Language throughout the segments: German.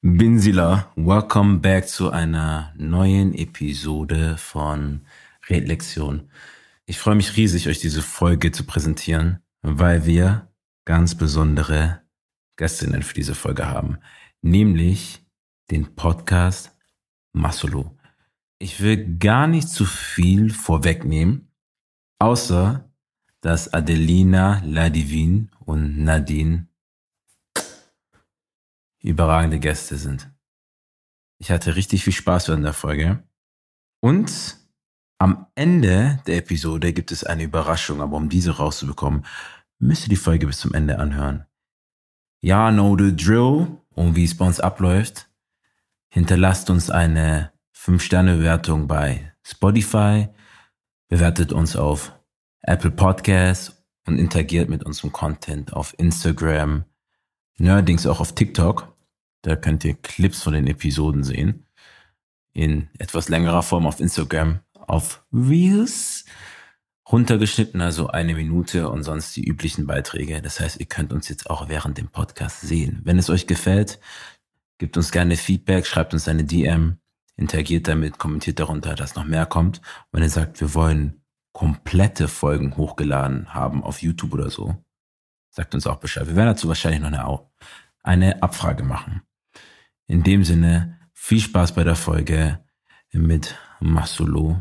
Binsila, welcome back zu einer neuen Episode von Redlektion. Ich freue mich riesig, euch diese Folge zu präsentieren, weil wir ganz besondere Gästinnen für diese Folge haben, nämlich den Podcast Masolo. Ich will gar nicht zu viel vorwegnehmen, außer dass Adelina Ladivine und Nadine überragende Gäste sind. Ich hatte richtig viel Spaß während der Folge. Und am Ende der Episode gibt es eine Überraschung, aber um diese rauszubekommen, müsst ihr die Folge bis zum Ende anhören. Ja, know the drill und wie es bei uns abläuft. Hinterlasst uns eine 5-Sterne-Bewertung bei Spotify, bewertet uns auf Apple Podcasts und interagiert mit unserem Content auf Instagram, neuerdings auch auf TikTok. Da könnt ihr Clips von den Episoden sehen. In etwas längerer Form auf Instagram, auf Reels. Runtergeschnitten, also eine Minute und sonst die üblichen Beiträge. Das heißt, ihr könnt uns jetzt auch während dem Podcast sehen. Wenn es euch gefällt, gebt uns gerne Feedback, schreibt uns eine DM, interagiert damit, kommentiert darunter, dass noch mehr kommt. wenn ihr sagt, wir wollen komplette Folgen hochgeladen haben auf YouTube oder so, sagt uns auch Bescheid. Wir werden dazu wahrscheinlich noch eine, eine Abfrage machen. In dem Sinne, viel Spaß bei der Folge mit Masolo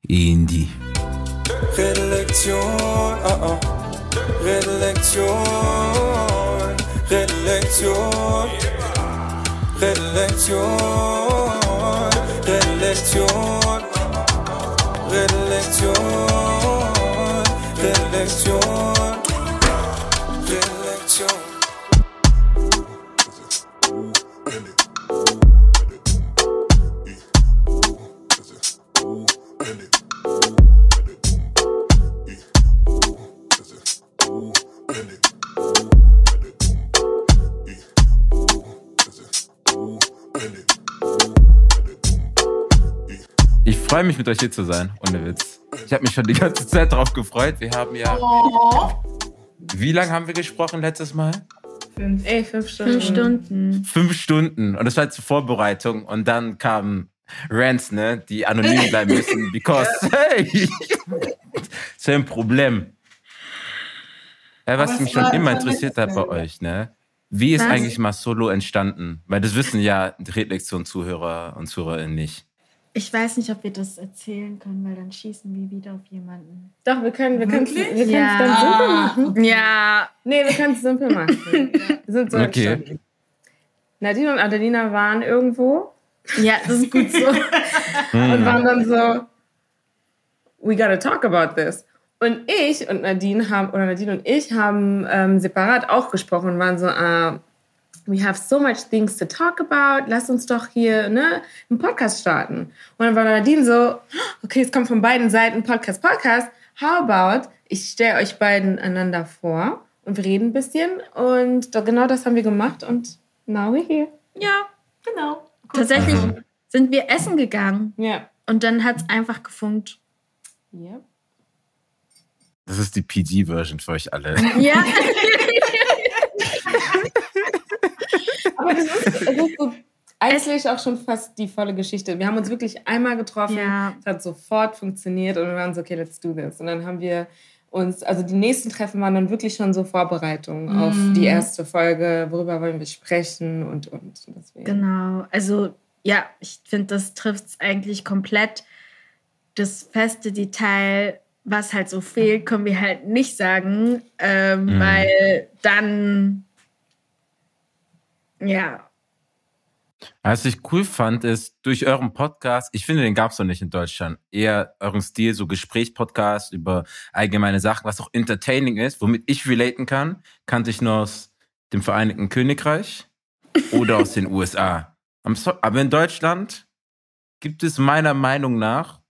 Indi. Redlektion, ah, ah. Redlektion, Redlektion, Redlektion, Redlektion, Redlektion. Freue mich, mit euch hier zu sein. Ohne Witz. Ich habe mich schon die ganze Zeit darauf gefreut. Wir haben ja. Oh. Wie lange haben wir gesprochen letztes Mal? Fünf. Ey, fünf Stunden. Fünf Stunden. Fünf Stunden. Und das war zur Vorbereitung. Und dann kamen Rants, ne, die anonym bleiben müssen. Because, hey, das ist ein Problem. Ja, was mich schon immer interessiert hat bei euch, ne? Wie ist was? eigentlich mal Solo entstanden? Weil das wissen ja Redlektion-Zuhörer und Zuhörerinnen nicht. Ich weiß nicht, ob wir das erzählen können, weil dann schießen wir wieder auf jemanden. Doch, wir können wir können wir ja. dann simpel machen. Okay. Ja. Nee, wir können es simpel machen. wir sind so okay. Entstanden. Nadine und Adelina waren irgendwo. Ja, das ist gut so. und waren dann so, we gotta talk about this. Und ich und Nadine haben, oder Nadine und ich haben ähm, separat auch gesprochen und waren so, äh, we have so much things to talk about. Lass uns doch hier ne, einen Podcast starten. Und dann war Nadine so, okay, es kommt von beiden Seiten Podcast, Podcast. How about, ich stelle euch beiden einander vor und wir reden ein bisschen. Und doch genau das haben wir gemacht und now we're here. Ja, genau. Cool. Tatsächlich also. sind wir essen gegangen. Ja. Und dann hat es einfach gefunkt. Ja. Das ist die PG-Version für euch alle. Ja. Aber das ist, das ist so eigentlich auch schon fast die volle Geschichte. Wir haben uns wirklich einmal getroffen, ja. es hat sofort funktioniert und wir waren so, okay, let's do this. Und dann haben wir uns, also die nächsten Treffen waren dann wirklich schon so Vorbereitungen mm. auf die erste Folge, worüber wollen wir sprechen und und. Deswegen. Genau, also ja, ich finde, das trifft es eigentlich komplett. Das feste Detail, was halt so fehlt, können wir halt nicht sagen, ähm, mm. weil dann ja. Was ich cool fand, ist durch euren Podcast, ich finde, den gab es noch nicht in Deutschland, eher euren Stil, so Gesprächspodcast über allgemeine Sachen, was auch entertaining ist, womit ich relaten kann, kannte ich nur aus dem Vereinigten Königreich oder aus den USA. Aber in Deutschland gibt es meiner Meinung nach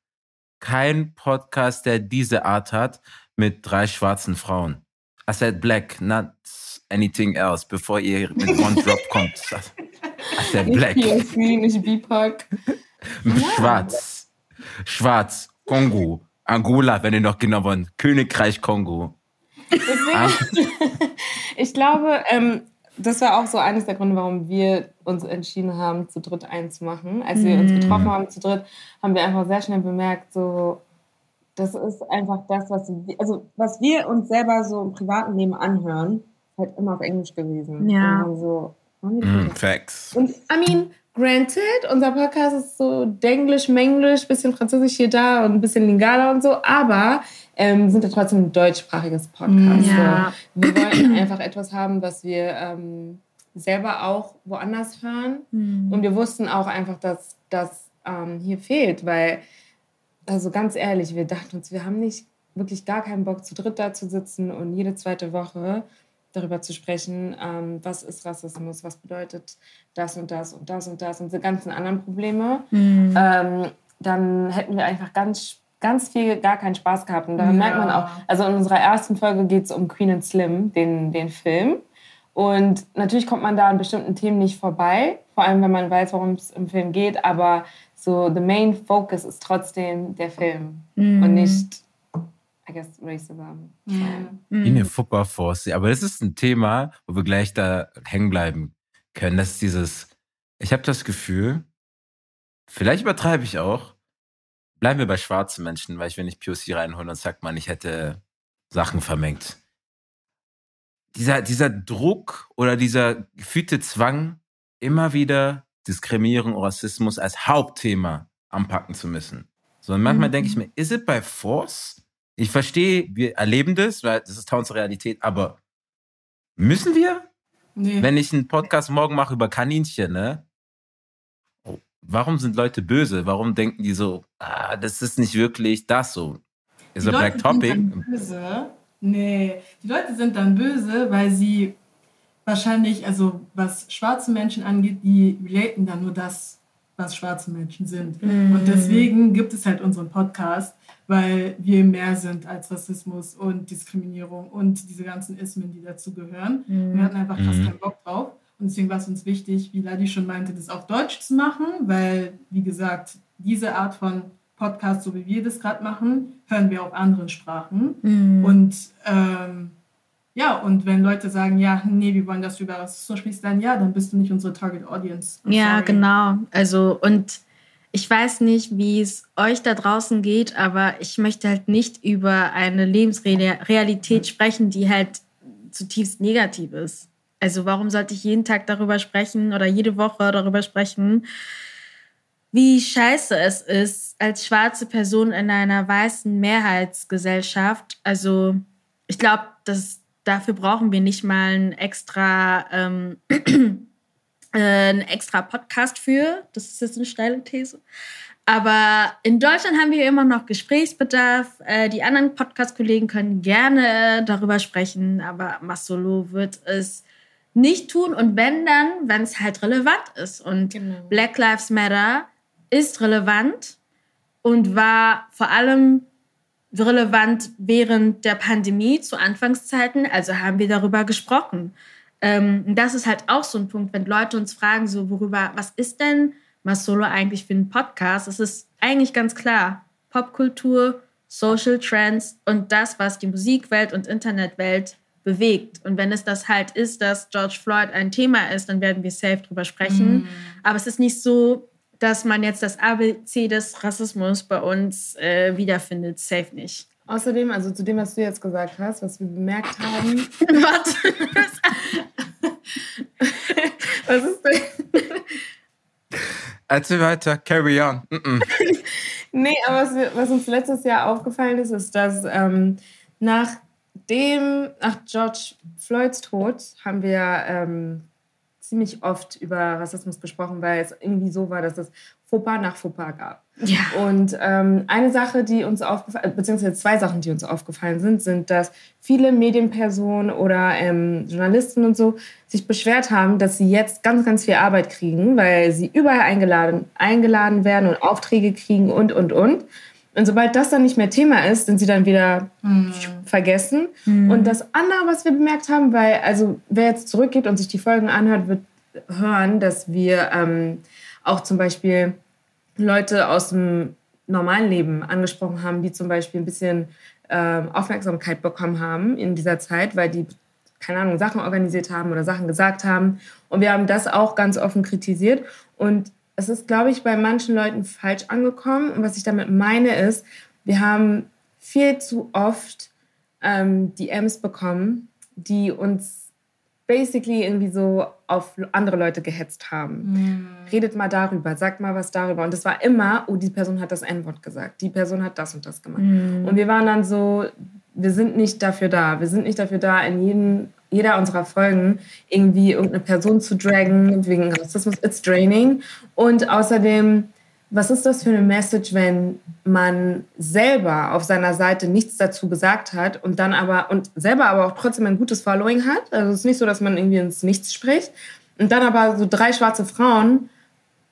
keinen Podcast, der diese Art hat mit drei schwarzen Frauen. I said black, not anything else, bevor ihr mit One Drop kommt. I said black. Nicht nicht BIPOC. Schwarz. Schwarz. Kongo. Angola, wenn ihr noch genau wollt. Königreich Kongo. Deswegen, ah. ich glaube, ähm, das war auch so eines der Gründe, warum wir uns entschieden haben, zu dritt einzumachen. Als wir uns getroffen haben zu dritt, haben wir einfach sehr schnell bemerkt, so, das ist einfach das, was wir, also was wir uns selber so im privaten Leben anhören, halt immer auf Englisch gewesen. Ja. Und so, Mm, Facts. und I mean, granted, unser Podcast ist so Denglisch, Menglisch, bisschen Französisch hier da und ein bisschen Lingala und so, aber ähm, sind ja trotzdem ein deutschsprachiges Podcast. Ja. So. Wir wollten einfach etwas haben, was wir ähm, selber auch woanders hören. Und wir wussten auch einfach, dass das ähm, hier fehlt, weil, also ganz ehrlich, wir dachten uns, wir haben nicht wirklich gar keinen Bock, zu dritt da zu sitzen und jede zweite Woche darüber zu sprechen, ähm, was ist Rassismus, was bedeutet das und das und das und das und diese ganzen anderen Probleme. Ähm, dann hätten wir einfach ganz, ganz viel gar keinen Spaß gehabt. Und daran Ja. merkt man auch, also in unserer ersten Folge geht es um Queen and Slim, den, den Film. Und natürlich kommt man da an bestimmten Themen nicht vorbei, vor allem wenn man weiß, worum es im Film geht. Aber so, the main focus ist trotzdem der Film und nicht, I guess, Racism. So. Wie eine Football Force. Aber das ist ein Thema, wo wir gleich da hängen bleiben können. Das ist dieses, ich habe das Gefühl, vielleicht übertreibe ich auch, bleiben wir bei schwarzen Menschen, weil ich will nicht POC reinholen und sagt man, ich hätte Sachen vermengt. Dieser, dieser Druck oder dieser gefühlte Zwang, immer wieder Diskriminierung und Rassismus als Hauptthema anpacken zu müssen. So, und manchmal denke ich mir, ist es bei Force? Ich verstehe, wir erleben das, weil das ist Teil unserer Realität, aber müssen wir? Nee. Wenn ich einen Podcast morgen mache über Kaninchen, ne? Oh, Warum sind Leute böse? Warum denken die so, ah, das ist nicht wirklich das so? Ist a black topic? Sind dann böse. Nee, die Leute sind dann böse, weil sie wahrscheinlich, also was schwarze Menschen angeht, die relaten dann nur das, was schwarze Menschen sind. Und deswegen gibt es halt unseren Podcast, weil wir mehr sind als Rassismus und Diskriminierung und diese ganzen Ismen, die dazu gehören. Wir hatten einfach krass Mhm. keinen Bock drauf. Und deswegen war es uns wichtig, wie Ladi schon meinte, das auf Deutsch zu machen, weil, wie gesagt, diese Art von Podcast, so wie wir das gerade machen, hören wir auf anderen Sprachen. Und ähm, ja, und wenn Leute sagen, ja, nee, wir wollen, dass du über Rassismus sprichst, dann ja, dann bist du nicht unsere Target Audience. I'm Ja, sorry. genau. Also, und ich weiß nicht, wie es euch da draußen geht, aber ich möchte halt nicht über eine Lebensrealität sprechen, die halt zutiefst negativ ist. Also, warum sollte ich jeden Tag darüber sprechen oder jede Woche darüber sprechen, wie scheiße es ist, als schwarze Person in einer weißen Mehrheitsgesellschaft. Also, ich glaube, dass dafür brauchen wir nicht mal ein extra ähm, äh, einen extra Podcast für. Das ist jetzt eine steile These. Aber in Deutschland haben wir immer noch Gesprächsbedarf. Äh, die anderen Podcast-Kollegen können gerne darüber sprechen, aber Masolo wird es nicht tun. Und wenn dann, wenn es halt relevant ist. Und Genau. Black Lives Matter ist relevant und war vor allem relevant während der Pandemie zu Anfangszeiten. Also haben wir darüber gesprochen. Ähm, das ist halt auch so ein Punkt, wenn Leute uns fragen, so worüber, was ist denn Masolo eigentlich für ein Podcast? Es ist eigentlich ganz klar. Popkultur, Social Trends und das, was die Musikwelt und Internetwelt bewegt. Und wenn es das halt ist, dass George Floyd ein Thema ist, dann werden wir safe drüber sprechen. Aber es ist nicht so, dass man jetzt das ABC des Rassismus bei uns äh, wiederfindet. Safe nicht. Außerdem, also zu dem, was du jetzt gesagt hast, was wir bemerkt haben, Was? was ist denn? Erzähl weiter, carry on. Mm -mm. Nee, aber was, was uns letztes Jahr aufgefallen ist, ist, dass ähm, nach dem, nach George Floyds Tod haben wir ähm, ziemlich oft über Rassismus gesprochen, weil es irgendwie so war, dass es Fauxpas nach Fauxpas gab. Ja. Und ähm, eine Sache, die uns aufgefallen, beziehungsweise zwei Sachen, die uns aufgefallen sind, sind, dass viele Medienpersonen oder ähm, Journalisten und so sich beschwert haben, dass sie jetzt ganz, ganz viel Arbeit kriegen, weil sie überall eingeladen, eingeladen werden und Aufträge kriegen und, und, und. Und sobald das dann nicht mehr Thema ist, sind sie dann wieder vergessen. Und das andere, was wir bemerkt haben, weil, also wer jetzt zurückgeht und sich die Folgen anhört, wird hören, dass wir ähm, auch zum Beispiel Leute aus dem normalen Leben angesprochen haben, die zum Beispiel ein bisschen ähm, Aufmerksamkeit bekommen haben in dieser Zeit, weil die keine Ahnung, Sachen organisiert haben oder Sachen gesagt haben. Und wir haben das auch ganz offen kritisiert. Und es ist, glaube ich, bei manchen Leuten falsch angekommen. Und was ich damit meine ist, wir haben viel zu oft ähm, DMs bekommen, die uns basically irgendwie so auf andere Leute gehetzt haben. Redet mal darüber, sagt mal was darüber. Und es war immer, oh, die Person hat das N-Wort gesagt, die Person hat das und das gemacht. Und wir waren dann so, wir sind nicht dafür da. Wir sind nicht dafür da, in jedem, jeder unserer Folgen irgendwie irgendeine Person zu dragen wegen Rassismus. It's draining. Und außerdem, was ist das für eine Message, wenn man selber auf seiner Seite nichts dazu gesagt hat und dann aber und selber aber auch trotzdem ein gutes Following hat? Also es ist nicht so, dass man irgendwie ins Nichts spricht und dann aber so drei schwarze Frauen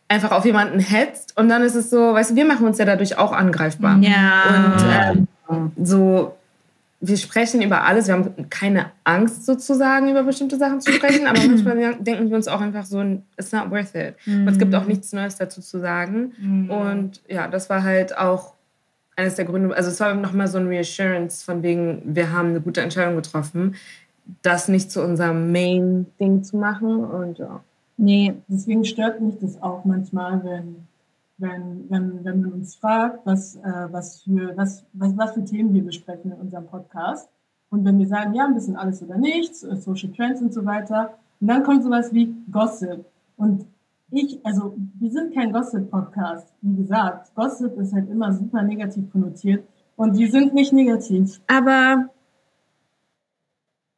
einfach auf jemanden hetzt und dann ist es so, weißt du, wir machen uns ja dadurch auch angreifbar. Ja. Und ähm, so, wir sprechen über alles. Wir haben keine Angst sozusagen, über bestimmte Sachen zu sprechen, aber manchmal denken wir uns auch einfach so, it's not worth it. Und es gibt auch nichts Neues dazu zu sagen. Und ja, das war halt auch eines der Gründe, also es war nochmal so ein Reassurance von wegen, wir haben eine gute Entscheidung getroffen, das nicht zu unserem Main-Ding zu machen. Und ja. Nee. Deswegen stört mich das auch manchmal, wenn, wenn, wenn, wenn man uns fragt, was, äh, was, für, was, was, was für Themen wir besprechen in unserem Podcast. Und wenn wir sagen, ja, ein bisschen alles oder nichts, äh, Social Trends und so weiter, und dann kommt sowas wie Gossip. Und ich, also wir sind kein Gossip-Podcast, wie gesagt. Gossip ist halt immer super negativ konnotiert und wir sind nicht negativ. Aber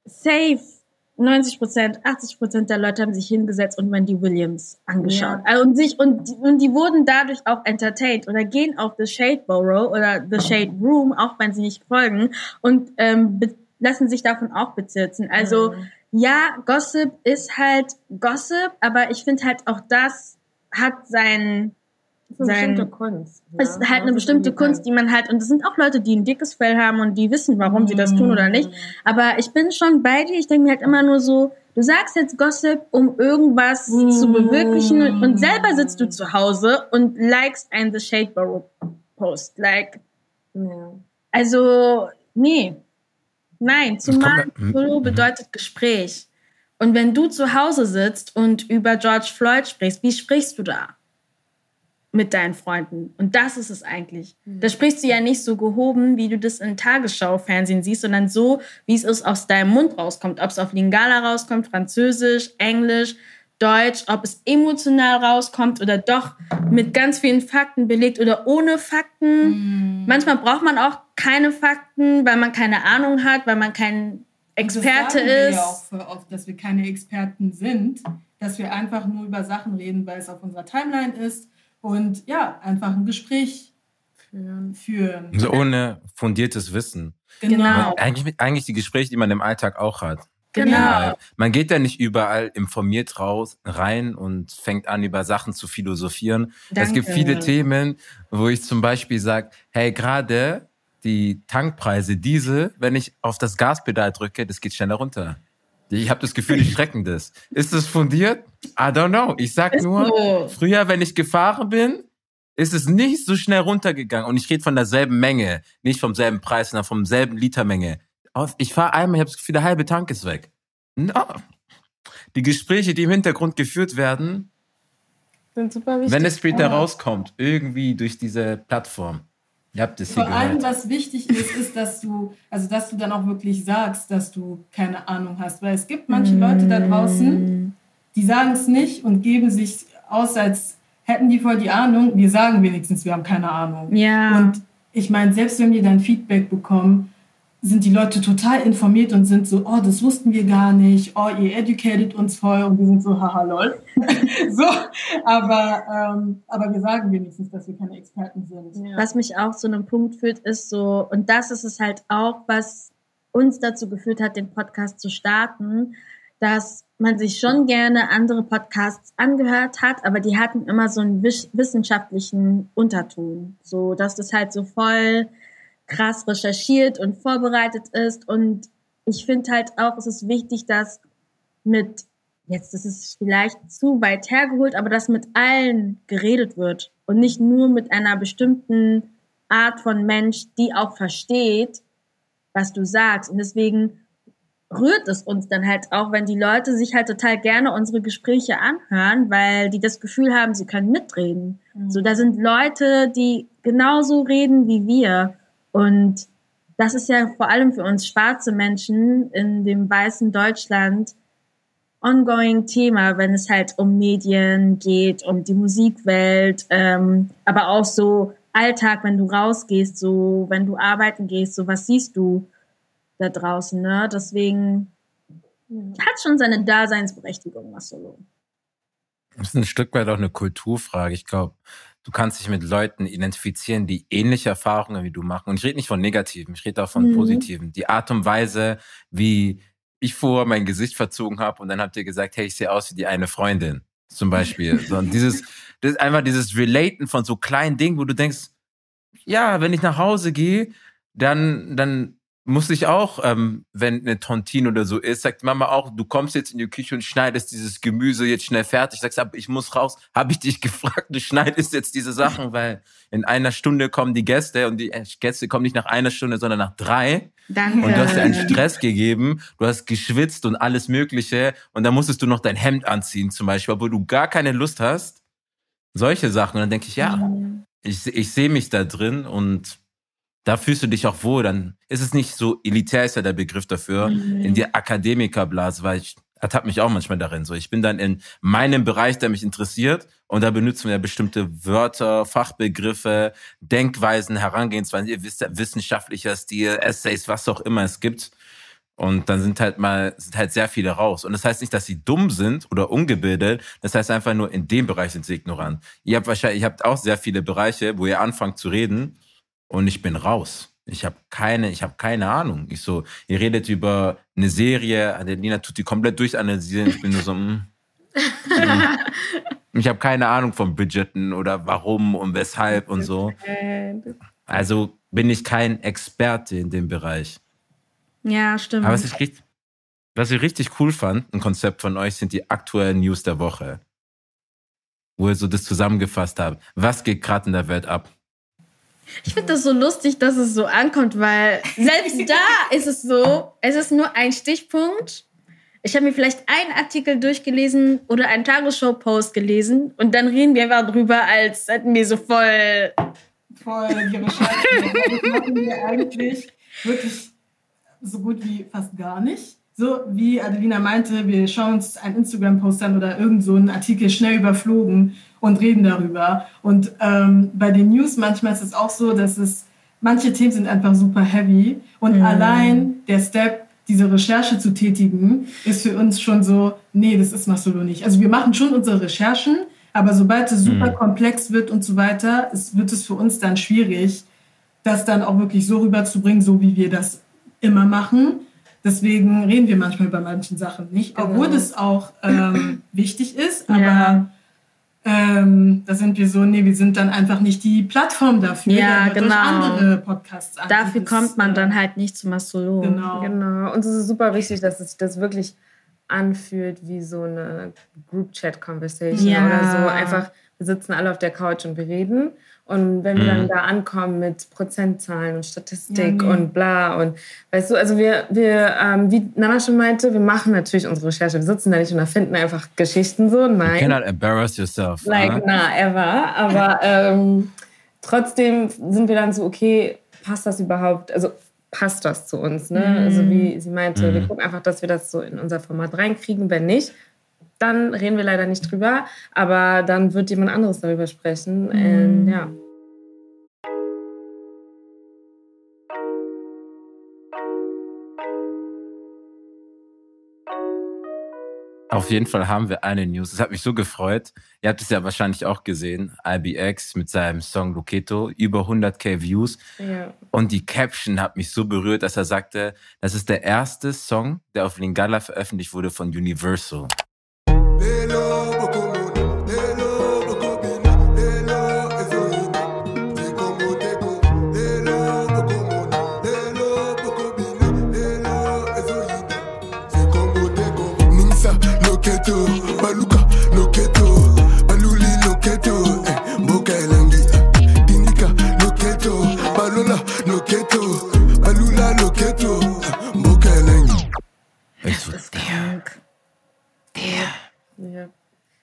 safe 90 Prozent, 80 Prozent der Leute haben sich hingesetzt und Wendy Williams angeschaut. Also Und sich, und, die- und die wurden dadurch auch entertained oder gehen auf The Shade Borough oder The Shade Room, auch wenn sie nicht folgen, und ähm, lassen sich davon auch bezirzen. Also, ja, Gossip ist halt Gossip, aber ich finde halt auch das hat sein, sein, Kunst. es ist halt eine bestimmte Kunst, die man halt, und es sind auch Leute, die ein dickes Fell haben und die wissen, warum sie das tun oder nicht. Aber ich bin schon bei dir. Ich denke mir halt immer nur so, du sagst jetzt Gossip, um irgendwas zu bewirklichen und selber sitzt du zu Hause und likest einen The Shade Borough Post. Like, Ja. also, nee. Nein, zumal Solo bedeutet Gespräch. Und wenn du zu Hause sitzt und über George Floyd sprichst, wie sprichst du da? Mit deinen Freunden. Und das ist es eigentlich. Da sprichst du ja nicht so gehoben, wie du das in Tagesschau-Fernsehen siehst, sondern so, wie es ist aus deinem Mund rauskommt. Ob es auf Lingala rauskommt, Französisch, Englisch, Deutsch, ob es emotional rauskommt oder doch mit ganz vielen Fakten belegt oder ohne Fakten. Manchmal braucht man auch keine Fakten, weil man keine Ahnung hat, weil man kein Experte das sagen wir ist. ja auch oft, dass wir keine Experten sind, dass wir einfach nur über Sachen reden, weil es auf unserer Timeline ist und ja, einfach ein Gespräch führen. So ohne fundiertes Wissen. Genau. Eigentlich, eigentlich die Gespräche, die man im Alltag auch hat. Genau. Weil Man geht ja nicht überall informiert raus, rein und fängt an, über Sachen zu philosophieren. Es gibt Danke. viele Themen, wo ich zum Beispiel sage, hey, gerade die Tankpreise, diese, wenn ich auf das Gaspedal drücke, das geht schneller runter. Ich habe das Gefühl, die strecken das. Ist das fundiert? I don't know. Ich sag Ist nur, so. früher, wenn ich gefahren bin, ist es nicht so schnell runtergegangen. Und ich rede von derselben Menge, nicht vom selben Preis, sondern vom selben Litermenge. Ich fahre einmal, ich habe das Gefühl, der halbe Tank ist weg. No. Die Gespräche, die im Hintergrund geführt werden, Sind super wichtig. wenn es später rauskommt, irgendwie durch diese Plattform. Ihr habt es hier Vor allem, gehört. was wichtig ist, ist, dass du, also dass du dann auch wirklich sagst, dass du keine Ahnung hast. Weil es gibt manche Leute da draußen, die sagen es nicht und geben sich aus, als hätten die voll die Ahnung. Wir sagen wenigstens, wir haben keine Ahnung. Ja. Und ich meine, selbst wenn wir dann Feedback bekommen, sind die Leute total informiert und sind so, oh, das wussten wir gar nicht, oh, ihr educated uns voll und wir sind so, haha, lol. so, aber, ähm, aber wir sagen wenigstens, dass wir keine Experten sind. Ja. Was mich auch zu einem Punkt führt, ist so, und das ist es halt auch, was uns dazu geführt hat, den Podcast zu starten, dass man sich schon gerne andere Podcasts angehört hat, aber die hatten immer so einen wisch- wissenschaftlichen Unterton. So, dass das halt so voll krass recherchiert und vorbereitet ist. Und ich finde halt auch, es ist wichtig, dass mit, jetzt ist es vielleicht zu weit hergeholt, aber dass mit allen geredet wird und nicht nur mit einer bestimmten Art von Mensch, die auch versteht, was du sagst. Und deswegen rührt es uns dann halt auch, wenn die Leute sich halt total gerne unsere Gespräche anhören, weil die das Gefühl haben, sie können mitreden. So, da sind Leute, die genauso reden wie wir. Und das ist ja vor allem für uns schwarze Menschen in dem weißen Deutschland ongoing Thema, wenn es halt um Medien geht, um die Musikwelt, ähm, aber auch so Alltag, wenn du rausgehst, so wenn du arbeiten gehst, so was siehst du da draußen, ne? Deswegen hat schon seine Daseinsberechtigung, Masolo. Das ist ein Stück weit auch eine Kulturfrage. Ich glaube, du kannst dich mit Leuten identifizieren, die ähnliche Erfahrungen wie du machen. Und ich rede nicht von negativen, ich rede auch von Mhm. positiven. Die Art und Weise, wie ich vorher mein Gesicht verzogen habe und dann habt ihr gesagt, hey, ich sehe aus wie die eine Freundin. Zum Beispiel. so, und dieses, das ist einfach dieses Relaten von so kleinen Dingen, wo du denkst, ja, wenn ich nach Hause gehe, dann, dann muss ich auch, ähm, wenn eine Tontine oder so ist, sagt Mama auch, du kommst jetzt in die Küche und schneidest dieses Gemüse jetzt schnell fertig. Sagst, aber ich muss raus. Habe ich dich gefragt, du schneidest jetzt diese Sachen, weil in einer Stunde kommen die Gäste und die Gäste kommen nicht nach einer Stunde, sondern nach drei. Danke. Und du hast dir einen Stress gegeben, du hast geschwitzt und alles Mögliche und dann musstest du noch dein Hemd anziehen zum Beispiel, obwohl du gar keine Lust hast. Solche Sachen. Und dann denke ich, ja, ich, ich sehe mich da drin und da fühlst du dich auch wohl. Dann ist es nicht so elitär, ist ja der Begriff dafür, in die Akademikerblase, weil ich ertappe mich auch manchmal darin. So, ich bin dann in meinem Bereich, der mich interessiert, und da benutzen wir bestimmte Wörter, Fachbegriffe, Denkweisen, Herangehensweisen, ihr wisst, wissenschaftlicher Stil, Essays, was auch immer es gibt. Und dann sind halt mal, sind halt sehr viele raus. Und das heißt nicht, dass sie dumm sind oder ungebildet. Das heißt einfach nur, in dem Bereich sind sie ignorant. Ihr habt wahrscheinlich, ihr habt auch sehr viele Bereiche, wo ihr anfangt zu reden und ich bin raus. Ich habe keine, ich habe keine Ahnung. Ich so, ihr redet über eine Serie, Adelina tut die komplett durchanalysieren. Ich bin nur so, mm, mm. ich habe keine Ahnung von Budgeten oder warum und weshalb und so. Also bin ich kein Experte in dem Bereich. Ja, stimmt. Aber was ich, richtig, was ich richtig cool fand, ein Konzept von euch, sind die aktuellen News der Woche. Wo ihr so das zusammengefasst habt. Was geht gerade in der Welt ab? Ich finde das so lustig, dass es so ankommt, weil selbst da ist es so, es ist nur ein Stichpunkt. Ich habe mir vielleicht einen Artikel durchgelesen oder einen Tagesschau-Post gelesen und dann reden wir einfach drüber, als hätten wir so voll. voll die Recherche. Das machen wir eigentlich wirklich so gut wie fast gar nicht. So wie Adelina meinte, wir schauen uns einen Instagram-Post an oder irgend so einen Artikel schnell überflogen und reden darüber. Und ähm, bei den News manchmal ist es auch so, dass es manche Themen sind einfach super heavy und allein der Step, diese Recherche zu tätigen, ist für uns schon so, nee, das ist Masolo nicht. Also wir machen schon unsere Recherchen, aber sobald es super komplex wird und so weiter, es, wird es für uns dann schwierig, das dann auch wirklich so rüberzubringen, so wie wir das immer machen. Deswegen reden wir manchmal über manchen Sachen nicht, obwohl das auch ähm, wichtig ist, aber Ja. ähm, da sind wir so, nee, wir sind dann einfach nicht die Plattform dafür. Ja, durch genau. andere Podcasts an, Dafür das, kommt man äh, dann halt nicht zu Mastodon. Genau. Genau. Und es ist super wichtig, dass es sich das wirklich anfühlt wie so eine Group-Chat-Conversation Ja. oder so. Einfach, wir sitzen alle auf der Couch und wir reden. Und wenn wir dann da ankommen mit Prozentzahlen und Statistik Ja, nee. und bla und weißt du, also wir, wir ähm, wie Nana schon meinte, wir machen natürlich unsere Recherche. Wir sitzen da nicht und erfinden einfach Geschichten so. You Nein. cannot embarrass yourself. Like, huh? na, ever. Aber ähm, trotzdem sind wir dann so, okay, passt das überhaupt? Also passt das zu uns? Ne? Also wie sie meinte, wir gucken einfach, dass wir das so in unser Format reinkriegen. Wenn nicht, dann reden wir leider nicht drüber. Aber dann wird jemand anderes darüber sprechen. Und, ja. Auf jeden Fall haben wir eine News. Es hat mich so gefreut. Ihr habt es ja wahrscheinlich auch gesehen. IBX mit seinem Song Loketo. Über 100k Views. ja. Und die Caption hat mich so berührt, dass er sagte, das ist der erste Song, der auf Lingala veröffentlicht wurde von Universal. your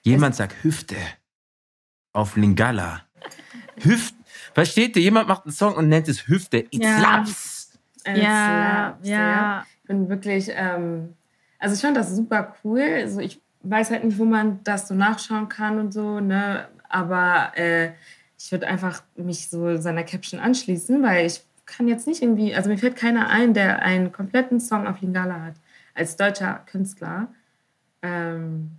Niemand sagt Hüfte auf Lingala. Hüfte. Versteht ihr? Jemand macht einen Song und nennt es Hüfte. It Ja. slaps. Ja, slaps, ja. Ich bin wirklich, ähm, also ich fand das super cool. Also ich weiß halt nicht, wo man das so nachschauen kann und so, ne? Aber äh, ich würde einfach mich so seiner Caption anschließen, weil ich kann jetzt nicht irgendwie, also mir fällt keiner ein, der einen kompletten Song auf Lingala hat, als deutscher Künstler. Ähm,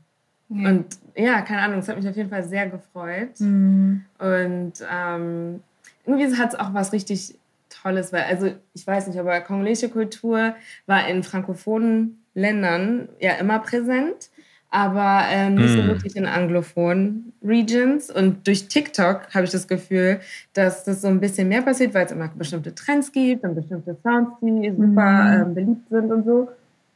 Nee. Und ja, keine Ahnung, es hat mich auf jeden Fall sehr gefreut. Mhm. Und ähm, irgendwie hat es auch was richtig Tolles, weil, also ich weiß nicht, aber kongolesische Kultur war in frankophonen Ländern ja immer präsent, aber ähm, nicht so Mm. wirklich in anglophonen Regions. Und durch TikTok habe ich das Gefühl, dass das so ein bisschen mehr passiert, weil es immer bestimmte Trends gibt und bestimmte Sounds, die super ähm, beliebt sind und so.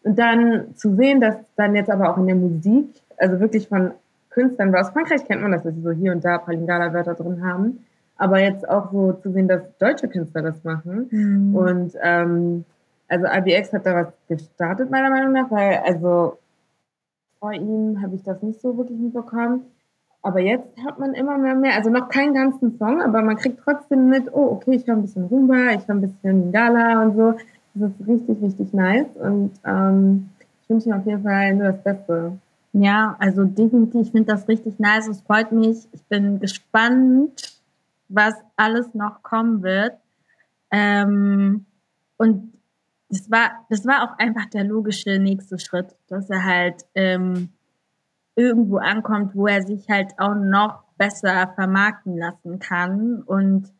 Und dann zu sehen, dass dann jetzt aber auch in der Musik, also wirklich von Künstlern, weil aus Frankreich kennt man das, dass sie so hier und da Palingala-Wörter drin haben, aber jetzt auch so zu sehen, dass deutsche Künstler das machen. Mhm. Und ähm, also IBX hat da was gestartet, meiner Meinung nach, weil also vor ihm habe ich das nicht so wirklich mitbekommen. Aber jetzt hört man immer mehr, mehr, also noch keinen ganzen Song, aber man kriegt trotzdem mit, oh, okay, ich höre ein bisschen Rumba, ich höre ein bisschen Gala und so. Das ist richtig, richtig nice und ähm, ich wünsche ihm auf jeden Fall nur das Beste. Ja, also definitiv, ich finde das richtig nice. Es freut mich. Ich bin gespannt, was alles noch kommen wird. Ähm, und das war, das war auch einfach der logische nächste Schritt, dass er halt ähm, irgendwo ankommt, wo er sich halt auch noch besser vermarkten lassen kann und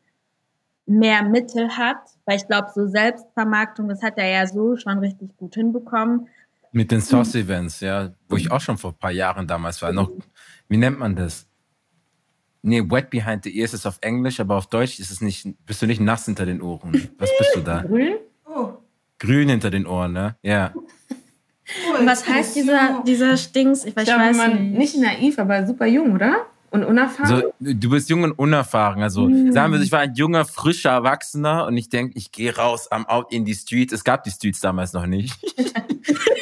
mehr Mittel hat. Weil ich glaube, so Selbstvermarktung, das hat er ja so schon richtig gut hinbekommen. Mit den Sauce-Events, ja, wo ich auch schon vor ein paar Jahren damals war. Noch, wie nennt man das? Nee, Wet Behind the Ears ist auf Englisch, aber auf Deutsch ist es nicht, bist du nicht nass hinter den Ohren. Was bist du da? Grün? Oh. Grün hinter den Ohren, ne? Ja. oh Und was heißt dieser, dieser Stings? Ich, Ich ich glaube, weiß man nicht. nicht naiv, aber super jung, oder? Und unerfahren. So, du bist jung und unerfahren. Also sagen wir, ich war ein junger, frischer Erwachsener und ich denke, ich gehe raus, am out in die Streets. Es gab die Streets damals noch nicht.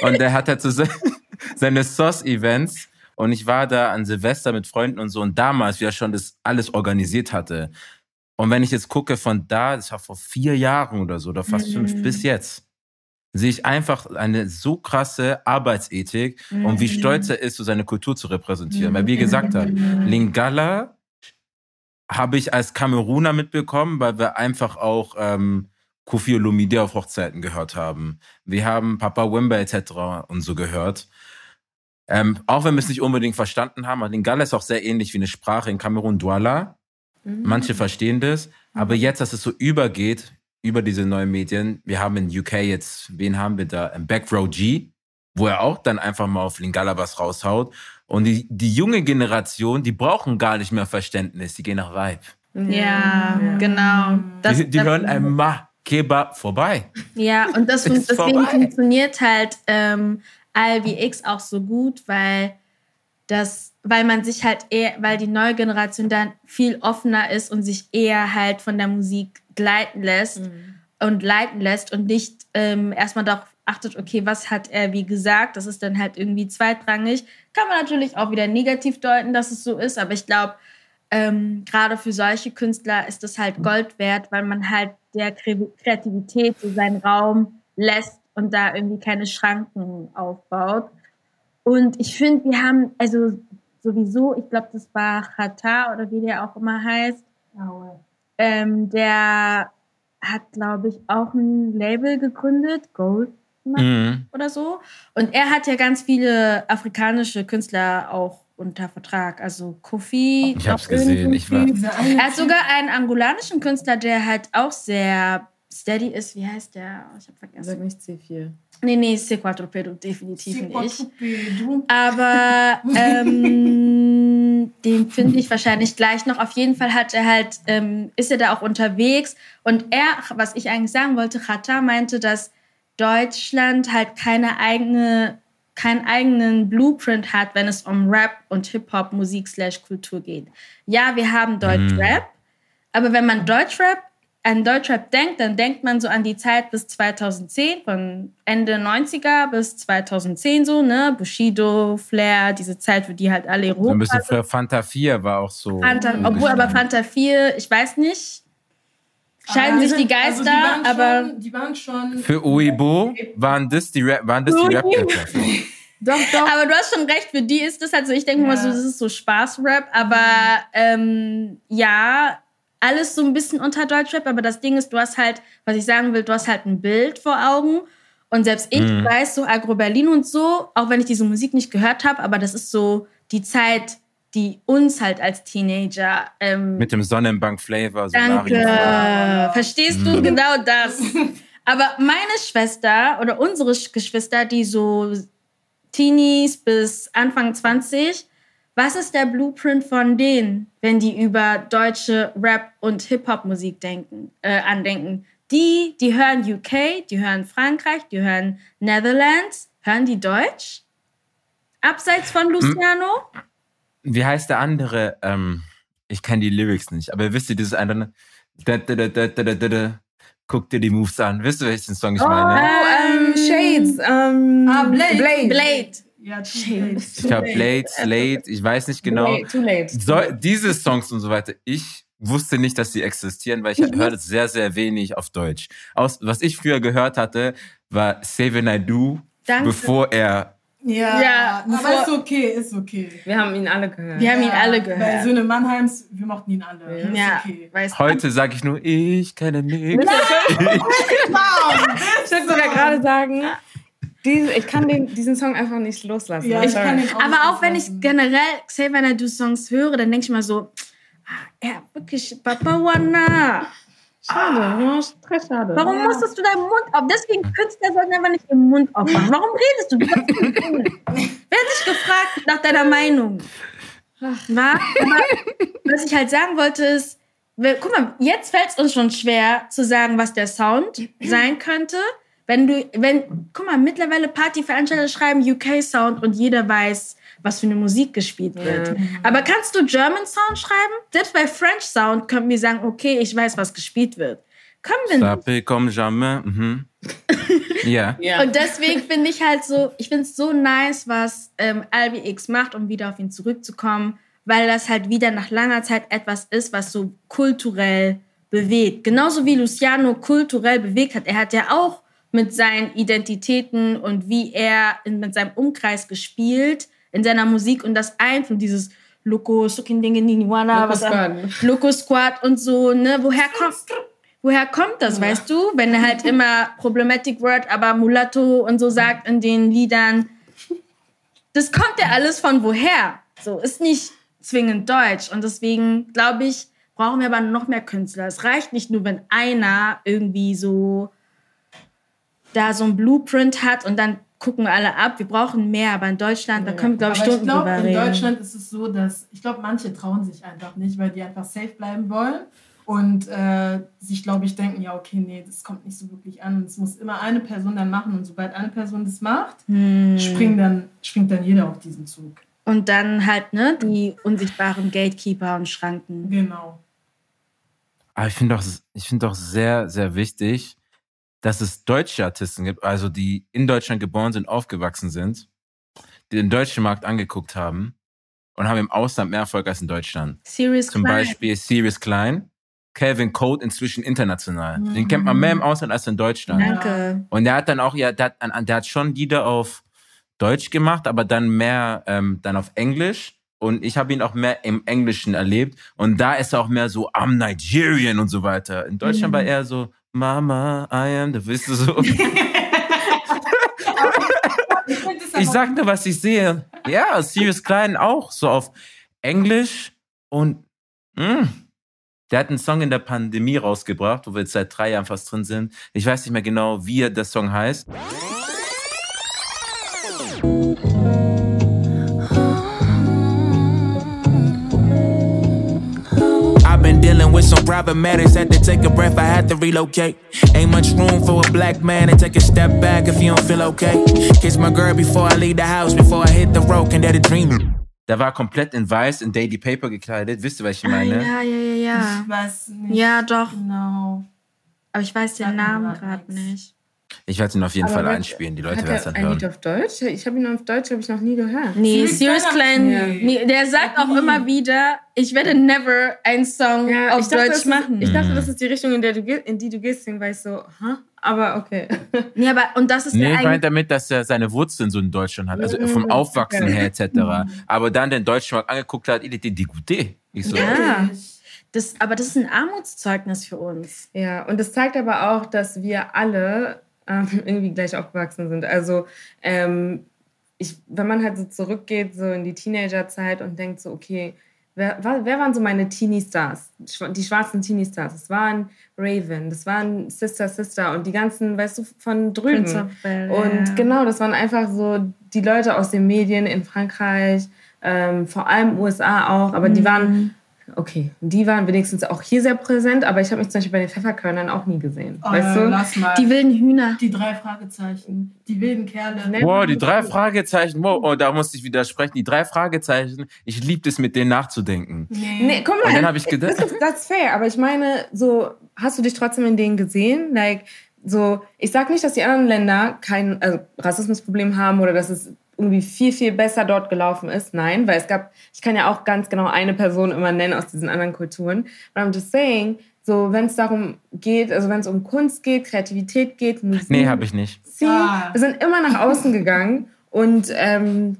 und der hat halt so se- seine Sauce-Events. Und ich war da an Silvester mit Freunden und so. Und damals, wie er schon das alles organisiert hatte. Und wenn ich jetzt gucke von da, das war vor vier Jahren oder so, oder fast fünf, bis jetzt, sehe ich einfach eine so krasse Arbeitsethik und wie stolz er ist, so seine Kultur zu repräsentieren. Weil wie er gesagt hat, Lingala habe ich als Kameruner mitbekommen, weil wir einfach auch ähm, Kofi Olomide auf Hochzeiten gehört haben. Wir haben Papa Wemba etc. und so gehört. Ähm, auch wenn wir es nicht unbedingt verstanden haben, aber Lingala ist auch sehr ähnlich wie eine Sprache in Kamerun Douala. Manche verstehen das, aber jetzt, dass es so übergeht, über diese neuen Medien, wir haben in UK jetzt, wen haben wir da? Im Backrow G, wo er auch dann einfach mal auf Lingala was raushaut. Und die, die junge Generation, die brauchen gar nicht mehr Verständnis, die gehen nach Vibe. Ja, genau. Das, die die das- hören ein Ma Kebab vorbei. Ja, und das, deswegen vorbei. funktioniert halt ähm, ILBX auch so gut, weil das, weil man sich halt eher, weil die neue Generation dann viel offener ist und sich eher halt von der Musik gleiten lässt und leiten lässt und nicht ähm, erstmal darauf achtet, okay, was hat er wie gesagt, das ist dann halt irgendwie zweitrangig. Kann man natürlich auch wieder negativ deuten, dass es so ist, aber ich glaube, ähm, gerade für solche Künstler ist das halt Gold wert, weil man halt der Kre- Kreativität so seinen Raum lässt und da irgendwie keine Schranken aufbaut. Und ich finde, wir haben, also sowieso, ich glaube, das war Chata oder wie der auch immer heißt, ähm, der hat, glaube ich, auch ein Label gegründet, Gold Mhm. oder so. Und er hat ja ganz viele afrikanische Künstler auch unter Vertrag. Also Kofi. Ich hab's noch gesehen, ich war- Er hat sogar einen angolanischen Künstler, der halt auch sehr steady ist. Wie heißt der? Oh, Ich hab Sag vergessen. nicht C4. Nee, nee, C Quattropedo, definitiv nicht. Aber ähm, den finde ich wahrscheinlich gleich noch. Auf jeden Fall hat er halt, ähm, ist er da auch unterwegs. Und er, was ich eigentlich sagen wollte, Chata meinte, dass Deutschland halt keine eigene, keinen eigenen Blueprint hat, wenn es um Rap und Hip-Hop, Musik slash Kultur geht. Ja, wir haben Deutschrap, aber wenn man Deutschrap an Deutschrap denkt, dann denkt man so an die Zeit bis 2010, von Ende 90er bis 2010 so, ne? Bushido, Flair, diese Zeit, wo die halt alle So ein bisschen für Fanta 4 war auch so. Fanta, obwohl aber Fanta 4, ich weiß nicht, scheiden sich die Also Geister, die waren aber... Schon, die waren schon. Für Uibo waren das die Rap, waren das die rap Doch, doch. Aber du hast schon recht, für die ist das halt so, ich denke Ja. mal so, das ist so Spaßrap, aber ähm, ja, alles so ein bisschen unter Deutschrap, aber das Ding ist, du hast halt, was ich sagen will, du hast halt ein Bild vor Augen und selbst ich Mhm. weiß so Agro Berlin und so, auch wenn ich diese Musik nicht gehört habe, aber das ist so die Zeit, die uns halt als Teenager ähm, Mit dem Sonnenbank-Flavor. Danke. Solarium. Verstehst du genau das? Aber meine Schwester oder unsere Sch- Geschwister, die so Teenies bis Anfang 20, was ist der Blueprint von denen, wenn die über deutsche Rap- und Hip-Hop-Musik denken, äh, andenken? Die, die hören UK, die hören Frankreich, die hören Netherlands. Hören die Deutsch? Abseits von Luciano? Wie heißt der andere? Ähm, ich kenne die Lyrics nicht, aber wisst ihr dieses eine? Da, da, da, da, da, da, da, da. Guck dir die Moves an. Wisst ihr, welchen Song ich Oh, meine? ähm, Shades. Ähm, Ah, Blade. Blade. Blade. Ja, late. Ich glaube, Blade, Slade, ich weiß nicht genau. Blade, Too late. So, diese Songs und so weiter, ich wusste nicht, dass sie existieren, weil ich höre das sehr, sehr wenig auf Deutsch. Aus, was ich früher gehört hatte, war Save and I Do, Danke. bevor er Ja, Ja, aber ist okay, ist okay. Wir haben ihn alle gehört. Wir haben ihn Ja, alle Bei gehört. Söhne Mannheims, wir mochten ihn alle. Ist Ja, okay. Heute sage ich nur, ich kenne nichts. Ich würde sogar gerade sagen, diese, ich kann den, diesen Song einfach nicht loslassen. Ja, ich sorry. kann ihn auch Aber auch wenn ich generell Xavier wenn du Songs höre, dann denke ich mal so, ah, ja, wirklich, Papa Wana. Schade, ja, très schade. Warum musstest du deinen Mund auf? Deswegen Künstler sollten einfach nicht den Mund aufmachen. Warum redest du? du. Wer hat dich gefragt nach deiner Meinung? Na, aber was ich halt sagen wollte ist, guck mal, jetzt fällt es uns schon schwer zu sagen, was der Sound sein könnte. Wenn du, wenn, guck mal, mittlerweile Partyveranstalter schreiben UK Sound und jeder weiß, was für eine Musik gespielt wird. Aber kannst du German Sound schreiben? Selbst bei French Sound können wir sagen, okay, ich weiß, was gespielt wird. Können wir nicht. Jamais. Mhm. Ja. Ja. Und deswegen finde ich halt so, ich finde es so nice, was ähm, Albi X macht, um wieder auf ihn zurückzukommen, weil das halt wieder nach langer Zeit etwas ist, was so kulturell bewegt. Genauso wie Luciano kulturell bewegt hat. Er hat ja auch mit seinen Identitäten und wie er in, mit seinem Umkreis gespielt in seiner Musik und das Einfluss, dieses Loco, Sukindingininiwana, Loco was. Loco Squad und so, ne? Woher kommt, woher kommt das, weißt du? Wenn er halt immer Problematic Word, aber Mulatto und so sagt in den Liedern. Das kommt ja alles von woher. So, ist nicht zwingend deutsch. Und deswegen, glaube ich, brauchen wir aber noch mehr Künstler. Es reicht nicht nur, wenn einer irgendwie so da so ein Blueprint hat und dann gucken alle ab. Wir brauchen mehr, aber in Deutschland, da können wir, glaube ich, Aber ich Stunden glaube, drüber in reden. Deutschland ist es so, dass ich glaube, manche trauen sich einfach nicht, weil die einfach safe bleiben wollen und äh, sich, glaube ich, denken, ja, okay, nee, das kommt nicht so wirklich an. Es muss immer eine Person dann machen und sobald eine Person das macht, Hm. springt, dann, springt dann jeder auf diesen Zug. Und dann halt, ne, die unsichtbaren Gatekeeper und Schranken. Genau. Aber ich finde doch, ich finde doch sehr, sehr wichtig, dass es deutsche Artisten gibt, also die in Deutschland geboren sind, aufgewachsen sind, die den deutschen Markt angeguckt haben und haben im Ausland mehr Erfolg als in Deutschland. Serious Zum Crime. Beispiel Sirius Klein, Calvin Code inzwischen international. Den kennt man mehr im Ausland als in Deutschland. Danke. Und der hat dann auch, ja, der hat, der hat schon Lieder auf Deutsch gemacht, aber dann mehr ähm, dann auf Englisch. Und ich habe ihn auch mehr im Englischen erlebt. Und da ist er auch mehr so am Nigerian und so weiter. In Deutschland war er so, Mama, I am, da bist du so. ich sag nur, was ich sehe. Ja, Sirius Klein auch so auf Englisch und mh, der hat einen Song in der Pandemie rausgebracht, wo wir jetzt seit drei Jahren fast drin sind. Ich weiß nicht mehr genau, wie der Song heißt. Dealing with some problematics, had to take a breath, I had to relocate. Ain't much room for a black man to take a step back if you don't feel okay. Kiss my girl before I leave the house, before I hit the road, can that a dream? Der war komplett in weiß, in Daily Paper gekleidet. Wisst ihr, was ich Ah, meine? ja, ja, ja, ja. Ich weiß nicht. Ja, doch. Genau. Aber ich weiß den Namen grad gerade nicht. Ich werde ihn auf jeden Aber Fall einspielen. Die Leute werden es dann ein Lied hören. auf Deutsch? Ich habe ihn auf Deutsch, habe ich noch nie gehört. Nee, Serious hat- nee, der sagt auch immer wieder, ich werde never einen Song Ja, auf ich dachte, Deutsch das ist, machen. ich dachte, Mhm. das ist die Richtung, in, der du, in die du gehst. Deswegen war ich so, hä? Aber okay. nee, aber, und das ist Nee, ich meine damit, dass er seine Wurzeln so in Deutschland hat. Also Mhm. vom Aufwachsen Okay. her etc. Aber dann den deutschen Markt angeguckt hat, il était dégoûté. Ich so, Ja. das, aber das ist ein Armutszeugnis für uns. Ja, und es zeigt aber auch, dass wir alle ähm, irgendwie gleich aufgewachsen sind. Also, ähm, ich, wenn man halt so zurückgeht, so in die Teenagerzeit und denkt so, okay, wer, wer waren so meine Teenie-Stars? Die schwarzen Teenie-Stars. Das waren Raven, das waren Sister Sister und die ganzen, weißt du, von drüben. Bel-Air. Und genau, das waren einfach so die Leute aus den Medien in Frankreich, ähm, vor allem USA auch, aber die waren, okay, die waren wenigstens auch hier sehr präsent, aber ich habe mich zum Beispiel bei den Pfefferkörnern auch nie gesehen. Oh, weißt du? Lass mal. Die wilden Hühner. Die drei Fragezeichen. Die wilden Kerle. Ne? wow, die drei Fragezeichen. Wow, oh, da musste ich widersprechen. Die drei Fragezeichen. Ich liebte es, mit denen nachzudenken. Nee. Nee, komm mal. Und dann habe ich gedacht, Das ist, das ist fair, aber ich meine, so, hast du dich trotzdem in denen gesehen? Like, so, ich sag nicht, dass die anderen Länder kein also, Rassismusproblem haben oder dass es irgendwie viel, viel besser dort gelaufen ist. Nein, weil es gab, ich kann ja auch ganz genau eine Person immer nennen aus diesen anderen Kulturen. But I'm just saying, so, wenn es darum geht, also wenn es um Kunst geht, Kreativität geht, Musik. nee, habe ich nicht. Sie Ah. wir sind immer nach außen gegangen und ähm,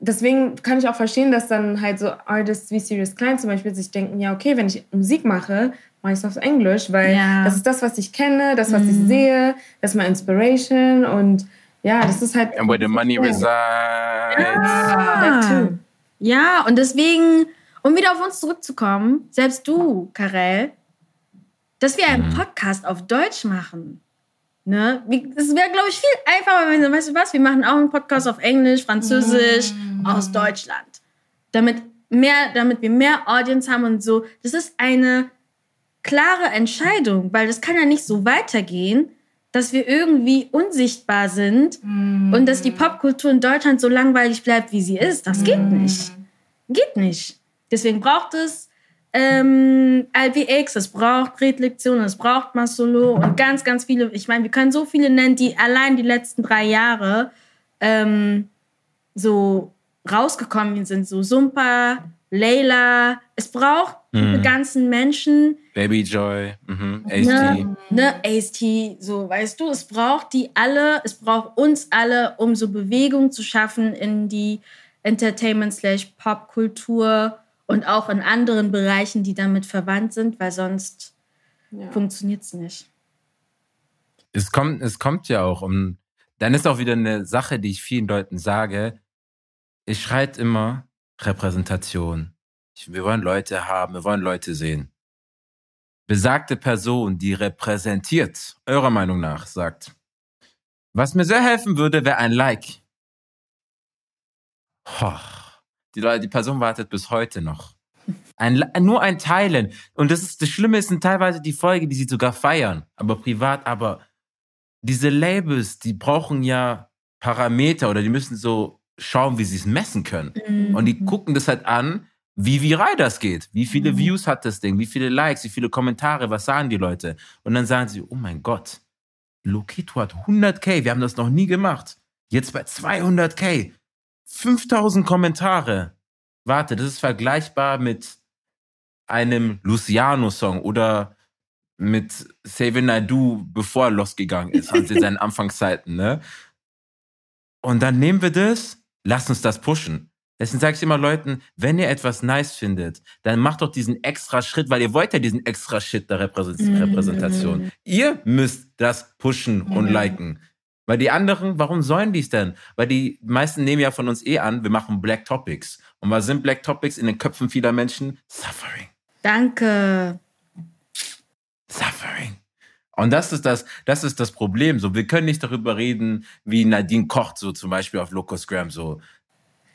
deswegen kann ich auch verstehen, dass dann halt so Artists wie Sirius Klein zum Beispiel sich denken, ja okay, wenn ich Musik mache, mache ich es auf Englisch, weil Ja. das ist das, was ich kenne, das, was ich sehe, das ist meine Inspiration und ja, das ist halt... And where the money Ja. resides. That too. Ja, und deswegen, um wieder auf uns zurückzukommen, selbst du, Karel, dass wir einen Podcast auf Deutsch machen. Ne? Es wäre, glaube ich, viel einfacher, wenn wir, weißt du was, wir machen auch einen Podcast auf Englisch, Französisch, aus Deutschland. Damit, mehr, damit wir mehr Audience haben und so. Das ist eine klare Entscheidung, weil das kann ja nicht so weitergehen, dass wir irgendwie unsichtbar sind und dass die Popkultur in Deutschland so langweilig bleibt, wie sie ist. Das geht nicht. Geht nicht. Deswegen braucht es ähm, LPX, es braucht Redlektionen, es braucht Masolo und ganz, ganz viele. Ich meine, wir können so viele nennen, die allein die letzten drei Jahre ähm, so rausgekommen sind. So Sumpa, Layla. Es braucht diese ganzen Menschen, Baby Joy. Mhm. HD. ne, ne, AST, so, weißt du, es braucht die alle, es braucht uns alle, um so Bewegung zu schaffen in die Entertainment slash Popkultur und auch in anderen Bereichen, die damit verwandt sind, weil sonst Ja. funktioniert es nicht. Es kommt, es kommt ja auch um. Dann ist auch wieder eine Sache, die ich vielen Leuten sage. Ich schreit immer Repräsentation. Wir wollen Leute haben, wir wollen Leute sehen. Besagte Person, die repräsentiert, eurer Meinung nach, sagt, was mir sehr helfen würde, wäre ein Like. Die, Leute, die Person wartet bis heute noch. Ein, nur ein Teilen. Und das ist das Schlimme ist sind teilweise die Folge, die sie sogar feiern, aber privat, aber diese Labels, die brauchen ja Parameter oder die müssen so schauen, wie sie es messen können. Und die gucken das halt an, wie viral das geht. Wie viele Views hat das Ding? Wie viele Likes? Wie viele Kommentare? Was sagen die Leute? Und dann sagen sie, oh mein Gott, Lokito hat 100k. Wir haben das noch nie gemacht. Jetzt bei 200k. 5000 Kommentare. Warte, das ist vergleichbar mit einem Luciano-Song oder mit Savin Naidu, bevor er losgegangen ist, also in seinen Anfangszeiten, ne? Und dann nehmen wir das, lasst uns das pushen. Deswegen sage ich immer Leuten, wenn ihr etwas nice findet, dann macht doch diesen extra Schritt, weil ihr wollt ja diesen extra Schritt der Repräsent Repräsentation. Ihr müsst das pushen und liken. Weil die anderen, warum sollen die es denn? Weil die meisten nehmen ja von uns eh an, wir machen Black Topics. Und was sind Black Topics in den Köpfen vieler Menschen? Suffering. Danke. Suffering. Und das ist das, das ist das Problem. So, wir können nicht darüber reden, wie Nadine kocht, so zum Beispiel auf Locusgram. So,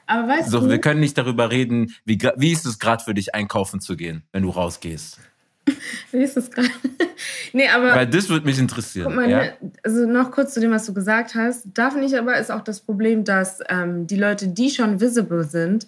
Aber weißt so du, wir können nicht darüber reden, wie, wie ist es gerade für dich, einkaufen zu gehen, wenn du rausgehst. wie ist das gerade? nee, aber... Weil das würde mich interessieren. Guck mal, ja? ne, also noch kurz zu dem, was du gesagt hast. Da finde ich aber, ist auch das Problem, dass ähm, die Leute, die schon visible sind,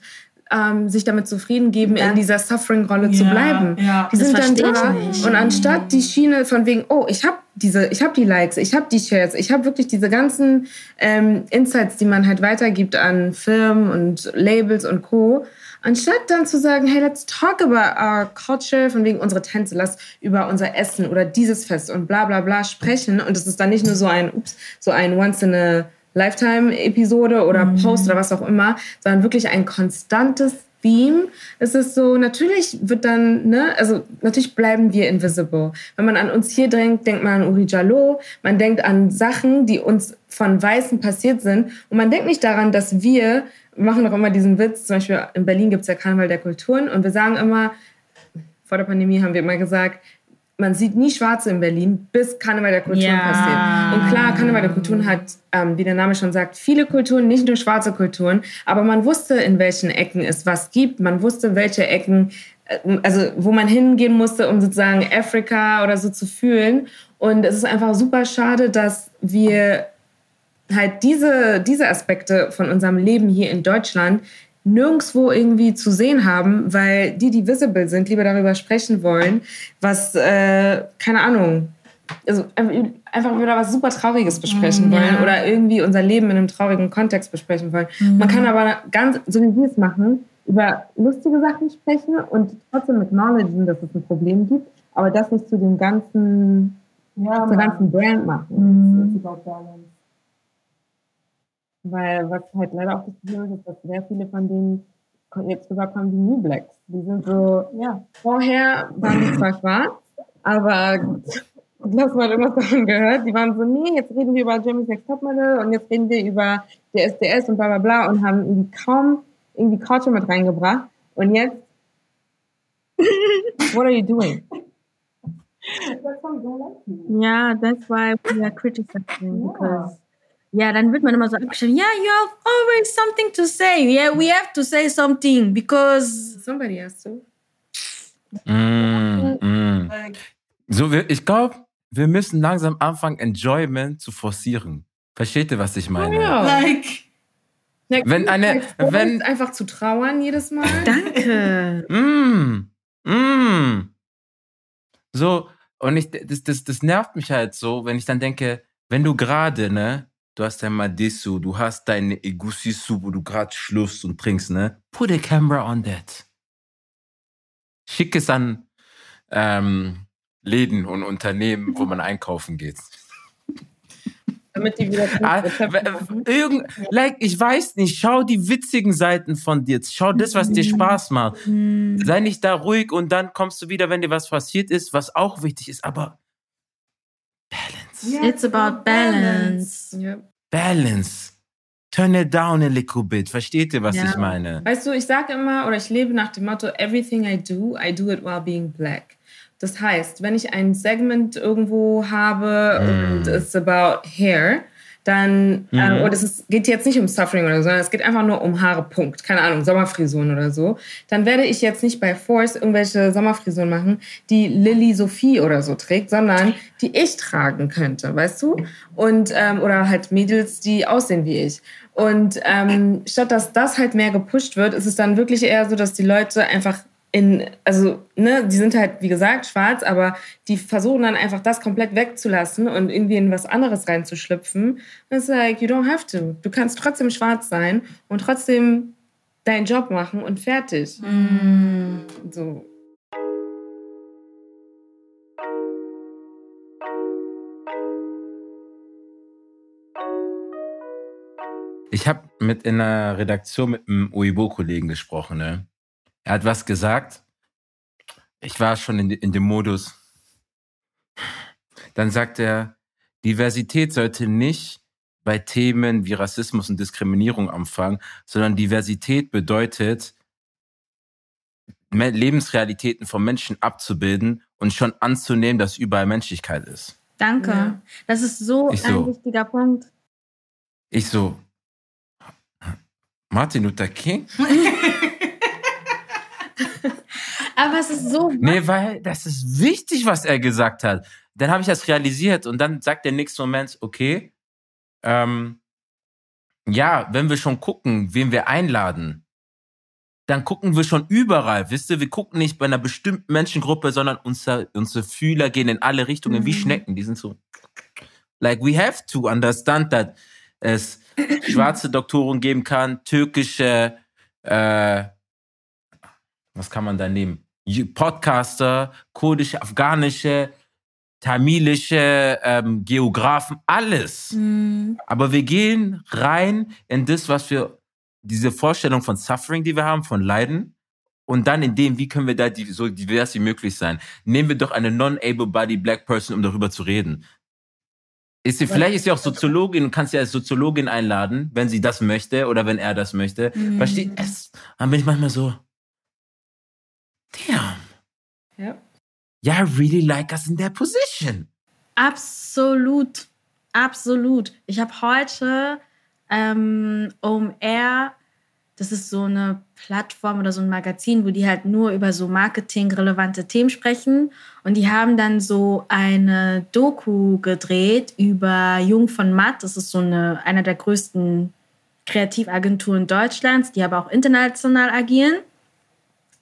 ähm, sich damit zufrieden geben, Ja. in dieser Suffering-Rolle zu Ja, bleiben. ja. Die Das sind dann da und anstatt die Schiene von wegen, oh, ich habe diese, ich habe die Likes, ich habe die Shares, ich habe wirklich diese ganzen ähm, Insights, die man halt weitergibt an Firmen und Labels und Co. Anstatt dann zu sagen, hey, let's talk about our culture, von wegen unsere Tänze, lass über unser Essen oder dieses Fest und bla bla bla sprechen. Und es ist dann nicht nur so ein, ups, so ein once in a Lifetime-Episode oder Post oder was auch immer, sondern wirklich ein konstantes Theme. Es ist so, natürlich wird dann, ne, also natürlich bleiben wir invisible. Wenn man an uns hier denkt, denkt man an Uri Jallo, man denkt an Sachen, die uns von Weißen passiert sind und man denkt nicht daran, dass wir, wir machen doch immer diesen Witz, zum Beispiel in Berlin gibt es ja Karneval der Kulturen und wir sagen immer, vor der Pandemie haben wir immer gesagt, man sieht nie Schwarze in Berlin, bis Karneval der Kulturen Ja. passiert. Und klar, Karneval der Kulturen hat, ähm, wie der Name schon sagt, viele Kulturen, nicht nur schwarze Kulturen, aber man wusste, in welchen Ecken es was gibt. Man wusste, welche Ecken, äh, also wo man hingehen musste, um sozusagen Afrika oder so zu fühlen. Und es ist einfach super schade, dass wir halt diese, diese Aspekte von unserem Leben hier in Deutschland nirgendwo irgendwie zu sehen haben, weil die, die visible sind, lieber darüber sprechen wollen, was, äh, keine Ahnung, also ein- einfach wieder was super Trauriges besprechen Ja. wollen oder irgendwie unser Leben in einem traurigen Kontext besprechen wollen. Man kann aber ganz, so wie wir es machen, über lustige Sachen sprechen und trotzdem acknowledgen, dass es ein Problem gibt, aber das nicht zu dem ganzen, Ja, zur ganzen Brand machen. Balance. Weil was halt leider auch das Problem ist, ist, dass sehr viele von denen jetzt rüberkommen wie New Blacks. Die sind so, ja, vorher waren die zwar schwarz, aber du hast mal irgendwas davon gehört, die waren so, nee, jetzt reden wir über Jeremy's Next Topmodel und jetzt reden wir über DSDS und bla bla bla und haben irgendwie kaum irgendwie Culture mit reingebracht. Und jetzt, what are you doing? Ja, that's why we are criticizing because ja, dann wird man immer so abgestellt. Ja, you have always something to say. Yeah, we have to say something because Somebody has to. Mm, mm. Like, So, wir, ich glaube, wir müssen langsam anfangen, Enjoyment zu forcieren. Versteht ihr, was ich meine? Ja. like, Na, Wenn eine- wenn- einfach zu trauern jedes Mal. danke. Mm, mm. So, und ich, das, das, das nervt mich halt so, wenn ich dann denke, wenn du gerade, ne, du hast dein Madisu, du hast deine Egusi-Soup, wo du gerade schlürfst und trinkst, ne, put a camera on that. Schick es an ähm, Läden und Unternehmen, wo man einkaufen geht. damit die wieder Ah. Irgend, like, ich weiß nicht, schau die witzigen Seiten von dir. Schau das, was dir Spaß macht. Sei nicht da ruhig und dann kommst du wieder, wenn dir was passiert ist, was auch wichtig ist, aber Balance. Yeah, It's about balance. Balance. Turn it down a little bit. Versteht ihr, was Ja. ich meine? Weißt du, ich sage immer oder ich lebe nach dem Motto, everything I do, I do it while being black. Das heißt, wenn ich ein Segment irgendwo habe Mm. und it's about hair, dann, Mhm. äh, und es ist, geht jetzt nicht um Suffering oder so, sondern es geht einfach nur um Haare, Punkt. Keine Ahnung, Sommerfrisuren oder so. Dann werde ich jetzt nicht bei Force irgendwelche Sommerfrisuren machen, die Lilly Sophie oder so trägt, sondern die ich tragen könnte, weißt du? Und, ähm, oder halt Mädels, die aussehen wie ich. Und ähm, statt dass das halt mehr gepusht wird, ist es dann wirklich eher so, dass die Leute einfach in, also, ne, die sind halt, wie gesagt, schwarz, aber die versuchen dann einfach das komplett wegzulassen und irgendwie in was anderes reinzuschlüpfen. It's like, you don't have to. Du kannst trotzdem schwarz sein und trotzdem deinen Job machen und fertig. So. Ich habe mit in einer Redaktion mit einem Uibo-Kollegen gesprochen. Ne? Er hat was gesagt. Ich war schon in, in dem Modus. Dann sagt er, Diversität sollte nicht bei Themen wie Rassismus und Diskriminierung anfangen, sondern Diversität bedeutet, Lebensrealitäten von Menschen abzubilden und schon anzunehmen, dass überall Menschlichkeit ist. Danke. Ja. Das ist so Ich ein so. wichtiger Punkt. Ich so, Martin Luther King? Aber es ist so. Nee, weil das ist wichtig, was er gesagt hat. Dann habe ich das realisiert und dann sagt der nächste Moment, okay, ähm, ja, wenn wir schon gucken, wen wir einladen, dann gucken wir schon überall, wisst ihr? Wir gucken nicht bei einer bestimmten Menschengruppe, sondern unser, unsere Fühler gehen in alle Richtungen wie Schnecken. Die sind so. Like, we have to understand that es schwarze Doktoren geben kann, türkische, äh, was kann man da nehmen? Podcaster, kurdische, afghanische, tamilische ähm, Geografen, alles. Mhm. Aber wir gehen rein in das, was wir, diese Vorstellung von Suffering, die wir haben, von Leiden. Und dann in dem, wie können wir da die, so divers wie möglich sein? Nehmen wir doch eine non-able-body black person, um darüber zu reden. Ist sie, vielleicht ist sie auch Soziologin und kannst sie als Soziologin einladen, wenn sie das möchte oder wenn er das möchte. Mhm. Versteht es? Dann bin ich manchmal so, damn, Ja. yeah, I really like us in that position. Absolut. Absolut. Ich habe heute ähm, OMR, das ist so eine Plattform oder so ein Magazin, wo die halt nur über so marketingrelevante Themen sprechen. Und die haben dann so eine Doku gedreht über Jung von Matt. Das ist so eine, einer der größten Kreativagenturen Deutschlands, die aber auch international agieren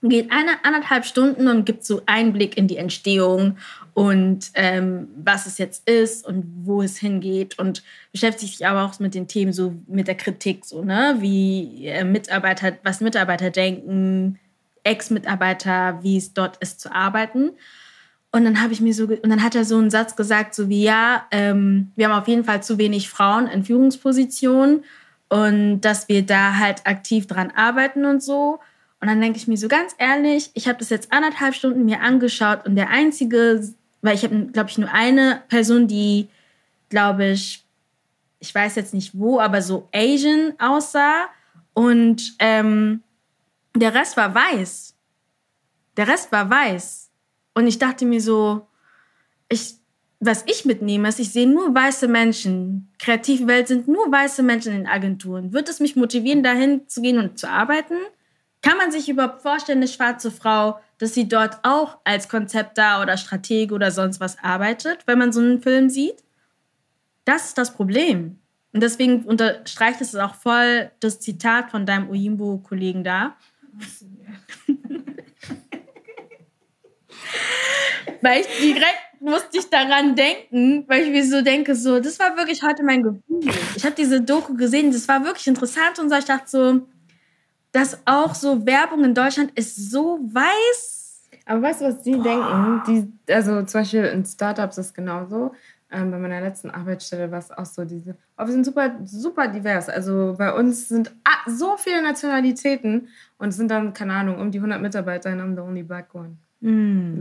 geht eine anderthalb Stunden und gibt so Einblick in die Entstehung und ähm, was es jetzt ist und wo es hingeht und beschäftigt sich aber auch mit den Themen so mit der Kritik so ne? Wie äh, Mitarbeiter was Mitarbeiter denken Ex-Mitarbeiter wie es dort ist zu arbeiten. Und dann habe ich mir so und dann hat er so einen Satz gesagt so wie ja ähm, wir haben auf jeden Fall zu wenig Frauen in Führungspositionen und dass wir da halt aktiv dran arbeiten und so und dann denke ich mir so ganz ehrlich, ich habe das jetzt anderthalb Stunden mir angeschaut und der einzige, weil ich habe, glaube ich, nur eine Person, die, glaube ich, ich weiß jetzt nicht wo, aber so Asian aussah und ähm, der Rest war weiß. Der Rest war weiß. Und ich dachte mir so, ich, was ich mitnehme, ist, ich sehe nur weiße Menschen. Kreative Welt sind nur weiße Menschen in Agenturen. Wird es mich motivieren, dahin zu gehen und zu arbeiten? Kann man sich überhaupt vorstellen, eine schwarze Frau, dass sie dort auch als Konzeptar oder Stratege oder sonst was arbeitet, wenn man so einen Film sieht? Das ist das Problem. Und deswegen unterstreicht es auch voll das Zitat von deinem Oyimbo-Kollegen da. weil ich direkt musste ich daran denken, weil ich mir so denke, so, das war wirklich heute mein Gefühl. Ich habe diese Doku gesehen, das war wirklich interessant und so. Ich dachte so, dass auch so Werbung in Deutschland ist so weiß. Aber weißt du, was die denken? Die, also zum Beispiel in Startups ist es genauso. Ähm, bei meiner letzten Arbeitsstelle war es auch so, diese, oh, wir sind super, super divers. Also bei uns sind ah, so viele Nationalitäten und es sind dann, keine Ahnung, um die 100 Mitarbeiter und I'm the only black one.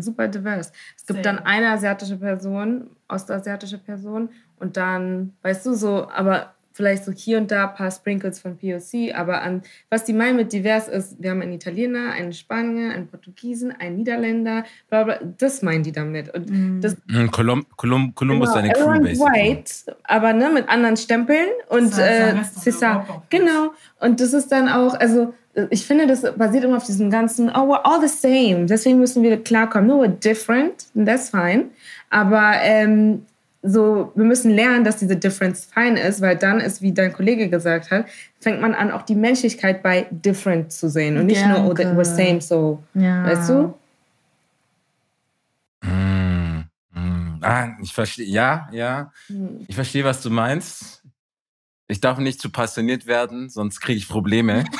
Super divers. Es gibt Sehr. dann eine asiatische Person, ostasiatische Person und dann, weißt du, so, aber vielleicht so hier und da ein paar Sprinkles von POC, aber an, was die meinen mit divers ist, wir haben einen Italiener, einen Spanier, einen Portugiesen, einen Niederländer, bla bla, das meinen die damit. Und das Hm, Colum, Colum, Columbus Genau, seine Crew, basically. white, aber ne, mit anderen Stempeln und der äh, César. Genau. Und das ist dann auch, also ich finde, das basiert immer auf diesem ganzen, oh, we're all the same. Deswegen müssen wir klarkommen. No, we're different, and that's fine. Aber ähm, so, wir müssen lernen, dass diese Difference fine ist, weil dann ist, wie dein Kollege gesagt hat, fängt man an, auch die Menschlichkeit bei different zu sehen und nicht nur, oh, that we're same, so, Ja. weißt du? Hm, hm. Ah, ich verstehe, ja, ja. Ich verstehe, was du meinst. Ich darf nicht zu passioniert werden, sonst kriege ich Probleme.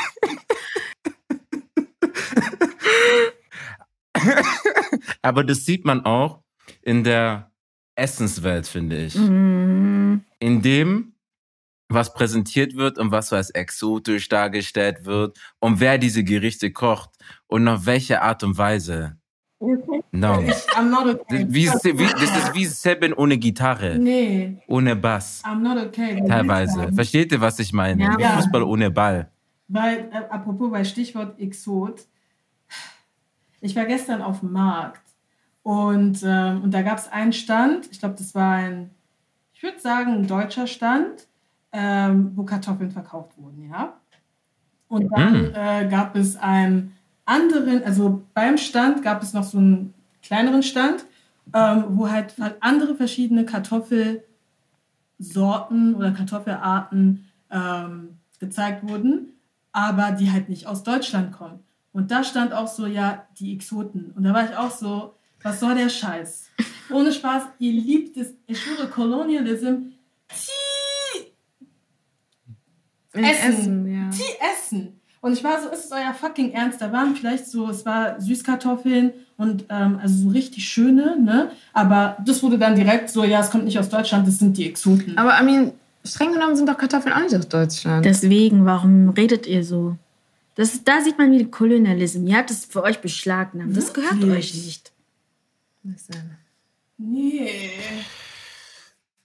Aber das sieht man auch in der Essenswelt, finde ich. Mhm. In dem, was präsentiert wird und was so als exotisch dargestellt wird und wer diese Gerichte kocht und auf welche Art und Weise. No. I'm not okay. Wie, wie, das ist wie Seven ohne Gitarre, Nee, ohne Bass. I'm not okay. Teilweise. Versteht ihr, was ich meine? Ja. Wie Fußball ohne Ball. Weil, äh, apropos bei Stichwort Exot, ich war gestern auf dem Markt und, ähm, und da gab es einen Stand, ich glaube, das war ein, ich würde sagen, ein deutscher Stand, ähm, wo Kartoffeln verkauft wurden, ja. Und dann Mm. äh, gab es einen anderen, also beim Stand gab es noch so einen kleineren Stand, ähm, wo halt andere verschiedene Kartoffelsorten oder Kartoffelarten ähm, gezeigt wurden, aber die halt nicht aus Deutschland kommen. Und da stand auch so, ja, die Exoten. Und da war ich auch so, was soll der Scheiß? Ohne Spaß, ihr liebt es, ich schwöre, Colonialism. In Essen. ja. die essen. Und ich war so, ist es euer fucking Ernst? Da waren vielleicht so, es war Süßkartoffeln und ähm, also so richtig schöne, ne? Aber das wurde dann direkt so, ja, es kommt nicht aus Deutschland, das sind die Exoten. Aber I mean, streng genommen sind doch Kartoffeln auch nicht aus Deutschland. Deswegen, warum redet ihr so? Das da sieht man wieder Kolonialismus. Ihr habt es für euch beschlagnahmt. Das gehört Wirklich? euch nicht. Listen. nee.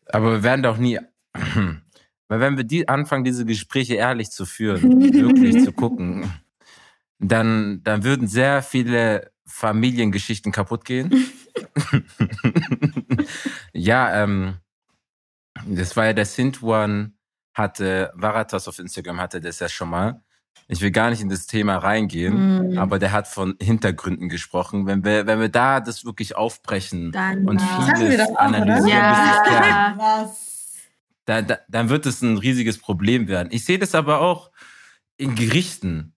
Aber wir werden doch nie. Weil wenn wir die anfangen, diese Gespräche ehrlich zu führen, wirklich zu gucken, dann, dann würden sehr viele Familiengeschichten kaputt gehen. ja, ähm, das war ja der Sint One, hatte, Varatas auf Instagram hatte das ja schon mal. Ich will gar nicht in das Thema reingehen, Mm. aber der hat von Hintergründen gesprochen. Wenn wir, wenn wir da das wirklich aufbrechen Dann, und wir vieles auch, analysieren, Ja, da, da, dann wird es ein riesiges Problem werden. Ich sehe das aber auch in Gerichten.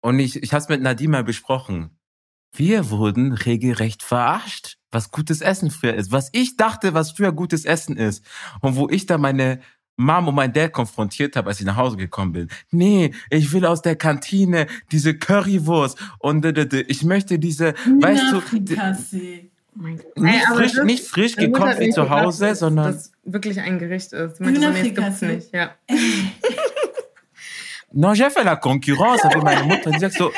Und ich, ich habe es mit Nadim mal besprochen. Wir wurden regelrecht verarscht, was gutes Essen früher ist. Was ich dachte, was früher gutes Essen ist. Und wo ich da meine Mom und mein Dad konfrontiert habe, als ich nach Hause gekommen bin. Nee, ich will aus der Kantine diese Currywurst und ich möchte diese, weißt du, Frikassee. oh nicht Ey, aber frisch, das- nicht frisch gekocht wie zu gedacht, Hause, dass sondern das wirklich ein Gericht ist. So, nee, das gibt's nicht. Ja. Non, j'ai fait la concurrence, habe meine Mutter die sagt so.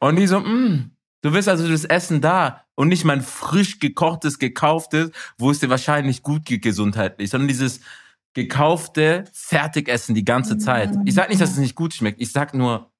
Und die so, mm, du willst also das Essen da und nicht mein frisch gekochtes, gekauftes, wo es dir wahrscheinlich gut geht gesundheitlich, sondern dieses gekaufte Fertigessen die ganze Zeit. Ich sag nicht, dass es nicht gut schmeckt. Ich sag nur,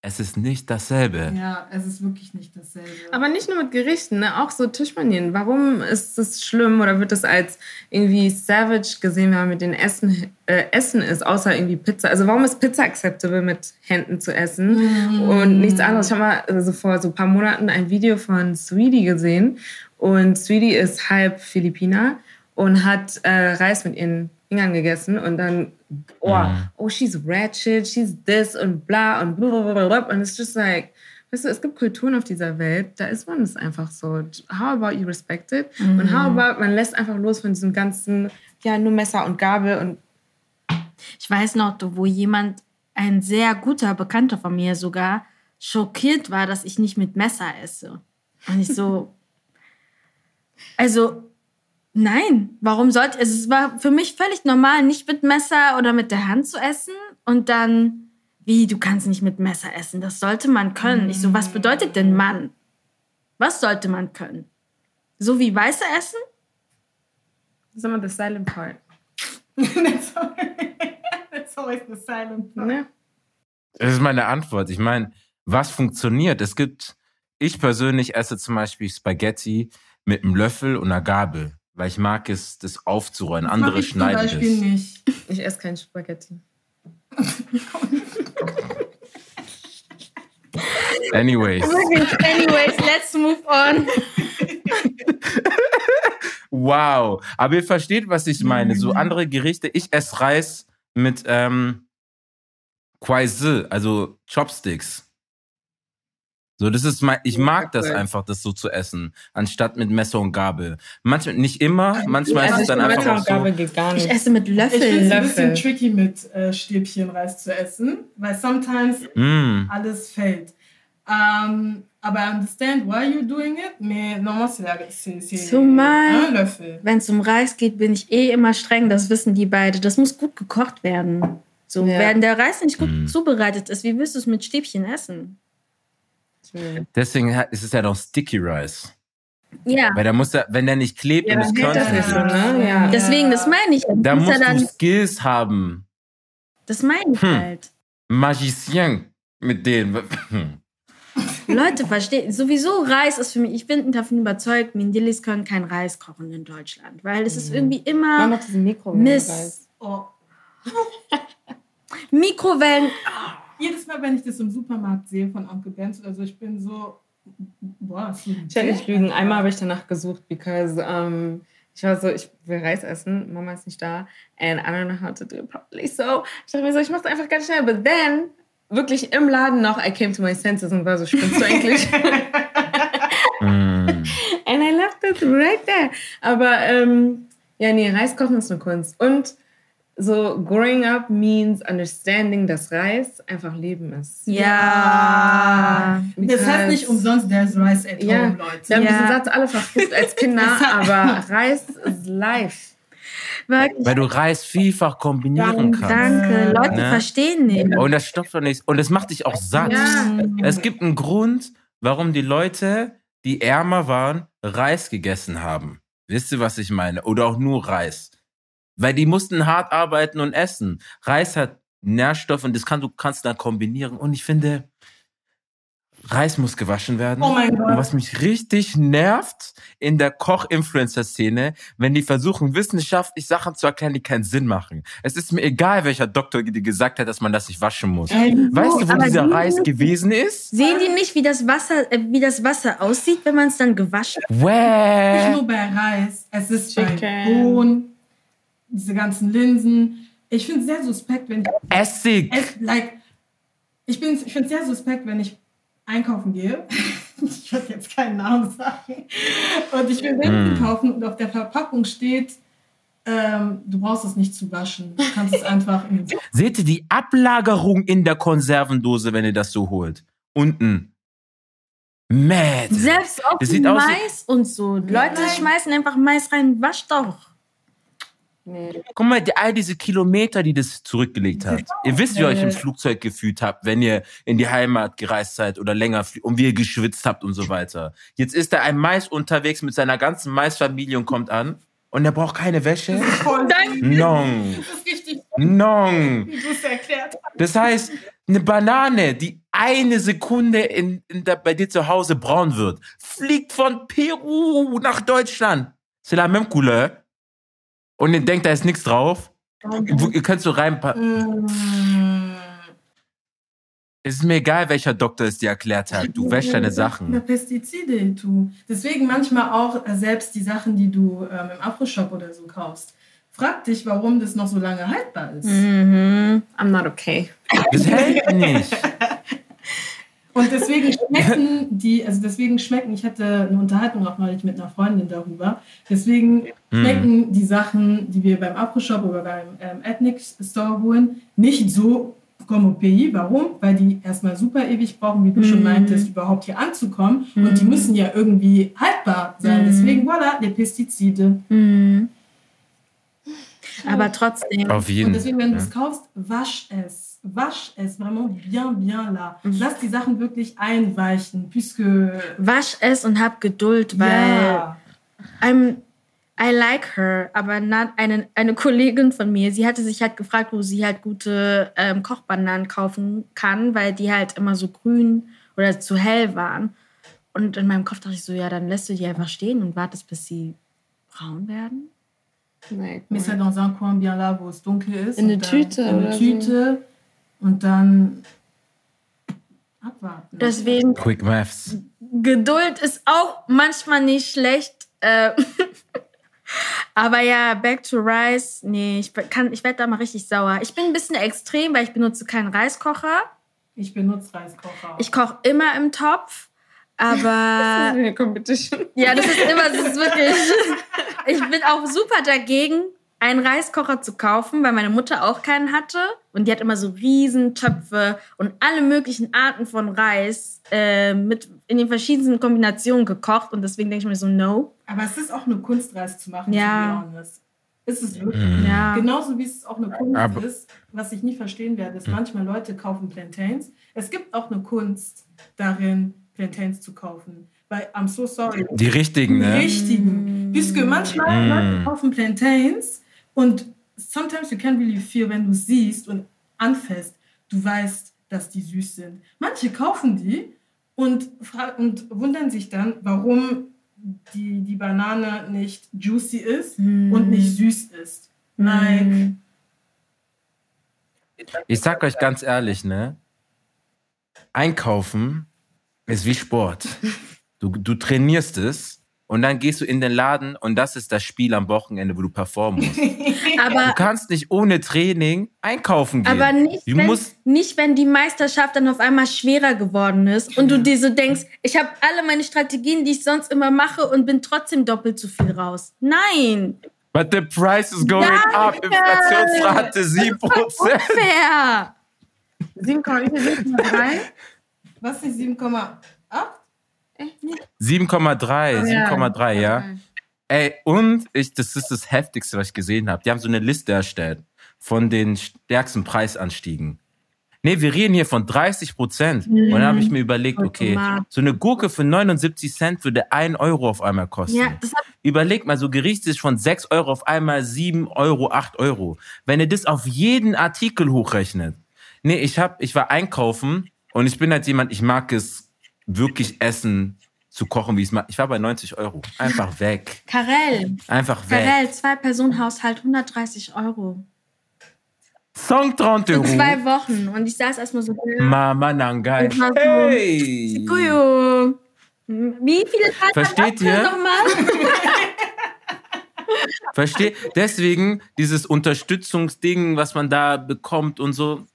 es ist nicht dasselbe. Ja, es ist wirklich nicht dasselbe. Aber nicht nur mit Gerichten, ne? auch so Tischmanieren. Warum ist das schlimm oder wird das als irgendwie savage gesehen, wenn man mit den Essen, äh, Essen ist, außer irgendwie Pizza? Also warum ist Pizza acceptable mit Händen zu essen und nichts anderes? Ich habe mal also vor so ein paar Monaten ein Video von Sweetie gesehen und Sweetie ist halb Philippiner und hat äh, Reis mit ihren Fingern gegessen und dann, oh, Mhm. oh, she's ratchet, she's this und bla und blablabla. Und it's just like, weißt du, es gibt Kulturen auf dieser Welt, da ist man es einfach so. How about you respect it? Und how about man lässt einfach los von diesem ganzen, ja, nur Messer und Gabel und Ich weiß noch, wo jemand, ein sehr guter Bekannter von mir sogar, schockiert war, dass ich nicht mit Messer esse. Und ich so, also, nein, warum sollte, also es war für mich völlig normal, nicht mit Messer oder mit der Hand zu essen und dann, wie, du kannst nicht mit Messer essen, das sollte man können. Ich so, was bedeutet denn Mann? Was sollte man können? So wie Weiße essen? das ist immer the silent part. That's That's always the silent part. Das ist meine Antwort. Ich meine, was funktioniert? Es gibt, ich persönlich esse zum Beispiel Spaghetti mit einem Löffel und einer Gabel, weil ich mag es, das aufzurollen. Das Andere mach ich schneiden zum Beispiel nicht. Ich esse kein Spaghetti. Anyways. Anyways, let's move on. Wow. Aber ihr versteht, was ich meine. So andere Gerichte. Ich esse Reis mit ähm, Quaise, also Chopsticks. So, das ist mein, ich mag das einfach, das so zu essen, anstatt mit Messer und Gabel. Manchmal, nicht immer, manchmal ist Also es ich dann einfach Messer auch und so. Gabel geht gar Ich nicht. esse mit Ich finde es Löffeln. ein bisschen tricky mit äh, Stäbchen Reis zu essen, weil sometimes Mm. alles fällt. Um, aber I understand why you're doing it, mais normalement c'est c'est Zumal- Löffel. Wenn es um Reis geht, bin ich eh immer streng. Das wissen die beide. Das muss gut gekocht werden. So, Ja. wenn der Reis nicht gut Mhm. zubereitet ist, wie willst du es mit Stäbchen essen? Deswegen ist es ja noch Sticky Rice. Ja. Weil da muss er, wenn der nicht klebt Ja, und dann es hält das so, ist, ne? Ja. Deswegen, das meine ich. da muss musst ja du dann, Skills haben. das meine ich Hm. halt. Magicien mit denen. Leute, verstehen. Sowieso Reis ist für mich, ich bin davon überzeugt, Mindilis können kein Reis kochen in Deutschland. Weil es ist irgendwie Mach immer diesen Mikrowellenreis. Mist. Oh. Mikrowellen. Jedes Mal, wenn ich das im Supermarkt sehe von Onkel Benz oder so, ich bin so, boah, ist so Ich werde nicht lügen. Einmal habe ich danach gesucht, because um, ich war so, ich will Reis essen, Mama ist nicht da, and I don't know how to do it properly. So, ich dachte mir so, ich mache es einfach ganz schnell. But then wirklich im Laden noch I came to my senses und war so, spinnst du eigentlich? Mm. And I left it right there. Aber ähm, ja, nee, Reis kochen ist eine Kunst. Und so growing up means understanding, dass Reis einfach Leben ist. Ja. Das heißt nicht umsonst, there's rice at Ja, home, wir Leute. haben Ja. diesen Satz alle verflucht als Kinder, aber Reis ist life. Wirklich. Weil du Reis vielfach kombinieren kannst. Danke. Leute Ne? verstehen nicht. Und das stopft doch nichts. Und es macht dich auch satt. Ja. Es gibt einen Grund, warum die Leute, die ärmer waren, Reis gegessen haben. Wisst ihr, was ich meine? Oder auch nur Reis. Weil die mussten hart arbeiten und essen. Reis hat Nährstoffe und das kann, du kannst dann kombinieren. Und ich finde, Reis muss gewaschen werden. Oh mein Und Gott. was mich richtig nervt in der Koch-Influencer-Szene, wenn die versuchen, wissenschaftlich Sachen zu erklären, die keinen Sinn machen. Es ist mir egal, welcher Doktor dir gesagt hat, dass man das nicht waschen muss. Weißt du, wo dieser die- Reis gewesen ist? Sehen die nicht, wie das Wasser, äh, wie das Wasser aussieht, wenn man es dann gewaschen Nicht Wäh. nur bei Reis, es ist bei Chicken. Bohnen, diese ganzen Linsen. Ich finde es sehr suspekt, wenn ich Essig. es, like, ich bin, ich finde es sehr suspekt, wenn ich einkaufen gehe. ich werde jetzt keinen Namen sagen. Und ich will Linsen kaufen und auf der Verpackung steht, ähm, du brauchst es nicht zu waschen. Du kannst es einfach Seht ihr die Ablagerung in der Konservendose, wenn ihr das so holt? Unten. Mad. Selbst auf Mais und so. Leute Nein. schmeißen einfach Mais rein. Wasch doch. Nee. Guck mal, die, all diese Kilometer, die das zurückgelegt hat. Ihr wisst, wie ihr euch im Flugzeug gefühlt habt, wenn ihr in die Heimat gereist seid oder länger und wie ihr geschwitzt habt und so weiter. Jetzt ist da ein Mais unterwegs mit seiner ganzen Maisfamilie und kommt an und er braucht keine Wäsche. Voll. Non. Das ist richtig, wie du es erklärt hast. Das heißt, eine Banane, die eine Sekunde in, in der, bei dir zu Hause braun wird, fliegt von Peru nach Deutschland. C'est la même couleur. Und ihr denkt, da ist nichts drauf. Wo- Ihr könnt so reinpacken. Mm. Es ist mir egal, welcher Doktor es dir erklärt hat. Du wäschst deine Sachen. Pestizide, du. Deswegen manchmal auch äh, selbst die Sachen, die du ähm, im Afro-Shop oder so kaufst. Frag dich, warum das noch so lange haltbar ist. Mhm. I'm not okay. Das hält nicht. Und deswegen schmecken die, also deswegen schmecken, ich hatte eine Unterhaltung auch neulich mit einer Freundin darüber, deswegen schmecken die Sachen, die wir beim Afro-Shop oder beim ähm, Ethnic Store holen, nicht so comme au pays. Warum? Weil die erstmal super ewig brauchen, wie du schon meintest, überhaupt hier anzukommen. Und die müssen ja irgendwie haltbar sein. Deswegen, voilà, die Pestizide. Mhm. Aber trotzdem. Auf Und jeden deswegen, wenn du es kaufst, wasch es. Wasch es vraiment bien, bien là. Lass die Sachen wirklich einweichen, puisque. Wasch es und hab Geduld, weil Ja. I'm, I like her, aber not eine, eine Kollegin von mir, sie hatte sich halt gefragt, wo sie halt gute ähm, Kochbananen kaufen kann, weil die halt immer so grün oder zu hell waren. Und in meinem Kopf dachte ich so, ja, dann lässt du die einfach stehen und wartest, bis sie braun werden. Nee, Mais c'est dans un coin bien là, wo es dunkel ist. In eine Tüte In eine oder so. Tüte. Und dann abwarten. Deswegen, Quick Maths. Geduld ist auch manchmal nicht schlecht. Äh, aber ja, back to rice. Nee, ich, kann, ich werde da mal richtig sauer. Ich bin ein bisschen extrem, weil ich benutze keinen Reiskocher. Ich benutze Reiskocher. Ich koche immer im Topf. Aber eine Competition. ja, das ist immer, das ist wirklich. Ich bin auch super dagegen, einen Reiskocher zu kaufen, weil meine Mutter auch keinen hatte. Und die hat immer so riesen Töpfe und alle möglichen Arten von Reis äh, mit in den verschiedensten Kombinationen gekocht. Und deswegen denke ich mir so, no. Aber es ist auch eine Kunst, Reis zu machen, Ja. to be honest. Ist es wirklich. Ja. Genauso wie es auch eine Kunst Aber- ist, was ich nie verstehen werde, ist, manchmal Leute kaufen Plantains. Es gibt auch eine Kunst darin, Plantains zu kaufen. Weil, I'm so sorry. Die richtigen, Die ne? richtigen. Puisque manchmal Mm. Leute kaufen Plantains und sometimes you can't really feel, wenn du siehst und anfasst, du weißt, dass die süß sind. Manche kaufen die und, und wundern sich dann, warum die, die Banane nicht juicy ist und nicht süß ist. Like, Ich sag euch ganz ehrlich, ne? Einkaufen ist wie Sport. Du, du trainierst es Und dann gehst du in den Laden und das ist das Spiel am Wochenende, wo du performen musst. Du Aber, kannst nicht ohne Training einkaufen gehen. aber nicht, du wenn, musst nicht, wenn die Meisterschaft dann auf einmal schwerer geworden ist und du dir so denkst, ich habe alle meine Strategien, die ich sonst immer mache und bin trotzdem doppelt so viel raus. Nein, But the price is going Danke. up. Inflationsrate 7%. fair. 7,3? Was ist 7,8? 7,3, 7,3, ja. Ey, und ich, das ist das Heftigste, was ich gesehen habe. Die haben so eine Liste erstellt von den stärksten Preisanstiegen. Nee, wir reden hier von 30 Prozent. Und dann habe ich mir überlegt, okay, so eine Gurke für 79 Cent würde 1 Euro auf einmal kosten. Ja, Überlegt mal, so Gericht ist von 6 Euro auf einmal 7 Euro, 8 Euro. Wenn ihr das auf jeden Artikel hochrechnet. Nee, ich hab, ich war einkaufen und ich bin halt jemand, ich mag es wirklich essen, zu kochen, wie ich es mag. Ich war bei 90 Euro. Einfach weg. Karel. Einfach weg. Karel, Zwei-Personen-Haushalt, 130 Euro. Song 30 In Euro. zwei Wochen. Und ich saß erstmal so. Mama Nangai. Hey! Wie viele Tage Versteht ihr? nochmal? Versteht? Deswegen dieses Unterstützungsding, was man da bekommt und so,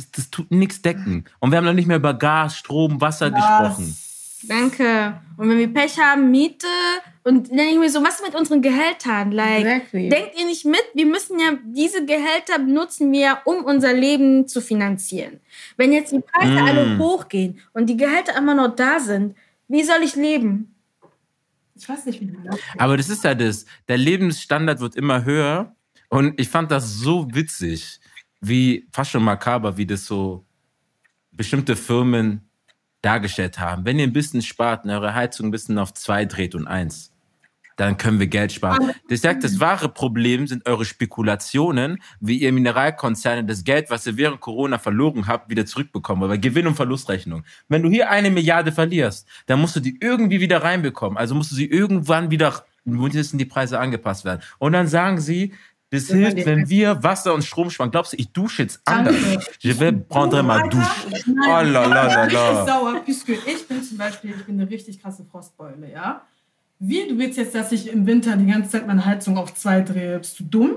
das, das, tut nichts decken. Und wir haben noch nicht mehr über Gas, Strom, Wasser gesprochen. Danke. Und wenn wir Pech haben, Miete. Und dann denke ich mir so, was mit unseren Gehältern? Like, Exactly. denkt ihr nicht mit? Wir müssen ja, diese Gehälter benutzen wir, um unser Leben zu finanzieren. Wenn jetzt die Preise Mm. alle hochgehen und die Gehälter immer noch da sind, wie soll ich leben? Ich weiß nicht, wie du das Aber das ist ja das. Der Lebensstandard wird immer höher. Und ich fand das so witzig, wie fast schon makaber, wie das so bestimmte Firmen dargestellt haben. Wenn ihr ein bisschen spart und eure Heizung ein bisschen auf zwei dreht und eins, dann können wir Geld sparen. Ich sag, das wahre Problem sind eure Spekulationen, wie ihr Mineralkonzerne das Geld, was ihr während Corona verloren habt, wieder zurückbekommen. Aber Gewinn- und Verlustrechnung. Wenn du hier eine Milliarde verlierst, dann musst du die irgendwie wieder reinbekommen. Also musst du sie irgendwann wieder, müssen die Preise angepasst werden. Und dann sagen sie, das hilft, wenn wir Wasser und Strom sparen. Glaubst du, ich dusche jetzt anders? Je vais prendre ma douche. Oh la la la Ich bin la. sauer, puisque ich bin zum Beispiel, ich bin eine richtig krasse Frostbeule, ja? Wie, du willst jetzt, dass ich im Winter die ganze Zeit meine Heizung auf zwei drehe? Bist du dumm?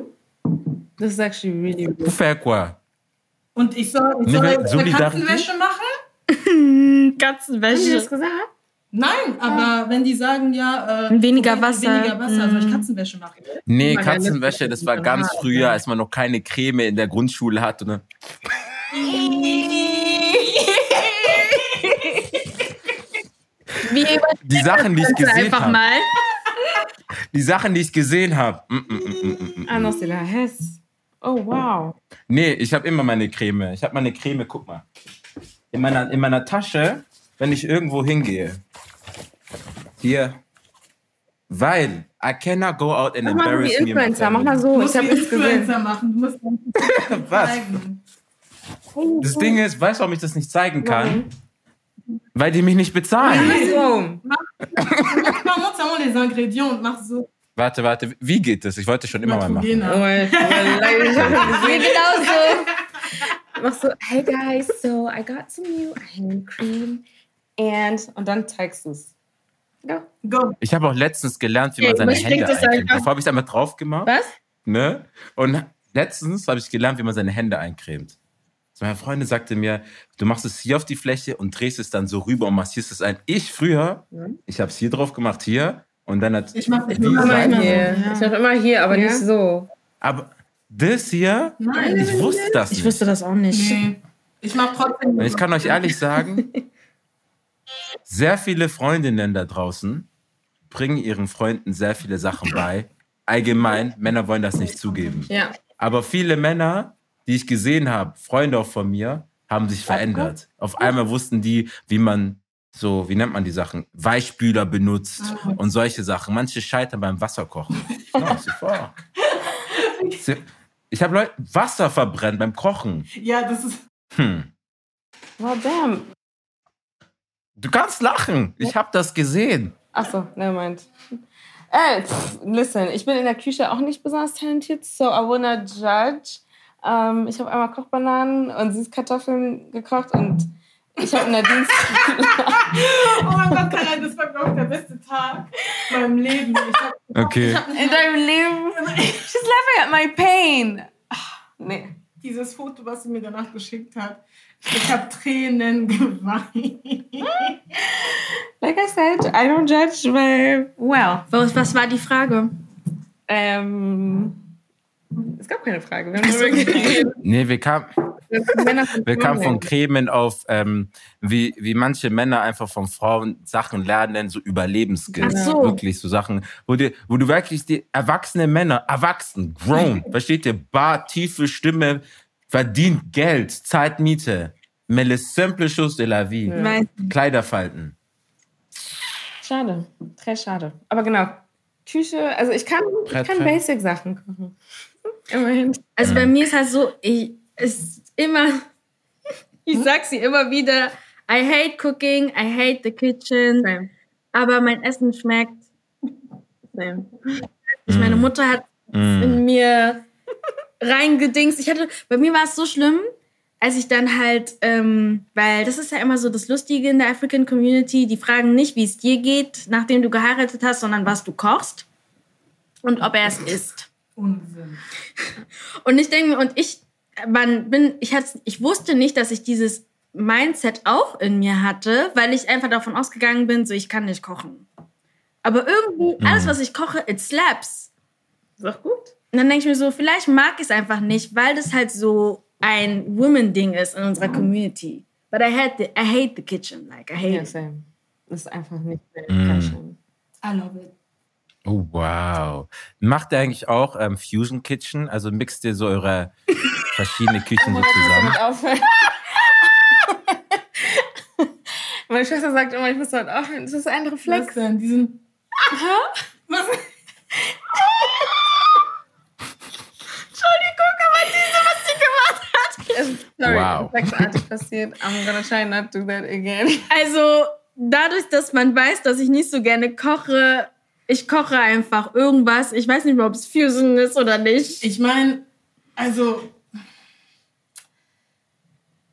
This is actually really faire quoi? Und ich soll, ich soll jetzt eine Katzenwäsche machen? Haben die Katzenwäsche. das gesagt? Nein, aber wenn die sagen, ja, äh, Weniger Wasser. weniger Wasser, soll ich Mm. Katzenwäsche machen? Nee, Katzenwäsche, das war ganz früher, als man noch keine Creme in der Grundschule hatte. Ne? Wie Die Sachen, die ich gesehen habe. mal. Die Sachen, die ich gesehen habe. Non, c'est la Hesse. Oh, wow. Nee, ich habe immer meine Creme. Ich habe meine Creme, guck mal. In meiner, in meiner Tasche, wenn ich irgendwo hingehe. Hier. Weil I cannot go out and Mach mal embarrass in my Influencer, mach mal family. Du so. musst Ich habe wie nichts gesehen. Influencer machen. Du musst dann Was? zeigen. Das Ding ist, weißt du, warum ich das nicht zeigen kann? Weil die mich nicht bezahlen. So. Mach montre les ingrédients und mach so. Warte, warte, wie geht das? Ich wollte schon immer mal machen. Neutrogena. Ouais, ouais, ich hab das gesehen. Genau so. Mach so, hey guys, so I got some new hand cream. And, und dann zeigst du's. Go. Go. Ich habe auch letztens gelernt, wie man Ja, seine Hände das eincremt. Davor habe ich es einfach drauf gemacht. Was? Ne? Und letztens habe ich gelernt, wie man seine Hände eincremt. So, meine Freundin sagte mir, du machst es hier auf die Fläche und drehst es dann so rüber und massierst es ein. Ich früher, ich habe es hier drauf gemacht, hier. Und dann hat Ich mach nicht die immer Immer hier. Ich mach immer hier, aber Ja. nicht so. Aber das hier, Nein. ich wusste das Ich nicht. wusste das auch nicht. Nee. Ich mach trotzdem. Und ich kann euch ehrlich sagen, sehr viele Freundinnen da draußen bringen ihren Freunden sehr viele Sachen bei. Allgemein, Männer wollen das nicht zugeben. Ja. Aber viele Männer, die ich gesehen habe, Freunde auch von mir, haben sich verändert. Auf einmal wussten die, wie man so, wie nennt man die Sachen? Weichspüler benutzt und solche Sachen. Manche scheitern beim Wasserkochen. C'est- Ich habe Leute Wasser verbrennt beim Kochen. Ja, das ist. Hm. Well, damn. Du kannst lachen. Ich habe das gesehen. Ach so, nevermind. Ey, pff, listen, ich bin in der Küche auch nicht besonders talentiert, so I wanna judge. Ähm, ich habe einmal Kochbananen und Süßkartoffeln gekocht und ich habe Nadines... Oh mein Gott, Karin, das war, glaube ich, der beste Tag. meinem Leben. Ich hab, Okay. In deinem Leben. She's laughing at my pain. Ach, nee. dieses Foto, was sie mir danach geschickt hat, ich habe Tränen geweint. Like I said, I don't judge, but well. Was, was war die Frage? Ähm, es gab keine Frage. Wir haben darüber geredet. Nee, wir kamen wir kamen von Cremen auf, ähm, wie, wie manche Männer einfach von Frauen Sachen lernen, so Überlebensskills. Ach so. Wirklich so Sachen, wo, die, wo du wirklich die erwachsene Männer, erwachsen, grown, versteht ihr? Bar, tiefe Stimme, verdient Geld, zahlt Miete. Mais les simples choses de la vie. Weiß- Kleider falten. Schade. Très schade. Aber genau. Küche, also ich kann, ich kann. Basic-Sachen kochen. Immerhin. Also bei mir ist halt so, ich ist immer, ich sag sie immer wieder, I hate cooking, I hate the kitchen, Same. aber mein Essen schmeckt. Same. Ich, meine Mutter hat Mm. in mir reingedingst. Ich hatte, bei mir war es so schlimm, als ich dann halt, ähm, weil das ist ja immer so das Lustige in der African Community, die fragen nicht, wie es dir geht, nachdem du geheiratet hast, sondern was du kochst und ob er es isst. Unsinn. Und ich denke mir, und ich, man bin, ich hatte, ich wusste nicht, dass ich dieses Mindset auch in mir hatte, weil ich einfach davon ausgegangen bin, so ich kann nicht kochen. Aber irgendwie, alles, was ich koche, it slaps. Ist auch gut. Und dann denke ich mir so, vielleicht mag ich es einfach nicht, weil das halt so ein Woman-Ding ist in unserer Community. But I hate the, I hate the kitchen, like I hate Ja, it. same. Das ist einfach nicht mehr Mm. I love it. Oh, wow. Macht ihr eigentlich auch ähm, Fusion Kitchen? Also mixt ihr so eure verschiedene Küchen so zusammen? Meine Schwester sagt immer, ich muss damit aufhören. Das ist ein Was Reflex. denn? Diesen. Was? Sorry, Wow. reflexartig passiert. I'm gonna try not to do that again. Also, dadurch, dass man weiß, dass ich nicht so gerne koche, ich koche einfach irgendwas. Ich weiß nicht mehr, ob es Fusion ist oder nicht. Ich meine, also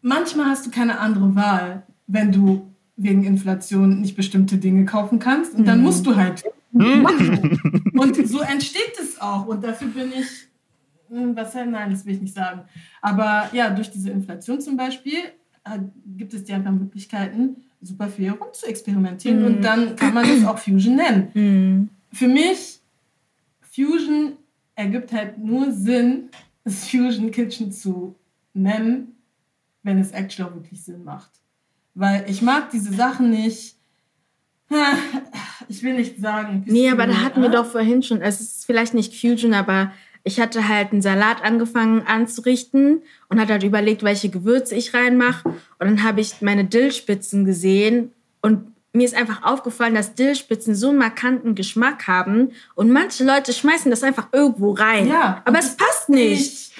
manchmal hast du keine andere Wahl, wenn du wegen Inflation nicht bestimmte Dinge kaufen kannst und dann musst du halt machen. Und so entsteht es auch und dafür bin ich, was halt, nein, das will ich nicht sagen. Aber ja, durch diese Inflation zum Beispiel äh, gibt es dir einfach Möglichkeiten, super viel herum zu experimentieren und dann kann man das auch Fusion nennen für mich, Fusion ergibt halt nur Sinn, das Fusion Kitchen zu nennen, wenn es actually auch wirklich Sinn macht. Weil ich mag diese Sachen nicht. Ich will nicht sagen. Nee, aber da hatten wir äh? doch vorhin schon, es ist vielleicht nicht Fusion, aber ich hatte halt einen Salat angefangen anzurichten und hatte halt überlegt, welche Gewürze ich reinmache. Und dann habe ich meine Dillspitzen gesehen und mir ist einfach aufgefallen, dass Dillspitzen so einen markanten Geschmack haben und manche Leute schmeißen das einfach irgendwo rein. Ja, aber es passt nicht.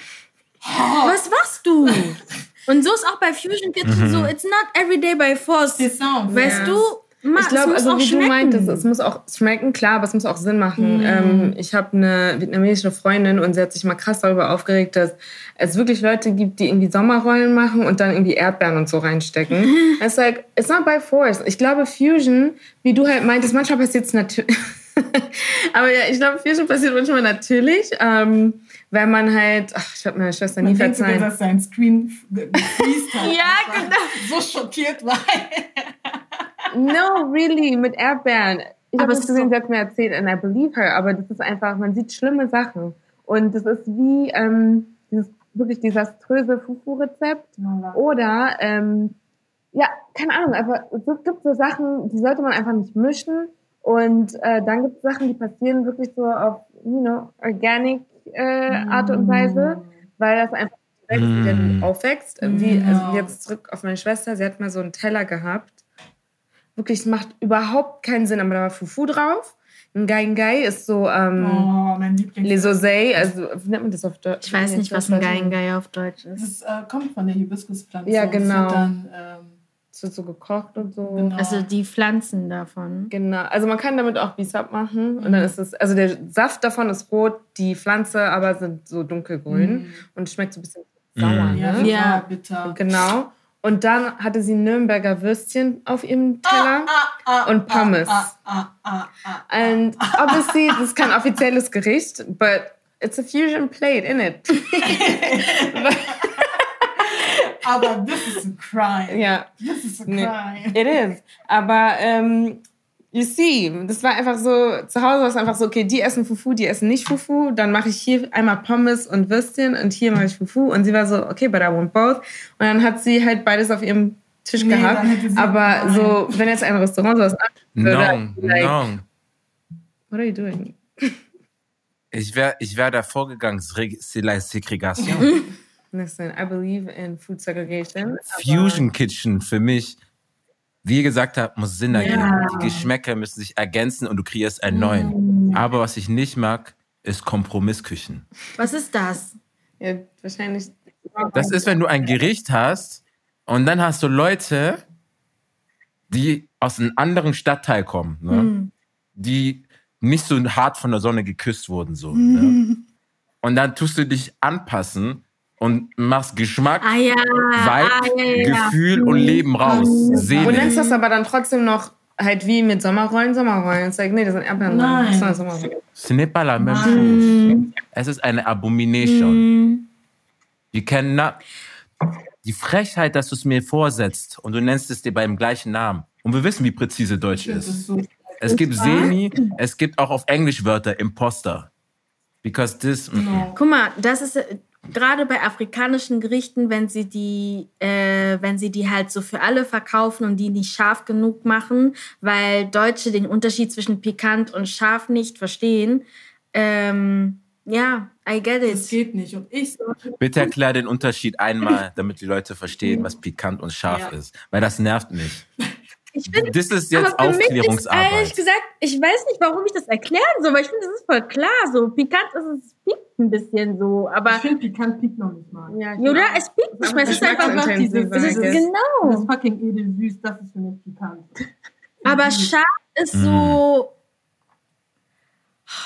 Was machst du? Und so ist auch bei Fusion Kitchen so, it's not every day by force. Weißt Ja. du, ma, Ich glaube, es muss also auch wie schmecken. du meintest, es muss auch schmecken, klar, aber es muss auch Sinn machen. Ähm, ich habe eine vietnamesische Freundin und sie hat sich mal krass darüber aufgeregt, dass es wirklich Leute gibt, die irgendwie Sommerrollen machen und dann irgendwie Erdbeeren und so reinstecken. Es ist like, it's not by force. Ich glaube, Fusion, wie du halt meintest, manchmal passiert es natürlich. aber ja, ich glaube, Fusion passiert manchmal natürlich, ähm, wenn man halt, ach, ich habe meiner Schwester nie Man denkt sogar, verzeihen. dass sein Screen gefriest hat. Ja, genau. So schockiert war. No, really, mit Erdbeeren. Ich Aber habe es das gesehen, so- sie hat mir erzählt, and I believe her, aber das ist einfach, man sieht schlimme Sachen. Und das ist wie ähm, dieses wirklich desaströse Fufu-Rezept. Oder, ähm, ja, keine Ahnung, einfach, es gibt so Sachen, die sollte man einfach nicht mischen. Und äh, dann gibt es Sachen, die passieren wirklich so auf, you know, organic äh, Art und Weise, weil das einfach Mm. aufwächst. Wie, also jetzt zurück auf meine Schwester, sie hat mal so einen Teller gehabt. Wirklich, es macht überhaupt keinen Sinn, aber da war Fufu drauf. Ein Gai Gai ist so ähm, Oh, mein Lieblings. Les Osei, also wie nennt man das auf Deutsch? Ich weiß nicht, was ein Geigengeil auf Deutsch ist. Das äh, kommt von der Hibiskuspflanze. Ja, und es genau. Dann, ähm, Es wird so gekocht und so. Genau. Also die Pflanzen davon. Genau, also man kann damit auch Bisap machen und dann ist es, also der Saft davon ist rot, die Pflanze aber sind so dunkelgrün und schmeckt so ein bisschen sauer, ja, ne? Ja. ja. bitter. Genau. Und dann hatte sie Nürnberger Würstchen auf ihrem Teller. und Pommes. Ah, ah, ah, ah. And obviously, das ist kein offizielles Gericht, but it's a fusion plate, in it? Aber this is a crime. ja. This is a Nee. crime. It is. Aber ähm, you see, das war einfach so, zu Hause war es einfach so, okay, die essen Fufu, die essen nicht Fufu. Dann mache ich hier einmal Pommes und Würstchen und hier mache ich Fufu. Und sie war so, okay, but I want both. Und dann hat sie halt beides auf ihrem Tisch Nee, gehabt. Aber nein. so, wenn jetzt ein Restaurant sowas anbieten würde, No, like, no. what are you doing? Ich wäre ich wär da vorgegangen, Segregation. Listen, I believe in food segregation. Fusion Kitchen für mich, wie ihr gesagt habt, muss Sinn ergeben. Ja. Die Geschmäcker müssen sich ergänzen und du kreierst einen neuen. Aber was ich nicht mag, ist Kompromissküchen. Was ist das? Ja, wahrscheinlich. Das ist, wenn du ein Gericht hast und dann hast du Leute, die aus einem anderen Stadtteil kommen, ne? die nicht so hart von der Sonne geküsst wurden. So, ne? Und dann tust du dich anpassen und machst Geschmack, Ah ja. Vibe, ah, ja, ja, ja. Gefühl und Leben raus. Und Seele. nennst das aber dann trotzdem noch halt wie mit Sommerrollen, Sommerrollen. It's like, nee, das sind Erdbeeren. Nein. Das sind Sommerrollen. Ce n'est pas la même chose. Es ist eine Abomination. You cannot. Die Frechheit, dass du es mir vorsetzt und du nennst es dir beim gleichen Namen. Und wir wissen, wie präzise Deutsch ist. ist so. Es gibt Semi, es gibt auch auf Englisch Wörter Imposter. Because this. mm, Guck mal, das ist gerade bei afrikanischen Gerichten, wenn sie die, äh, wenn sie die halt so für alle verkaufen und die nicht scharf genug machen, weil Deutsche den Unterschied zwischen pikant und scharf nicht verstehen. Ähm, ja, I get Das it. geht nicht. Und ich sollte Bitte erklär den Unterschied einmal, damit die Leute verstehen, was pikant und scharf Ja. ist. Weil das nervt mich. Ich finde, Das ist jetzt aber für mich ist ehrlich Aufklärungsarbeit. gesagt, ich weiß nicht, warum ich das erklären soll, weil ich finde, das ist voll klar. So pikant ist es piekt ein bisschen so, ich aber finde, pikant piekt noch nicht mal. Ja, ja, oder es piekt nicht mehr. Es ist einfach noch dieses, es ist, genau. Das fucking edelsüß, das ist für mich pikant. Aber scharf ist so.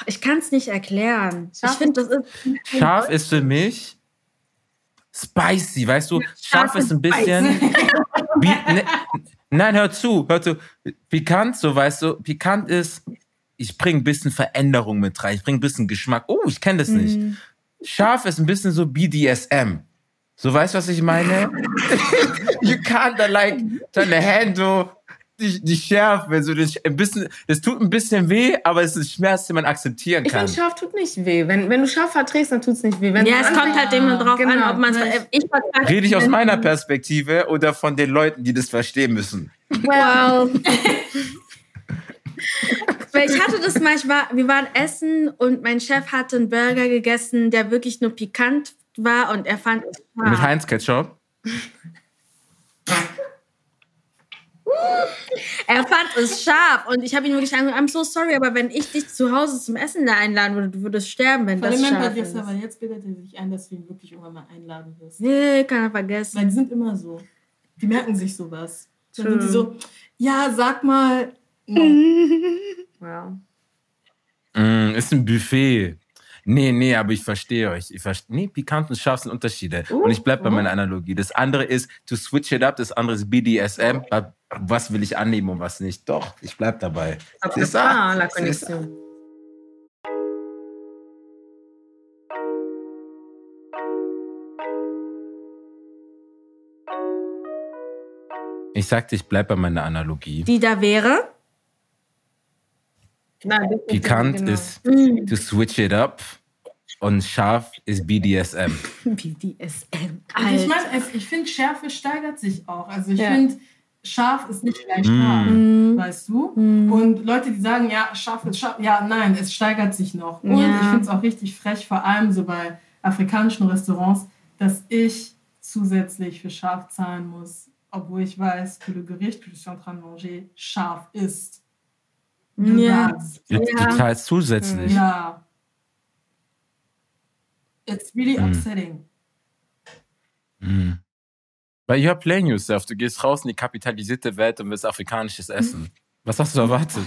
Ich kann es nicht erklären. Scharf ich finde, das ist. Scharf ist für mich spicy, weißt du? Scharf scharf ist ein ist bisschen. Wie, ne, nein, hör zu, hör zu. Pikant, so weißt du, pikant ist, ich bringe ein bisschen Veränderung mit rein, ich bringe ein bisschen Geschmack. Oh, ich kenne das nicht. Scharf ist ein bisschen so BDSM. So weißt du, was ich meine? you can't like deine Hände die, die Schärfe, so das, ein bisschen, das tut ein bisschen weh, aber es ist Schmerz, den man akzeptieren Ich kann. finde, scharf tut nicht weh. Wenn, wenn du scharf verträgst, dann tut es nicht weh. Wenn Ja, es kommt halt immer drauf an, Genau. ob man es. Ich Rede ich aus meiner Perspektive oder von den Leuten, die das verstehen müssen? Wow. Weil ich hatte das mal, ich war, wir waren essen und mein Chef hatte einen Burger gegessen, der wirklich nur pikant war und er fand es Mit. Heinz Ketchup? Er fand es scharf und ich habe ihn wirklich angesagt, I'm so sorry, aber wenn ich dich zu Hause zum Essen da einladen würde, du würdest sterben, wenn Von das scharf ist. jetzt aber jetzt bildet er sich ein, dass du ihn wirklich irgendwann mal einladen wirst. Nee, kann er Weil vergessen. die sind immer so. Die merken sich sowas. Dann sind die so, ja, sag mal. No. Wow. Mm, ist ein Buffet. Nee, nee, aber ich verstehe euch. Ich verstehe. Nee, pikant und scharf sind Unterschiede. und ich bleib bei meiner Analogie. Das andere ist to switch it up, das andere ist BDSM. Was will ich annehmen und was nicht? Doch, ich bleib dabei. C'est ça. la connexion. Ich sagte, ich bleib bei meiner Analogie. Die da wäre. Nein, Pikant genau. ist to switch it up und scharf ist BDSM. BDSM. Also ich meine, ich finde, Schärfe steigert sich auch. Also ich Ja. finde, scharf ist nicht gleich Mm. scharf, Mhm. weißt du? Und Leute, die sagen, ja, scharf ist scharf, ja, nein, es steigert sich noch. Und Ja. ich finde es auch richtig frech, vor allem so bei afrikanischen Restaurants, dass ich zusätzlich für scharf zahlen muss, obwohl ich weiß, que le Gericht que je suis en train de manger scharf ist. Ja. Das- Du, Ja. du zahlst zusätzlich. Ja. It's really Mm. upsetting. Mhm. Weil you're playing yourself. Du gehst raus in die kapitalisierte Welt und willst afrikanisches Essen. Was hast du erwartet?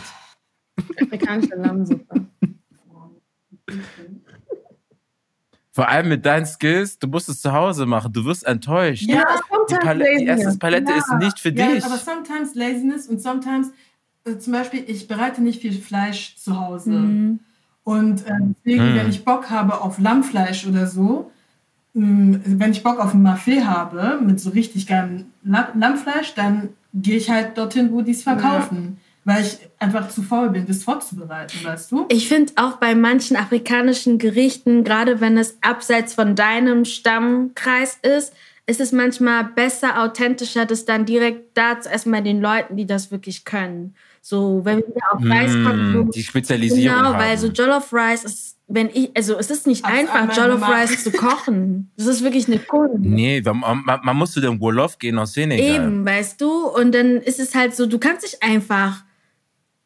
Afrikanische Lammsuppe. Vor allem mit deinen Skills, du musst es zu Hause machen. Du wirst enttäuscht. Ja, die, Pal die Essenspalette Ja. ist nicht für ja, dich. aber sometimes laziness und sometimes äh, zum Beispiel, ich bereite nicht viel Fleisch zu Hause. Mhm. Und äh, deswegen, Mhm. wenn ich Bock habe auf Lammfleisch oder so, wenn ich Bock auf ein Buffet habe mit so richtig geilem La Lammfleisch, dann gehe ich halt dorthin, wo die es verkaufen. Weil ich einfach zu faul bin, das vorzubereiten, weißt du? Ich finde auch bei manchen afrikanischen Gerichten, gerade wenn es abseits von deinem Stammkreis ist, ist es manchmal besser, authentischer, das dann direkt da zu essen bei den Leuten, die das wirklich können. So, wenn wir auf Reis kommen, Mm, die Spezialisierung Genau, haben. weil so Jollof Rice ist, wenn ich, also es ist nicht Hab's einfach, Jollof gemacht. Rice zu kochen. Das ist wirklich eine Kunst. Nee, man, man, man muss zu dem Wolof gehen aus Senegal. Eben, weißt du? Und dann ist es halt so, du kannst dich einfach.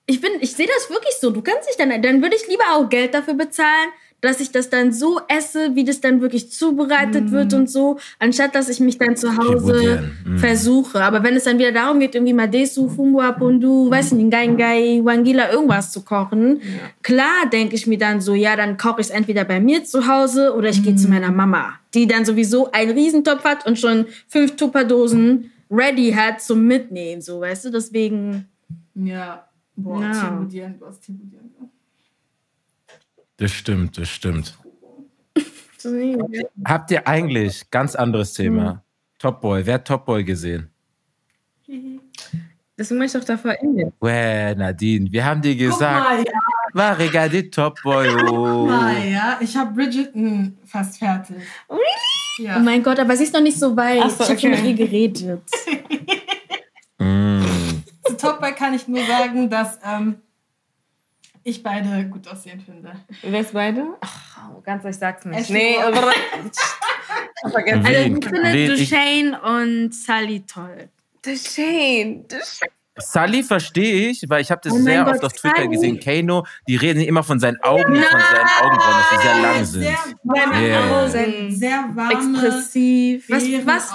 Ich bin, ich sehe das wirklich so. Du kannst dich dann, dann würde ich lieber auch Geld dafür bezahlen, dass ich das dann so esse, wie das dann wirklich zubereitet wird und so, anstatt dass ich mich dann zu Hause mm. versuche. Aber wenn es dann wieder darum geht, irgendwie Madesu, Fumbua, Pundu, weiß nicht, Ngai Wangila, irgendwas zu kochen, klar denke ich mir dann so, ja, dann koche ich es entweder bei mir zu Hause oder ich gehe zu meiner Mama, die dann sowieso einen Riesentopf hat und schon fünf Tupperdosen ready hat zum Mitnehmen, so, weißt du, deswegen, Ja. Boah, Ja. Tibudien, du hast Tibudien. Das stimmt, das stimmt. Habt ihr eigentlich, ganz anderes Thema, Top Boy, wer hat Top Boy gesehen? Deswegen war ich doch davor Indien. Ouais, Nadine, wir haben dir Guck mal, gesagt, ja, war regarde Top Boy. Oh. mal, ja. Ich habe Bridgerton fast fertig. oh Ja. mein Gott, aber sie ist noch nicht so weit. So, ich habe schon okay. mit ihr geredet. Mm. Zu Top Boy kann ich nur sagen, dass ähm, ich beide gut aussehen finde. Wer ist beide? Ach, ganz ich sag's nicht. Ashley Nee, aber. Also, ich finde Duchesne und Sally toll. Shane. Sully verstehe ich, weil ich habe das Oh sehr Gott, oft auf Twitter Sully. gesehen. Kano, die reden immer von seinen Augen, von seinen Augenbrauen, dass sie sehr lang sind. Sehr warme Ja. Augen, sehr warme, Expressiv. Was, was, was.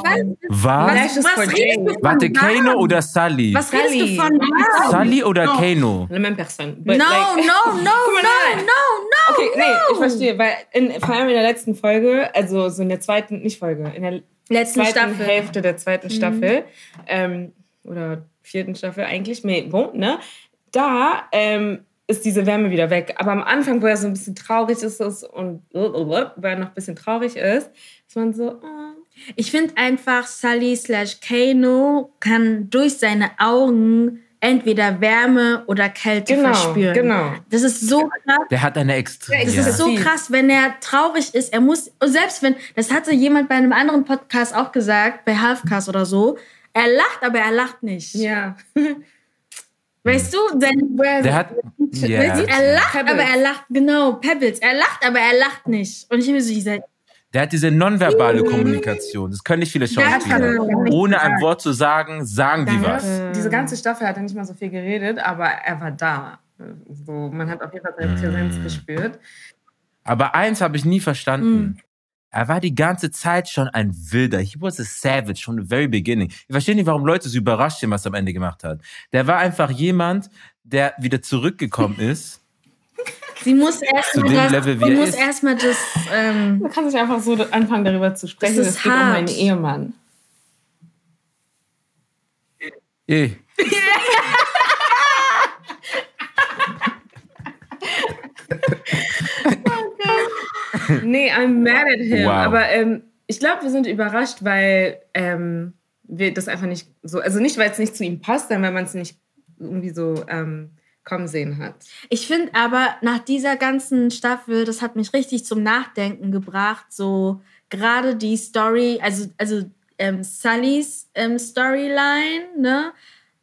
Was? Was redest du von Warte, Kano warm? oder Sully? Was redest du von warm? Sully oder No. Kano? La même personne. No, But no, like- no, no, nein. no, no, Okay, nee, no. ich verstehe, weil in, vor allem in der letzten Folge, also so in der zweiten, nicht Folge, in der Letzten zweiten Staffel. Hälfte der zweiten Staffel, ähm, oder vierten Staffel eigentlich, bon, ne? Da ähm, ist diese Wärme wieder weg. Aber am Anfang, wo er so ein bisschen traurig ist und wo er noch ein bisschen traurig ist, ist man so, ah. Ich finde einfach, Sully slash Kano kann durch seine Augen entweder Wärme oder Kälte Genau, verspüren. genau. Das ist so krass. Der hat eine extrem. Das Ja. ist so krass, wenn er traurig ist. Er muss, selbst wenn, das hatte jemand bei einem anderen Podcast auch gesagt, bei Halfcast oder so, er lacht, aber er lacht nicht. ja. Weißt du, sein, Der hat. Du, er lacht, Pebbles. aber er lacht, genau, Pebbles. Er lacht, aber er lacht nicht. Und ich habe so gesagt, Der hat diese nonverbale Kommunikation. Das können nicht viele Schauspieler. Ohne ein Wort zu sagen, sagen die was. Diese ganze Staffel hat er nicht mal so viel geredet, aber er war da. So, man hat auf jeden Fall seine Präsenz gespürt. Aber eins habe ich nie verstanden. Er war die ganze Zeit schon ein Wilder. He was a savage from the very beginning. Ich verstehe nicht, warum Leute so überrascht sind, was er am Ende gemacht hat. Der war einfach jemand, der wieder zurückgekommen ist. sie muss erstmal dem das, Level, wie sie er muss ist. erstmal das, ähm, Man kann nicht einfach so anfangen, darüber zu sprechen. Das Es ist geht um hart. meinen Ehemann. Eh. Nee, I'm mad at him. Wow. Aber ähm, ich glaube, wir sind überrascht, weil ähm, wir das einfach nicht so, also nicht, weil es nicht zu ihm passt, sondern weil man es nicht irgendwie so ähm, kommen sehen hat. Ich finde aber nach dieser ganzen Staffel, das hat mich richtig zum Nachdenken gebracht, so gerade die Story, also, also ähm, Sullys ähm, Storyline, ne?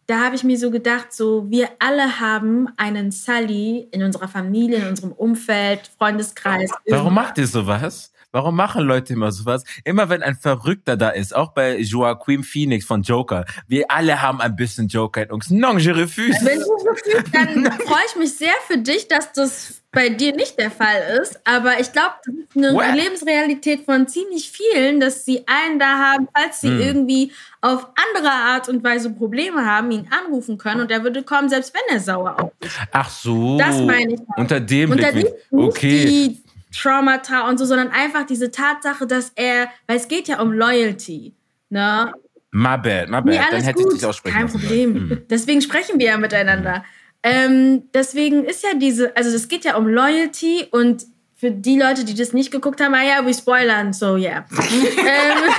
Da habe ich mir so gedacht, so wir alle haben einen Sully in unserer Familie, in unserem Umfeld, Freundeskreis. Warum macht ihr sowas? Warum machen Leute immer sowas? Immer wenn ein Verrückter da ist, auch bei Joaquin Phoenix von Joker. Wir alle haben ein bisschen Joker in uns. Non, je refuse. Wenn du so fühlst, dann freue ich mich sehr für dich, dass das bei dir nicht der Fall ist. Aber ich glaube, das ist eine What? Lebensrealität von ziemlich vielen, dass sie einen da haben, falls sie Hm. irgendwie auf andere Art und Weise Probleme haben, ihn anrufen können und er würde kommen, selbst wenn er sauer auf ist. Ach so. Das meine ich. Unter dem Blickwinkel. nicht Okay. die Traumata und so, sondern einfach diese Tatsache, dass er, weil es geht ja um Loyalty, ne? My bad, my bad. Nee, Dann hätte ich gut. dich aussprechen Kein Problem. Hm. Deswegen sprechen wir ja miteinander. Ähm, deswegen ist ja diese, also es geht ja um Loyalty und für die Leute, die das nicht geguckt haben, ah ja, we spoilern, so yeah. ähm,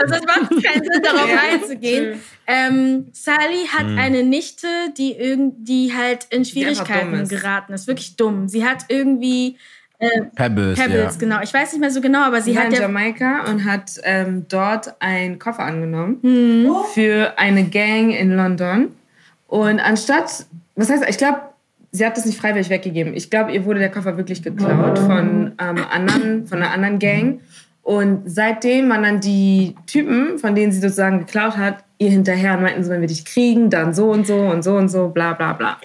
also es macht keinen Sinn, darauf einzugehen. Ähm, Sally hat Hm. eine Nichte, die irgendwie halt in Schwierigkeiten ist. geraten ist. Wirklich dumm. Sie hat irgendwie äh, Pebbles, Pebbles, ja. genau. Ich weiß nicht mehr so genau, aber Sie sie war hat in ja Jamaika und hat ähm, dort einen Koffer angenommen Hm. für eine Gang in London. Und anstatt, was heißt, ich glaube, sie hat das nicht freiwillig weggegeben. Ich glaube, ihr wurde der Koffer wirklich geklaut von, ähm, anderen, von einer anderen Gang. Und seitdem waren dann die Typen, von denen sie sozusagen geklaut hat, ihr hinterher und meinten so, wenn wir dich kriegen, dann so und so und so und so, bla bla bla.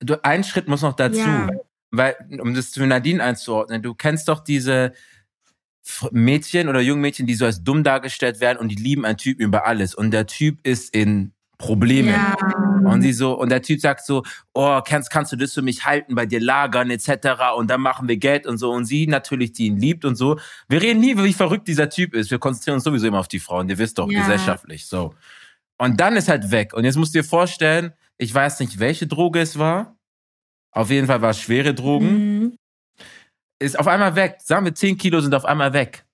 Du, ein Schritt muss noch dazu, Ja. weil, um das für Nadine einzuordnen, du kennst doch diese Mädchen oder jungen Mädchen, die so als dumm dargestellt werden und die lieben einen Typen über alles und der Typ ist in Problemen. Ja. Und sie so, und der Typ sagt so, oh, kannst, kannst du das für mich halten, bei dir lagern, etc. Und dann machen wir Geld und so. Und sie natürlich, die ihn liebt und so. Wir reden nie, wie verrückt dieser Typ ist. Wir konzentrieren uns sowieso immer auf die Frauen. Ihr wisst doch, Ja. gesellschaftlich, so. Und dann ist halt weg. Und jetzt musst du dir vorstellen, ich weiß nicht, welche Droge es war. Auf jeden Fall war es schwere Drogen. Mhm. Ist auf einmal weg. Sagen wir, 10 Kilo sind auf einmal weg.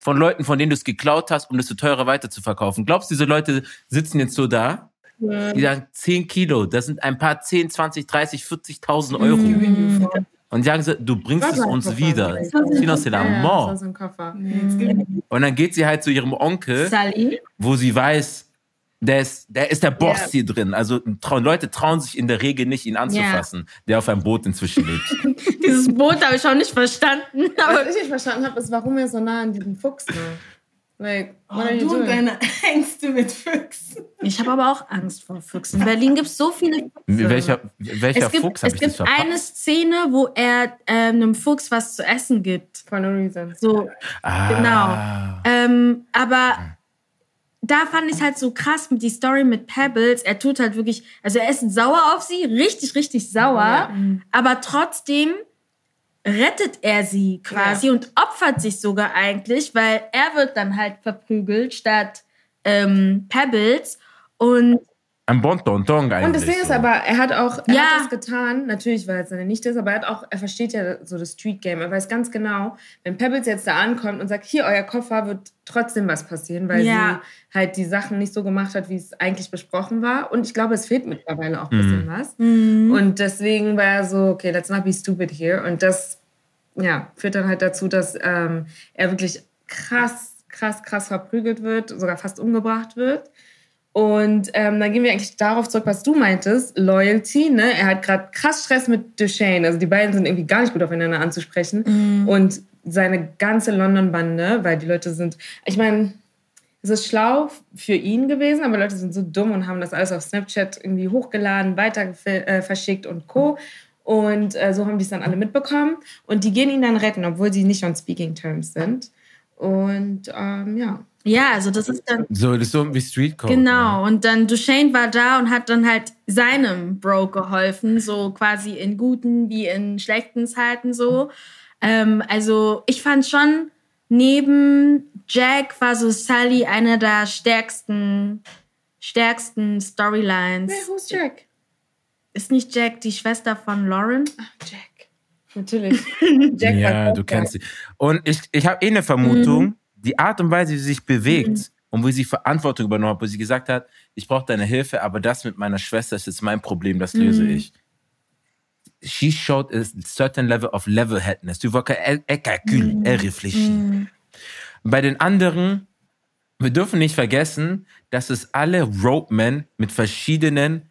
Von Leuten, von denen du es geklaut hast, um das zu teurer weiterzuverkaufen. Glaubst du, diese Leute sitzen jetzt so da? Die sagen, 10 Kilo, das sind ein paar 10, 20, 30, 40.000 Euro. Mhm. Und die sagen so, du bringst es uns Koffer? wieder. Ja, so Und dann geht sie halt zu ihrem Onkel, Sally. wo sie weiß, der ist der, ist der Boss Ja. hier drin. Also trauen, Leute trauen sich in der Regel nicht, ihn anzufassen, der auf einem Boot inzwischen lebt. Dieses Boot habe ich auch nicht verstanden. Aber Was ich nicht verstanden habe, ist, warum er so nah an diesem Fuchs war. Like, Oh, du und deine Ängste mit Füchsen. ich habe aber auch Angst vor Füchsen. In Berlin gibt es so viele Füchse. welcher welcher es gibt, Fuchs habe es ich das gibt eine Szene, wo er ähm, einem Fuchs was zu essen gibt. For no reason. So, ah. ähm, aber da fand ich es halt so krass mit die Story mit Pebbles. Er tut halt wirklich, also er ist sauer auf sie, richtig, richtig sauer, aber trotzdem rettet er sie quasi Ja. und opfert sich sogar eigentlich, weil er wird dann halt verprügelt statt ähm, Pebbles und Ein Bon Tonton eigentlich. Und das Ding ist so. aber, er hat auch, er Ja. hat das getan, natürlich, weil es seine Nichte ist, aber er hat auch, er versteht ja so das Street Game. Er weiß ganz genau, wenn Pebbles jetzt da ankommt und sagt, hier, euer Koffer, wird trotzdem was passieren, weil Ja. sie halt die Sachen nicht so gemacht hat, wie es eigentlich besprochen war. Und ich glaube, es fehlt mittlerweile auch ein bisschen was. Und deswegen war er so, okay, let's not be stupid here. Und das, ja, führt dann halt dazu, dass ähm, er wirklich krass, krass, krass verprügelt wird, sogar fast umgebracht wird. Und ähm, dann gehen wir eigentlich darauf zurück, was du meintest, Loyalty. Ne? Er hat gerade krass Stress mit Duchesne. Also die beiden sind irgendwie gar nicht gut aufeinander anzusprechen. Und seine ganze London-Bande, weil die Leute sind, ich meine, es ist schlau für ihn gewesen, aber Leute sind so dumm und haben das alles auf Snapchat irgendwie hochgeladen, weiter äh, verschickt und Co. Und äh, so haben die es dann alle mitbekommen. Und die gehen ihn dann retten, obwohl sie nicht on speaking terms sind. Und ähm, ja. Ja, also das ist dann so, das ist so wie Street Code. Genau, und dann Duchesne war da und hat dann halt seinem Bro geholfen, so quasi in guten wie in schlechten Zeiten so. Ähm, also ich fand schon, neben Jack war so Sally eine der stärksten, stärksten Storylines. Hey, who's Jack? Ist nicht Jack die Schwester von Lauren? Jack. Natürlich. Jack Ja, war du kennst sie. Und ich, ich habe eh eine Vermutung, Mhm. Die Art und Weise, wie sie sich bewegt und wie sie Verantwortung übernommen hat, wo sie gesagt hat, ich brauche deine Hilfe, aber das mit meiner Schwester ist jetzt mein Problem, das löse Mhm. ich. She showed a certain level of level-headedness. Tu vois qu'elle elle calcule, Mhm. elle réfléchit. Bei den anderen, wir dürfen nicht vergessen, dass es alle Ropemen mit verschiedenen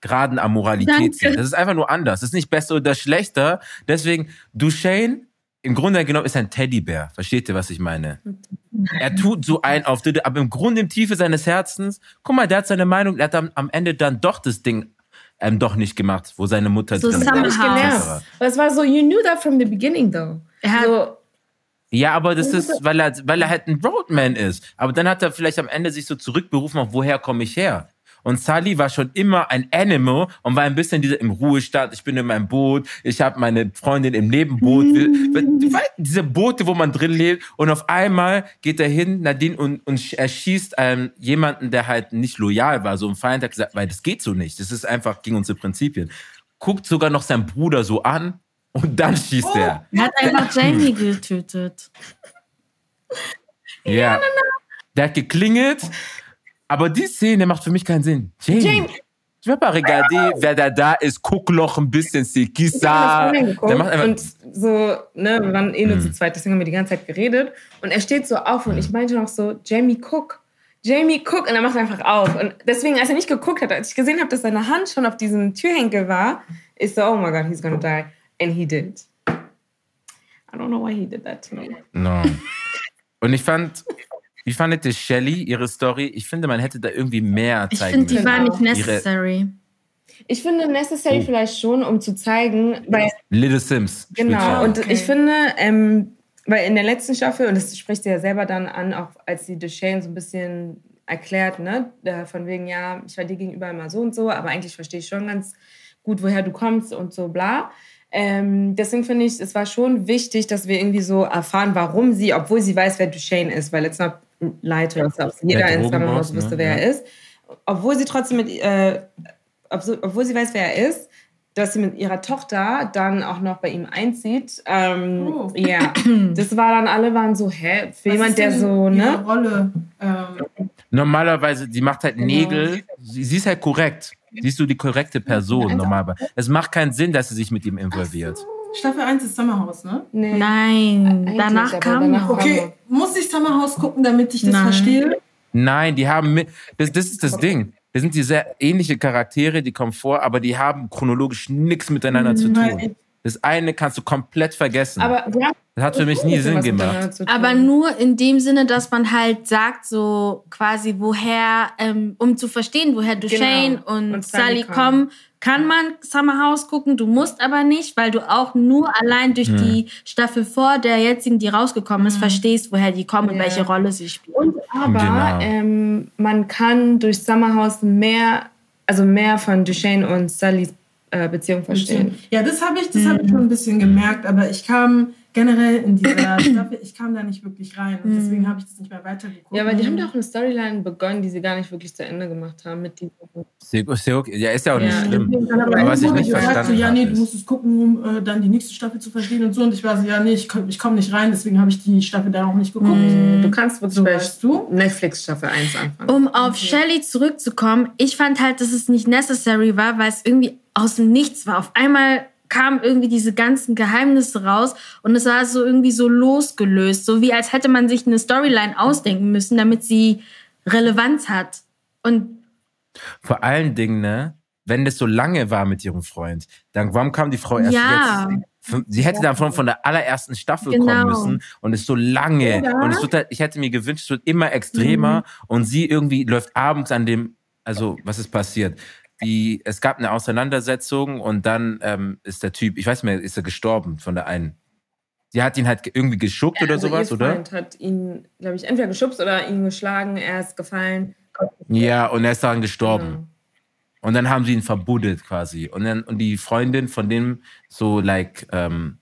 Graden an Moralität Danke. sind. Das ist einfach nur anders. Das ist nicht besser oder schlechter. Deswegen, Duchesne, im Grunde genommen, ist ein Teddybär. Versteht ihr, was ich meine? Er tut so ein auf, aber im Grunde, im Tiefe seines Herzens, guck mal, der hat seine Meinung, er hat am, am Ende dann doch das Ding ähm, doch nicht gemacht, wo seine Mutter So drin Das ich Somehow. gelernt. Es war so, you knew that from the beginning, though. Er hat- so, Ja, aber das ist, weil er, weil er halt ein Roadman ist. Aber dann hat er vielleicht am Ende sich so zurückberufen, auf woher komme ich her? Und Sully war schon immer ein Animal und war ein bisschen dieser im Ruhestand. Ich bin in meinem Boot. Ich habe meine Freundin im Nebenboot. Weißt, Diese Boote, wo man drin lebt. Und auf einmal geht er hin, Nadine, und, und erschießt ähm, jemanden, der halt nicht loyal war. So ein Feind hat gesagt, weil das geht so nicht. Das ist einfach gegen unsere Prinzipien. Guckt sogar noch seinen Bruder so an und dann schießt er. Er hat einfach Jamie getötet. Ja. Der hat geklingelt, aber die Szene macht für mich keinen Sinn. Jamie. Jamie. Je vais pas regarder, wer da da ist, guck noch ein bisschen, Ich geguckt Der macht einfach, und so, ne, wir waren eh nur Mhm. zu zweit, deswegen haben wir die ganze Zeit geredet. Und er steht so auf und ich meinte noch so, Jamie, guck. Jamie, guck. Und er macht einfach auf. Und deswegen, als er nicht geguckt hat, als ich gesehen habe, dass seine Hand schon auf diesem Türhenkel war, ist so, oh my God, he's gonna die. And he did. I don't know why he did that to me. no. Und ich fand, wie fandet ihr Shelly, ihre Story? Ich finde, man hätte da irgendwie mehr Ich zeigen finde, die war nicht necessary. Ich finde necessary Oh. vielleicht schon, um zu zeigen, weil Little Sims. Genau, und okay. ich finde, ähm, weil in der letzten Staffel, und das spricht sie ja selber dann an, auch als sie Duchesne so ein bisschen erklärt, ne, von wegen, ja, ich war dir gegenüber immer so und so, aber eigentlich verstehe ich schon ganz gut, woher du kommst und so bla. Ähm, deswegen finde ich, es war schon wichtig, dass wir irgendwie so erfahren, warum sie, obwohl sie weiß, wer Duchesne ist, weil jetzt noch Leute, jeder Drogenboss, Summerhouse ne? wusste, wer Ja. er ist, obwohl sie trotzdem mit, äh, obwohl sie weiß, wer er ist, dass sie mit ihrer Tochter dann auch noch bei ihm einzieht. Ähm, Oh. Ja, das war dann, alle waren so, hä, für Was jemand, ist der so, ihre ne? Rolle. Ähm, Normalerweise, die macht halt Genau. Nägel. Sie, sie ist halt korrekt. Siehst du die korrekte Person normalerweise. Es macht keinen Sinn, dass sie sich mit ihm involviert. Staffel 1 ist Summerhouse, ne? Nee. Nein, Eigentlich, danach aber kam danach noch. Okay, muss ich Summerhouse gucken, damit ich das Nein. verstehe? Nein, die haben mit, das, das ist das Ding. Das sind die sehr ähnliche Charaktere, die kommen vor, aber die haben chronologisch nichts miteinander zu tun. Das eine kannst du komplett vergessen. Aber haben das hat für mich nie Sinn gemacht. Aber nur in dem Sinne, dass man halt sagt, so quasi, woher, ähm, um zu verstehen, woher Duchesne Genau. und, Und Sally Sally kommen. kommen, kann man Summer House gucken. Du musst aber nicht, weil du auch nur allein durch die Staffel vor der jetzigen, die rausgekommen ist, verstehst, woher die kommen und Ja. welche Rolle sie spielen. Und aber Genau. ähm, man kann durch Summerhouse mehr, also mehr von Duchesne und Sullys äh, Beziehung verstehen. Ja, das habe ich, das habe ich schon ein bisschen gemerkt, aber ich kam generell in dieser Staffel, ich kam da nicht wirklich rein und deswegen habe ich das nicht mehr weitergeguckt. Ja, aber die haben doch eine Storyline begonnen, die sie gar nicht wirklich zu Ende gemacht haben mit diesem. Okay. Ja, ist ja auch nicht Ja. schlimm. Aber Aber was ich nicht verstanden so, ja, nee, habe, du musst es gucken, um äh, dann die nächste Staffel zu verstehen und so. Und ich war so, ja, nee, ich, komm- komme nicht rein, deswegen habe ich die Staffel da auch nicht geguckt. Du kannst wirklich So, weißt du? Netflix Staffel 1 anfangen. Um auf Shelley zurückzukommen, ich fand halt, dass es nicht necessary war, weil es irgendwie aus dem Nichts war. Auf einmal kamen irgendwie diese ganzen Geheimnisse raus und es war so irgendwie so losgelöst, so wie als hätte man sich eine Storyline ausdenken müssen, damit sie Relevanz hat. Und Vor allen Dingen, ne, wenn das so lange war mit ihrem Freund, dann warum kam die Frau erst Ja. jetzt? Sie hätte dann von, der allerersten Staffel Genau. kommen müssen und es ist so lange. Ja. Und es wird halt, ich hätte mir gewünscht, es wird immer extremer und sie irgendwie läuft abends an dem, also was ist passiert? Die, es gab eine Auseinandersetzung und dann ähm, ist der Typ, ich weiß nicht mehr, ist er gestorben von der einen. Sie hat ihn halt irgendwie geschuckt oder also sowas, ihr oder? Freund hat ihn, glaube ich, entweder geschubst oder ihn geschlagen, er ist gefallen. Ja, und er ist daran gestorben. Genau. Und dann haben sie ihn verbuddelt quasi. Und dann, und die Freundin von dem so, like, ähm,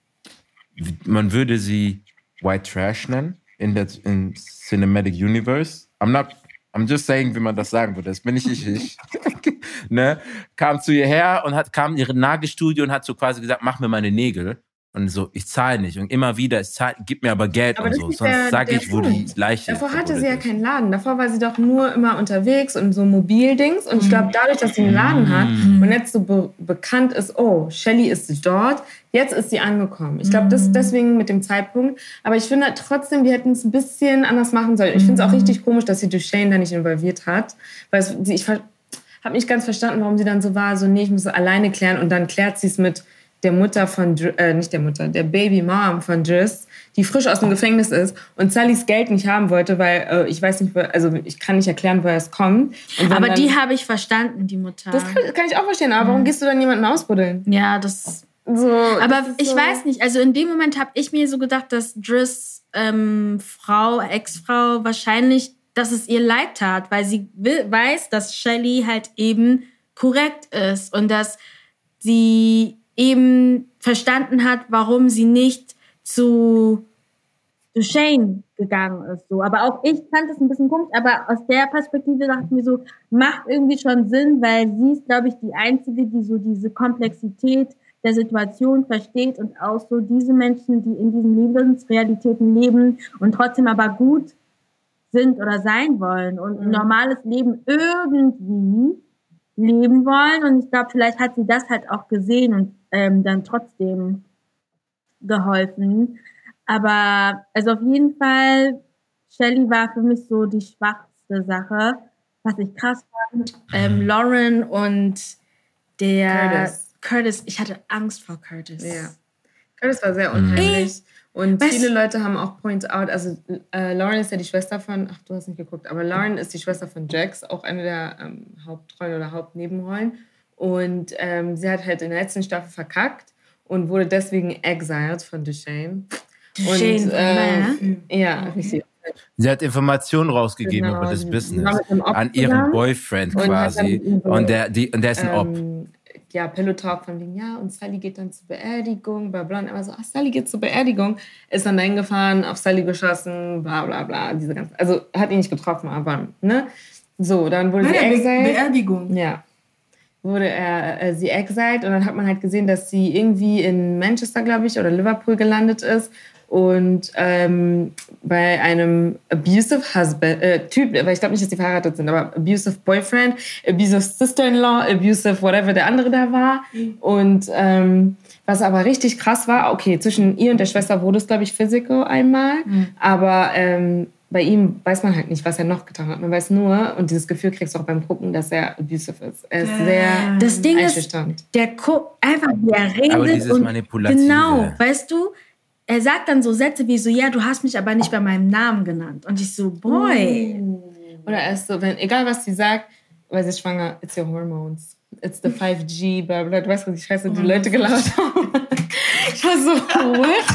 man würde sie White Trash nennen in der in Cinematic Universe. I'm not, I'm just saying, wie man das sagen würde. Das bin nicht ich. ich. ne? Kam zu ihr her und hat, kam in ihre Nagelstudio und hat so quasi gesagt, mach mir meine Nägel. Und so, ich zahle nicht. Und immer wieder, ich zahl, gib mir aber Geld Aber und so. Sonst sage ich, wo die Punkt. Leiche Davor hatte sie ja ist. keinen Laden. Davor war sie doch nur immer unterwegs und so Mobildings. Und ich glaube, dadurch, dass sie einen Laden hat Mm. und jetzt so be bekannt ist, oh, Shelly ist dort, jetzt ist sie angekommen. Ich glaube, das deswegen mit dem Zeitpunkt. Aber ich finde halt trotzdem, die hätten es ein bisschen anders machen sollen. Ich finde es auch Mm. richtig komisch, dass sie Duchesne da nicht involviert hat. Weil es, ich habe nicht ganz verstanden, warum sie dann so war, so, nee, ich muss es alleine klären. Und dann klärt sie es mit der Mutter von, Dr- äh, nicht der Mutter, der Baby Mom von Driss, die frisch aus dem Gefängnis ist und Sallys Geld nicht haben wollte, weil äh, ich weiß nicht, also ich kann nicht erklären, woher es kommt. Aber dann, die habe ich verstanden, die Mutter. das kann, kann ich auch verstehen, aber warum gehst du dann jemanden ausbuddeln? ja, das So, Aber ich so, weiß nicht, also in dem Moment habe ich mir so gedacht, dass Driss ähm, Frau, Ex-Frau wahrscheinlich dass es ihr leid tat, weil sie will, weiß, dass Shelly halt eben korrekt ist und dass sie eben verstanden hat, warum sie nicht zu, zu Shane gegangen ist. So. Aber auch ich fand es ein bisschen komisch, aber aus der Perspektive dachte ich mir so, macht irgendwie schon Sinn, weil sie ist, glaube ich, die Einzige, die so diese Komplexität der Situation versteht und auch so diese Menschen, die in diesen Lebensrealitäten leben und trotzdem aber gut sind oder sein wollen und ein normales Leben irgendwie leben wollen. Und ich glaube, vielleicht hat sie das halt auch gesehen und ähm, dann trotzdem geholfen. Aber also auf jeden Fall, Shelly war für mich so die schwachste Sache. Was ich krass fand, ähm, Lauren und der Curtis. Curtis. Ich hatte Angst vor Curtis. Ja. Das war sehr unheimlich. Und Weißt- viele Leute haben auch point out, also äh, Lauren ist ja die Schwester von, ach du hast nicht geguckt, aber Lauren ist die Schwester von Jax, auch eine der ähm, Hauptrollen oder Hauptnebenrollen. Und ähm, sie hat halt in der letzten Staffel verkackt und wurde deswegen exiled von Duchesne. Duchesne, und, ähm, Mhm. ja. Sie hat Informationen rausgegeben Genau, über das Business an ihren Boyfriend und quasi. Und der, die, und der ist ein Op. ja, Pillow Talk von wegen, ja, und Sally geht dann zur Beerdigung, bla bla. Und immer so, ach, Sally geht zur Beerdigung, ist dann dahin gefahren, auf Sally geschossen, bla bla bla. Diese ganze, also hat ihn nicht getroffen, aber, ne? So, dann wurde Bei sie der Be exiled. Beerdigung. Ja. Wurde er, äh, sie exiled und dann hat man halt gesehen, dass sie irgendwie in Manchester, glaube ich, oder Liverpool gelandet ist und ähm, bei einem abusive husband, äh, Typ, weil ich glaube nicht, dass sie verheiratet sind, aber abusive Boyfriend, abusive Sister-in-law, abusive whatever der andere da war. Und ähm, was aber richtig krass war, okay, zwischen ihr und der Schwester wurde es, glaube ich, physical einmal, aber ähm, bei ihm weiß man halt nicht, was er noch getan hat. Man weiß nur, und dieses Gefühl kriegst du auch beim Gucken, dass er abusive ist. Er ist sehr Das Ding ist, der Gu einfach wie er redet Aber dieses und Manipulative. genau, weißt du, er sagt dann so Sätze wie so, ja, du hast mich aber nicht bei meinem Namen genannt und ich so, boy, Oder er ist so, wenn, egal was sie sagt, weil sie ist schwanger, it's your hormones. It's the 5G, bla bla. Du weißt, was die Scheiße die Leute gelauert haben. Ich war so, what?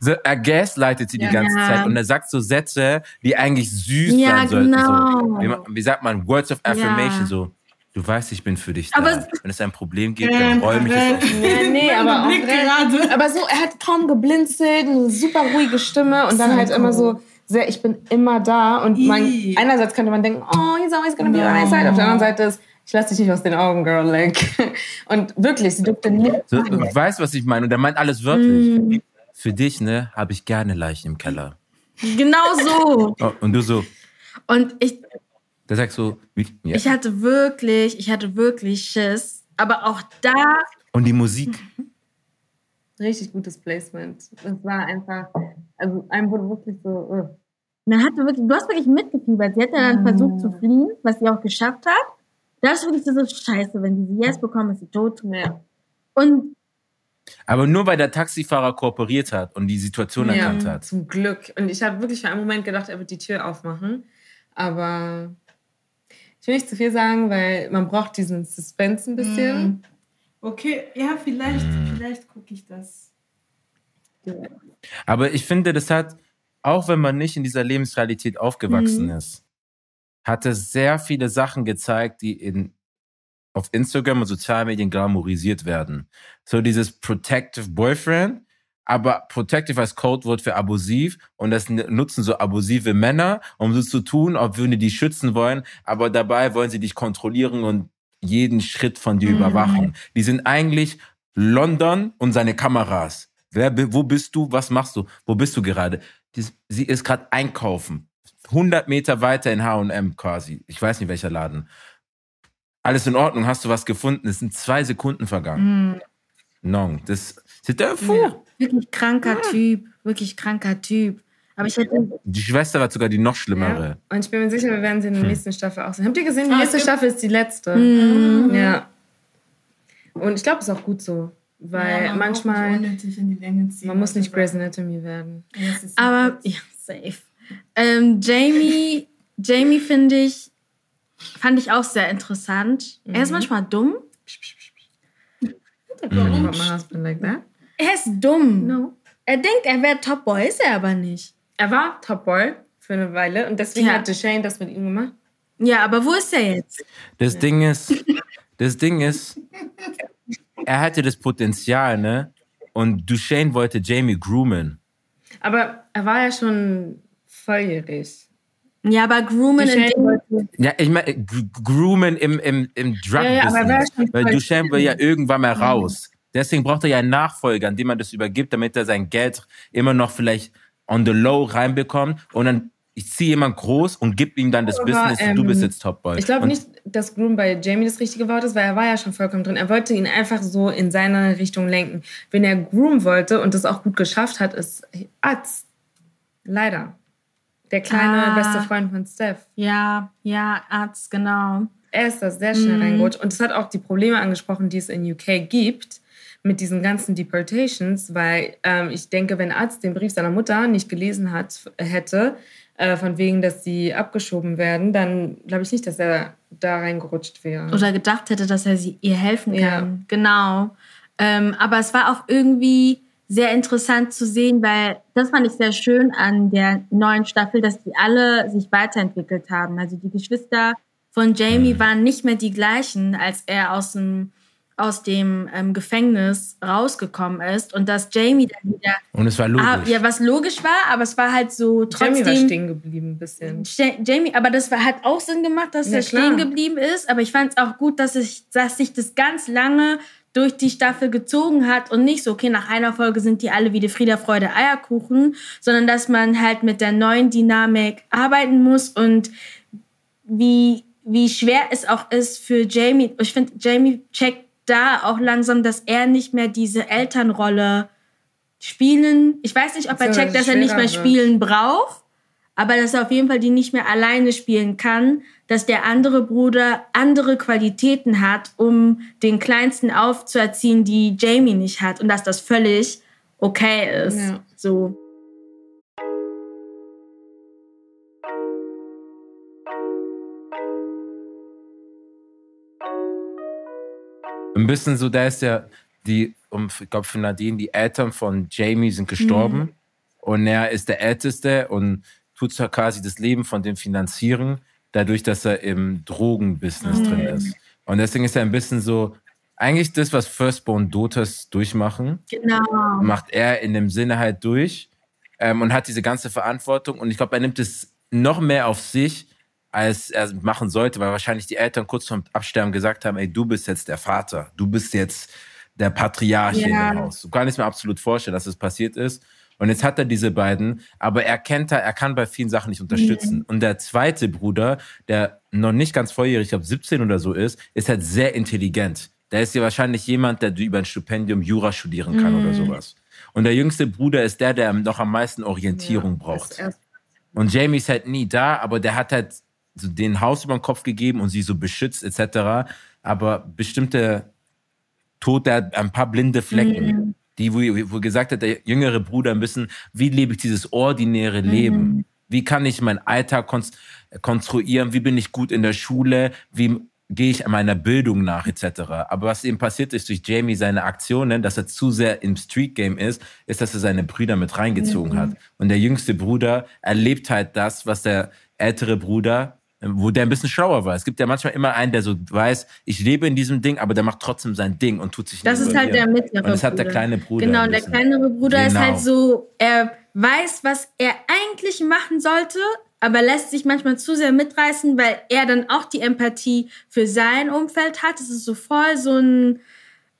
So, er gaslightet sie die ganze Ja. Zeit und er sagt so Sätze, die eigentlich süß Ja, sein sollten. genau. So, wie, wie sagt man? Words of Affirmation. Ja. So, du weißt, ich bin für dich da. Aber- Wenn es ein Problem gibt, dann räume ich es auf. Ja, nee, aber auch gerade. Aber so, er hat kaum geblinzelt, eine super ruhige Stimme und dann halt immer so sehr, ich bin immer da. Und man, einerseits könnte man denken, oh, he's always gonna be on my side. Auf der anderen Seite ist, ich lasse dich nicht aus den Augen, girl. Like. Und wirklich, sie durfte nicht. So, du weißt, was ich meine. Und er meint alles wörtlich. Für dich, ne, habe ich gerne Leichen im Keller. genau so. Oh, und du so, Und ich, der sagt so, wie, ja. ich hatte wirklich, ich hatte wirklich Schiss, aber auch da, und die Musik. Richtig gutes Placement. Das war einfach, also einem wurde wirklich so, uh. man hatte wirklich, du hast wirklich mitgefiebert. Sie hat ja dann versucht zu fliehen, was sie auch geschafft hat. Da ist wirklich so, scheiße, wenn die sie jetzt bekommen, ist sie tot. ja. Und Aber nur weil der Taxifahrer kooperiert hat und die Situation erkannt ja, hat. zum Glück. Und ich habe wirklich für einen Moment gedacht, er wird die Tür aufmachen. Aber ich will nicht zu viel sagen, weil man braucht diesen Suspense ein bisschen. Okay, ja, vielleicht, Mhm. vielleicht gucke ich das. Aber ich finde, das hat, auch wenn man nicht in dieser Lebensrealität aufgewachsen ist, hat es sehr viele Sachen gezeigt, die in, auf Instagram und Sozialmedien glamourisiert werden. So dieses Protective Boyfriend, aber Protective als Codewort für abusiv und das nutzen so abusive Männer, um so zu tun, ob würden die schützen wollen, aber dabei wollen sie dich kontrollieren und jeden Schritt von dir überwachen. Die sind eigentlich London und seine Kameras. Wer, wo bist du? Was machst du? Wo bist du gerade? Sie ist gerade einkaufen. 100 Meter weiter in H&M quasi. Ich weiß nicht, welcher Laden. Alles in Ordnung. Hast du was gefunden? Es sind zwei Sekunden vergangen. Non, das c'est un fou. Wirklich kranker Typ, wirklich kranker Typ. Aber ich hätte, Die Schwester war sogar die noch schlimmere. Ja. Und ich bin mir sicher, wir werden sie in der nächsten Staffel auch sehen. Habt ihr gesehen, die Ah, nächste Staffel ist die letzte. Mhm. Ja. Und ich glaube, es ist auch gut so. Weil Ja, man manchmal, nicht unnötig in die Länge ziehen. man muss nicht Grey's Anatomy werden. aber, ja, safe. Ähm, Jamie, Jamie finde ich, fand ich auch sehr interessant. Er ist manchmal dumm. Warum? My husband like that? Er ist dumm. No. Er denkt, er wäre Top Boy, ist er aber nicht. er war Topboy für eine Weile und deswegen Ja. hat Shane das mit ihm gemacht. Ja, aber wo ist er jetzt? Das Ding ist, das Ding ist, er hatte das Potenzial, ne? Und Duchesne wollte Jamie groomen. Aber er war ja schon volljährig. Ja, aber Groomen in dem wollte- Ja, ich meine, gr- groomen im, im, im Ja, ja, Drug-Business. schon weil Duchesne will ja irgendwann mal raus. Deswegen braucht er ja einen Nachfolger, an dem man das übergibt, damit er sein Geld immer noch vielleicht on the low reinbekommt. Und dann, ich ziehe jemand groß und gib ihm dann das Aber, Business und du ähm, bist jetzt Topboy. Ich glaube nicht, dass Groom bei Jamie das richtige Wort ist, weil er war ja schon vollkommen drin. Er wollte ihn einfach so in seine Richtung lenken. Wenn er Groom wollte und das auch gut geschafft hat, ist Arzt. Leider. Der kleine Ah. beste Freund von Steph. Ja, ja, Arzt, genau. Er ist da sehr schnell Mhm. reingerutscht. Und es hat auch die Probleme angesprochen, die es in UK gibt mit diesen ganzen Deportations, weil ähm, ich denke, wenn Arzt den Brief seiner Mutter nicht gelesen hat, hätte, äh, von wegen, dass sie abgeschoben werden, dann glaube ich nicht, dass er da reingerutscht wäre. Oder gedacht hätte, dass er sie, ihr helfen kann. Ja. Genau. Ähm, aber es war auch irgendwie sehr interessant zu sehen, weil das fand ich sehr schön an der neuen Staffel, dass die alle sich weiterentwickelt haben. Also die Geschwister von Jamie waren nicht mehr die gleichen, als er aus dem, aus dem ähm, Gefängnis rausgekommen ist. Und dass Jamie dann wieder, und es war logisch. ah, ja, was logisch war, aber es war halt so trotzdem. Jamie war stehen geblieben ein bisschen. Ja- Jamie, aber das war, hat auch Sinn gemacht, dass Ja, er klar. stehen geblieben ist. Aber ich fand es auch gut, dass, ich, dass sich das ganz lange durch die Staffel gezogen hat und nicht so, okay, nach einer Folge sind die alle wie die Frieda, Freude, Eierkuchen, sondern dass man halt mit der neuen Dynamik arbeiten muss und wie, wie schwer es auch ist für Jamie. Ich finde, Jamie checkt da auch langsam, dass er nicht mehr diese Elternrolle spielen. Ich weiß nicht, ob er So, checkt, dass er nicht mehr wird. spielen braucht, aber dass er auf jeden Fall die nicht mehr alleine spielen kann, dass der andere Bruder andere Qualitäten hat, um den Kleinsten aufzuerziehen, die Jamie nicht hat und dass das völlig okay ist. Ja. So. Ein bisschen so, da ist ja die, um, ich glaube für Nadine, die Eltern von Jamie sind gestorben Mhm. und er ist der Älteste und tut zwar quasi das Leben von dem finanzieren, dadurch, dass er im Drogenbusiness drin Mhm. ist. Und deswegen ist er ein bisschen so, eigentlich das, was Firstborn Daughters durchmachen, Genau. macht er in dem Sinne halt durch ähm, und hat diese ganze Verantwortung. Und ich glaube, er nimmt es noch mehr auf sich, als er machen sollte, weil wahrscheinlich die Eltern kurz vorm Absterben gesagt haben, ey, du bist jetzt der Vater, du bist jetzt der Patriarch Ja. in dem Haus. Du kannst mir absolut vorstellen, dass es passiert ist. Und jetzt hat er diese beiden, aber er kennt er, er kann bei vielen Sachen nicht unterstützen. Und der zweite Bruder, der noch nicht ganz volljährig, ich glaube 17 oder so ist, ist halt sehr intelligent. Der ist ja wahrscheinlich jemand, der über ein Stipendium Jura studieren kann oder sowas. Und der jüngste Bruder ist der, der noch am meisten Orientierung braucht. Ist erst- Und Jamie ist halt nie da, aber der hat halt so den Haus über den Kopf gegeben und sie so beschützt etc. Aber bestimmte Tod, der hat ein paar blinde Flecken, die, wo, wo gesagt hat, der jüngere Bruder bisschen, wie lebe ich dieses ordinäre Leben? Wie kann ich meinen Alltag konst konstruieren? Wie bin ich gut in der Schule? Wie gehe ich meiner Bildung nach etc. Aber was eben passiert ist durch Jamie seine Aktionen, dass er zu sehr im Street Game ist, ist, dass er seine Brüder mit reingezogen hat. Und der jüngste Bruder erlebt halt das, was der ältere Bruder, wo der ein bisschen schlauer war. Es gibt ja manchmal immer einen, der so weiß, ich lebe in diesem Ding, aber der macht trotzdem sein Ding und tut sich nicht Das ist halt der mittlere Und das hat der Bruder. kleine Bruder. Genau, und der kleinere Bruder ist Genau. halt so, er weiß, was er eigentlich machen sollte, aber lässt sich manchmal zu sehr mitreißen, weil er dann auch die Empathie für sein Umfeld hat. Es ist so voll so ein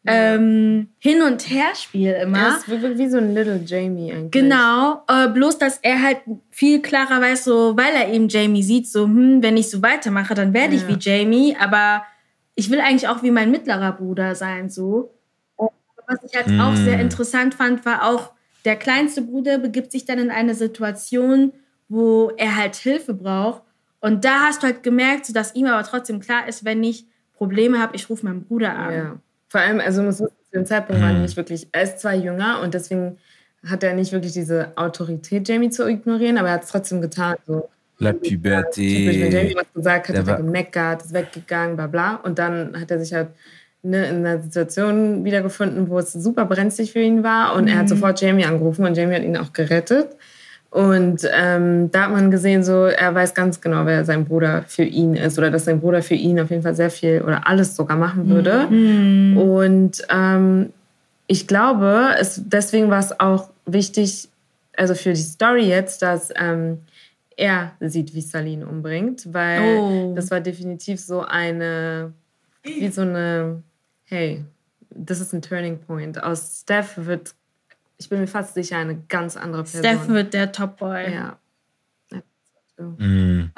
ähm, Hin- und Herspiel Er immer. ist wirklich wie so ein Little Jamie eigentlich. Genau, äh, bloß dass er halt viel klarer weiß, so weil er eben Jamie sieht, so hm, wenn ich so weitermache, dann werde ich Ja. wie Jamie, aber ich will eigentlich auch wie mein mittlerer Bruder sein, so. Und was ich halt auch sehr interessant fand, war auch der kleinste Bruder begibt sich dann in eine Situation, wo er halt Hilfe braucht und da hast du halt gemerkt, so dass ihm aber trotzdem klar ist, wenn ich Probleme habe, ich rufe meinen Bruder an. Ja. Vor allem, also muss zu dem Zeitpunkt war er nicht wirklich, er ist zwar jünger und deswegen hat er nicht wirklich diese Autorität, Jamie zu ignorieren, aber er hat es trotzdem getan. So. La Typisch, wenn Jamie Puberté. was gesagt hat, hat er war- gemeckert, ist weggegangen, bla bla. Und dann hat er sich halt ne, in einer Situation wiedergefunden, wo es super brenzlig für ihn war. Und er hat sofort Jamie angerufen und Jamie hat ihn auch gerettet. Und ähm, da hat man gesehen, so er weiß ganz genau, wer sein Bruder für ihn ist oder dass sein Bruder für ihn auf jeden Fall sehr viel oder alles sogar machen würde. Und ähm, ich glaube, es, deswegen war es auch wichtig, also für die Story jetzt, dass ähm, er sieht, wie Sally ihn umbringt, weil Oh. das war definitiv so eine, wie so eine, hey, das ist ein Turning Point. Aus Steph wird, ich bin mir fast sicher, eine ganz andere Person. Steph wird der Top-Boy. ja. Mhm.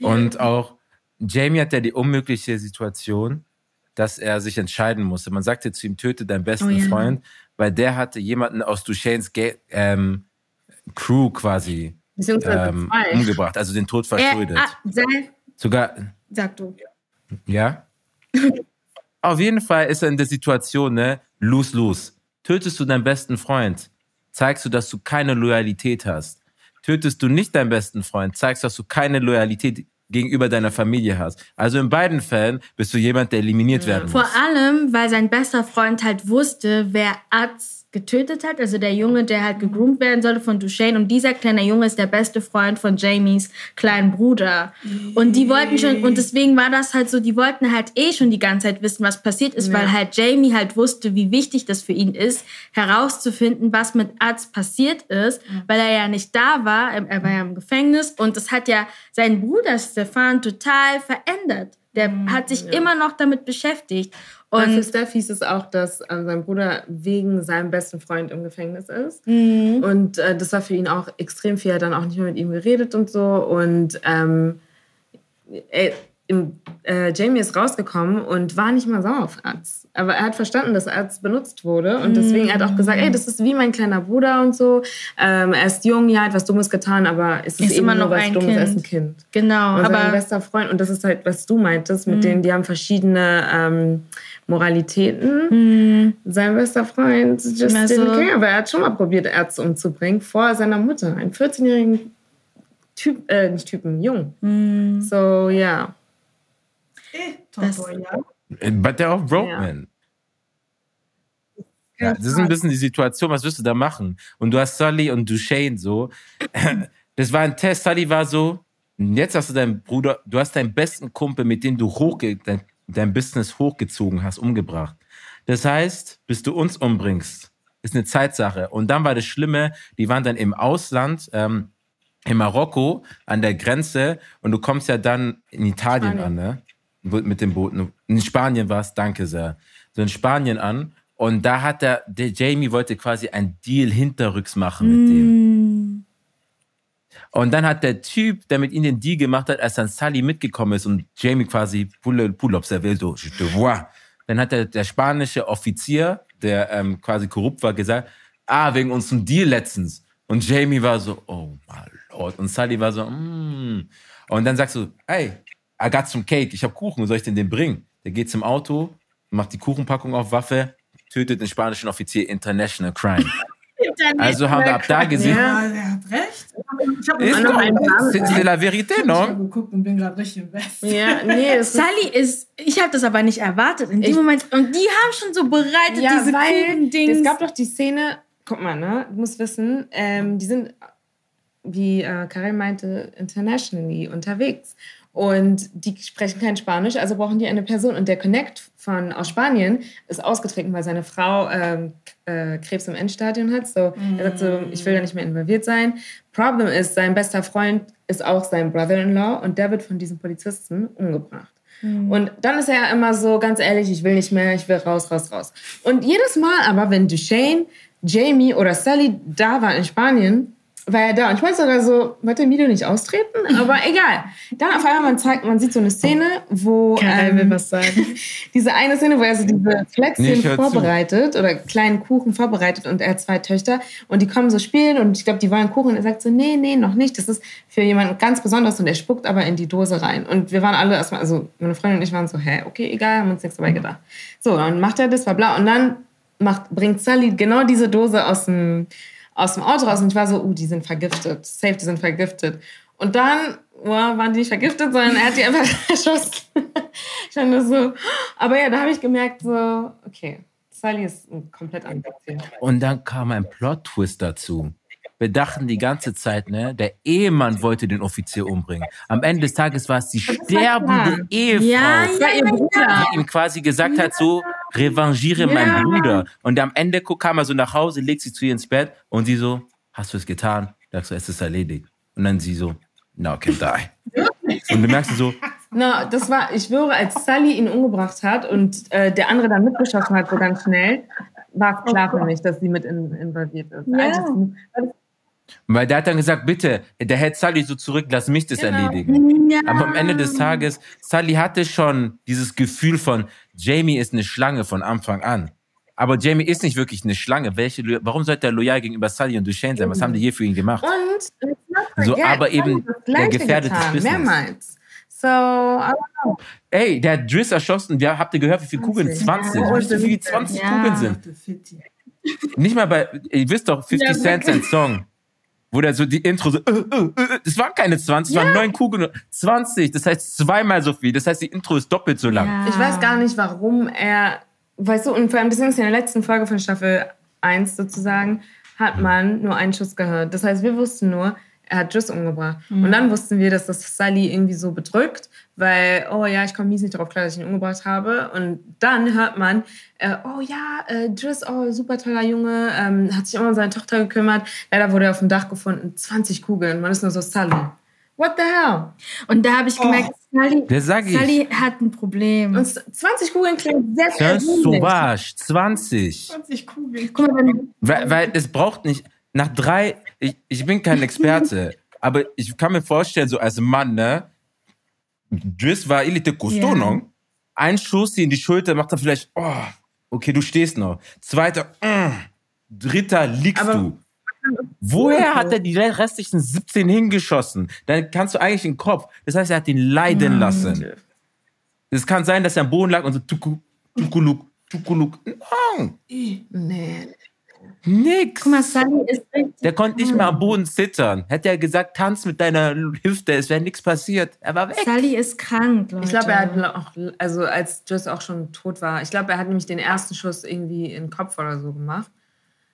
Und auch Jamie hat ja die unmögliche Situation, dass er sich entscheiden musste. Man sagte zu ihm, töte deinen besten Oh ja. Freund, weil der hatte jemanden aus Duchesnes ähm, Crew quasi ähm, umgebracht, also den Tod Er, verschuldet. ah, sei, Sogar, sag du. ja? Auf jeden Fall ist er in der Situation, ne? Lose, lose. Tötest du deinen besten Freund, zeigst du, dass du keine Loyalität hast. Tötest du nicht deinen besten Freund, zeigst, dass du keine Loyalität gegenüber deiner Familie hast. Also in beiden Fällen bist du jemand, der eliminiert werden Vor muss. allem, weil sein bester Freund halt wusste, wer Az getötet hat. Also der Junge, der halt gegroomt werden sollte von Duchesne. Und dieser kleine Junge ist der beste Freund von Jamies kleinen Bruder. Und die wollten schon, und deswegen war das halt so, die wollten halt eh schon die ganze Zeit wissen, was passiert ist, weil halt Jamie halt wusste, wie wichtig das für ihn ist, herauszufinden, was mit Az passiert ist, weil er ja nicht da war. Er war ja im Gefängnis. Und das hat ja seinen Bruder Stefan total verändert. Der hat sich immer noch damit beschäftigt. Und für Steph hieß es auch, dass äh, sein Bruder wegen seinem besten Freund im Gefängnis ist. Mhm. Und äh, das war für ihn auch extrem viel. Er hat dann auch nicht mehr mit ihm geredet und so. Und ähm, ey, im, äh, Jamie ist rausgekommen und war nicht mal sauer auf Arzt. Aber er hat verstanden, dass Arzt benutzt wurde. Und deswegen hat er auch gesagt, ey, das ist wie mein kleiner Bruder und so. Ähm, er ist jung, ja, hat was Dummes getan, aber es ist, Ist immer noch was ein Dummes, er ist Kind. ein Kind. genau, Und sein aber bester Freund, und das ist halt, was du meintest, mit denen, die haben verschiedene ähm, Moralitäten. Sein bester Freund just Also- care, aber er hat schon mal probiert, Ärzte umzubringen, vor seiner Mutter, einen 14-jährigen Typ, äh, nicht Typen, Jung. So, ja. Das- Tomboy, ja. But they're all broke Ja. men. Ja, das ist ein bisschen die Situation, was wirst du da machen? Und du hast Sully und Duchesne so. Das war ein Test. Sully war so, jetzt hast du deinen Bruder, du hast deinen besten Kumpel, mit dem du hochge dein, dein Business hochgezogen hast, umgebracht. Das heißt, bis du uns umbringst, ist eine Zeitsache. Und dann war das Schlimme, die waren dann im Ausland, ähm, in Marokko an der Grenze und du kommst ja dann in Italien Spanien. an, ne? Mit dem Boot. In Spanien war es, danke sehr. So in Spanien an. Und da hat der, der Jamie wollte quasi ein Deal hinterrücks machen mit dem. Und dann hat der Typ, der mit ihm den Deal gemacht hat, als dann Sully mitgekommen ist und Jamie quasi pull, pull ups, er will so, je te vois. Dann hat der, der spanische Offizier, der ähm, quasi korrupt war, gesagt, ah, wegen unserem Deal letztens. Und Jamie war so, oh my lord. Und Sully war so, mm. Und dann sagst du, hey, I got some cake, ich habe Kuchen, soll ich denn den bringen? Der geht zum Auto, macht die Kuchenpackung auf Waffe, tötet den spanischen Offizier International Crime. Also haben wir ab da gesehen, Ja. Der hat recht. Ich habe ist doch, c'est c'est la vérité, ich non? hab geguckt und bin gerade richtig im Westen. Ja, nee, Sally ist, ich habe das aber nicht erwartet in dem Ich- Moment. Und die haben schon so bereitet, ja, diese weil Kuchendings. es gab doch die Szene, guck mal, ne, du musst wissen, ähm, die sind, wie äh, Karin meinte, internationally unterwegs. Und die sprechen kein Spanisch, also brauchen die eine Person. Und der Connect von aus Spanien ist ausgetreten, weil seine Frau ähm, äh, Krebs im Endstadium hat. So, er sagt so, ich will da nicht mehr involviert sein. Problem ist, sein bester Freund ist auch sein Brother-in-law und der wird von diesem Polizisten umgebracht. Und dann ist er ja immer so, ganz ehrlich, ich will nicht mehr, ich will raus, raus, raus. Und jedes Mal aber, wenn Duchesne, Jamie oder Sally da war in Spanien, war er da. Und ich weiß sogar so, wollte Emilio nicht austreten? Aber egal. Dann auf einmal, man zeigt, man sieht so eine Szene, wo Karel will ähm, was sagen. diese eine Szene, wo er so diese Nee, Plätzchen ich hör zu. vorbereitet oder kleinen Kuchen vorbereitet und er hat zwei Töchter und die kommen so spielen und ich glaube, die wollen Kuchen und er sagt so, nee, nee, noch nicht. Das ist für jemanden ganz besonders und er spuckt aber in die Dose rein. Und wir waren alle erstmal, also meine Freundin und ich waren so, hä, okay, egal, haben uns nichts dabei gedacht. So, dann macht er das, war bla und dann macht, bringt Sally genau diese Dose aus dem, aus dem Auto raus und ich war so, uh, die sind vergiftet, safe, die sind vergiftet. Und dann wow, waren die nicht vergiftet, sondern er hat die einfach erschossen. ich fand das so. Aber ja, da habe ich gemerkt, so, okay, Sally ist ein komplett anderes Ziel. Und dann kam ein Plot-Twist dazu. Wir dachten die ganze Zeit, ne, der Ehemann wollte den Offizier umbringen. Am Ende des Tages war es die sterbende Ehefrau, Ja, ihr Bruder. die ihm quasi gesagt hat, so, revanchiere meinen Bruder. Und am Ende kam er so nach Hause, legt sie zu ihr ins Bett und sie so, hast du es getan? Sagst du, es ist erledigt. Und dann sie so, no, can die. Und du merkst so, Na, das war, ich schwöre, als Sully ihn umgebracht hat und äh, der andere dann mitgeschossen hat, so ganz schnell, war es klar für mich, dass sie mit in, involviert ist. Ja. Weil der hat dann gesagt, bitte, der hält Sully so zurück, lass mich das erledigen. Ja. Aber am Ende des Tages, Sully hatte schon dieses Gefühl von, Jamie ist eine Schlange von Anfang an. Aber Jamie ist nicht wirklich eine Schlange. Welche, warum sollte er loyal gegenüber Sully und Duchesne sein? Was haben die je für ihn gemacht? Und So, aber eben der gefährdet das getan, Business. Mehrmals. So, I don't know. Ey, der hat Driss erschossen. Ja, habt ihr gehört, wie viele Kugeln? 20. 20. Ja. Wisst ihr, wie viele 20 Ja. Kugeln sind? Nicht mal bei, ihr wisst doch, 50 Ja, Cent sein Song. Wo der so die Intro so, äh, äh, äh, das waren keine 20, das waren neun Kugeln. 20, das heißt zweimal so viel. Das heißt, die Intro ist doppelt so lang. Ja. Ich weiß gar nicht, warum er, weißt du, und vor allem, deswegen ist in der letzten Folge von Staffel 1 sozusagen, hat man nur einen Schuss gehört. Das heißt, wir wussten nur, er hat Juss umgebracht. Und dann wussten wir, dass das Sully irgendwie so bedrückt, weil, oh ja, ich komme mies nicht darauf klar, dass ich ihn umgebracht habe. Und dann hört man, äh, oh ja, äh, Driss, oh, super toller Junge, ähm, hat sich immer um seine Tochter gekümmert. Leider wurde er auf dem Dach gefunden, 20 Kugeln. Man ist nur so, Sully, what the hell? Und da habe ich gemerkt, Sully, Der sag ich. Sully hat ein Problem. Und 20 Kugeln klingt sehr, sehr Das ist so wasch. 20. 20 Kugeln. Guck mal, wenn, Weil, weil es braucht nicht, nach drei, ich, ich bin kein Experte, aber ich kann mir vorstellen, so als Mann, ne, Driss war elite costaud, Ja. no? Ein Schuss in die Schulter macht er vielleicht, oh, okay, du stehst noch. Zweiter, mm. dritter liegst Aber- du. Woher hat er die restlichen 17 hingeschossen? Dann kannst du eigentlich den Kopf. Das heißt, er hat ihn leiden lassen. Es kann sein, dass er am Boden lag und so tuku, tukuluk, tukuluk. Nein, Nee. Nix. guck mal, Sully ist richtig. Der konnte nicht mehr am Boden zittern. Hätte er gesagt, tanz mit deiner Hüfte, es wäre nichts passiert. Er war weg. Sully ist krank, Leute. Ich glaube, er hat auch, also als Driss auch schon tot war, ich glaube, er hat nämlich den ersten Schuss irgendwie in den Kopf oder so gemacht.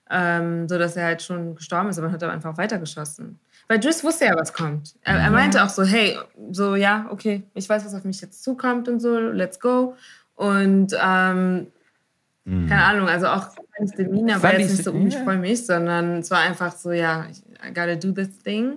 Ähm, so dass er halt schon gestorben ist, aber hat er einfach weitergeschossen. Weil Driss wusste ja, was kommt. Er, er meinte auch so, hey, so, ja, okay, ich weiß, was auf mich jetzt zukommt und so, let's go. Und ähm, keine Ahnung, also auch Demeanor war Sully jetzt nicht so, uh, ich freue mich, sondern es war einfach so, ja, I gotta do this thing.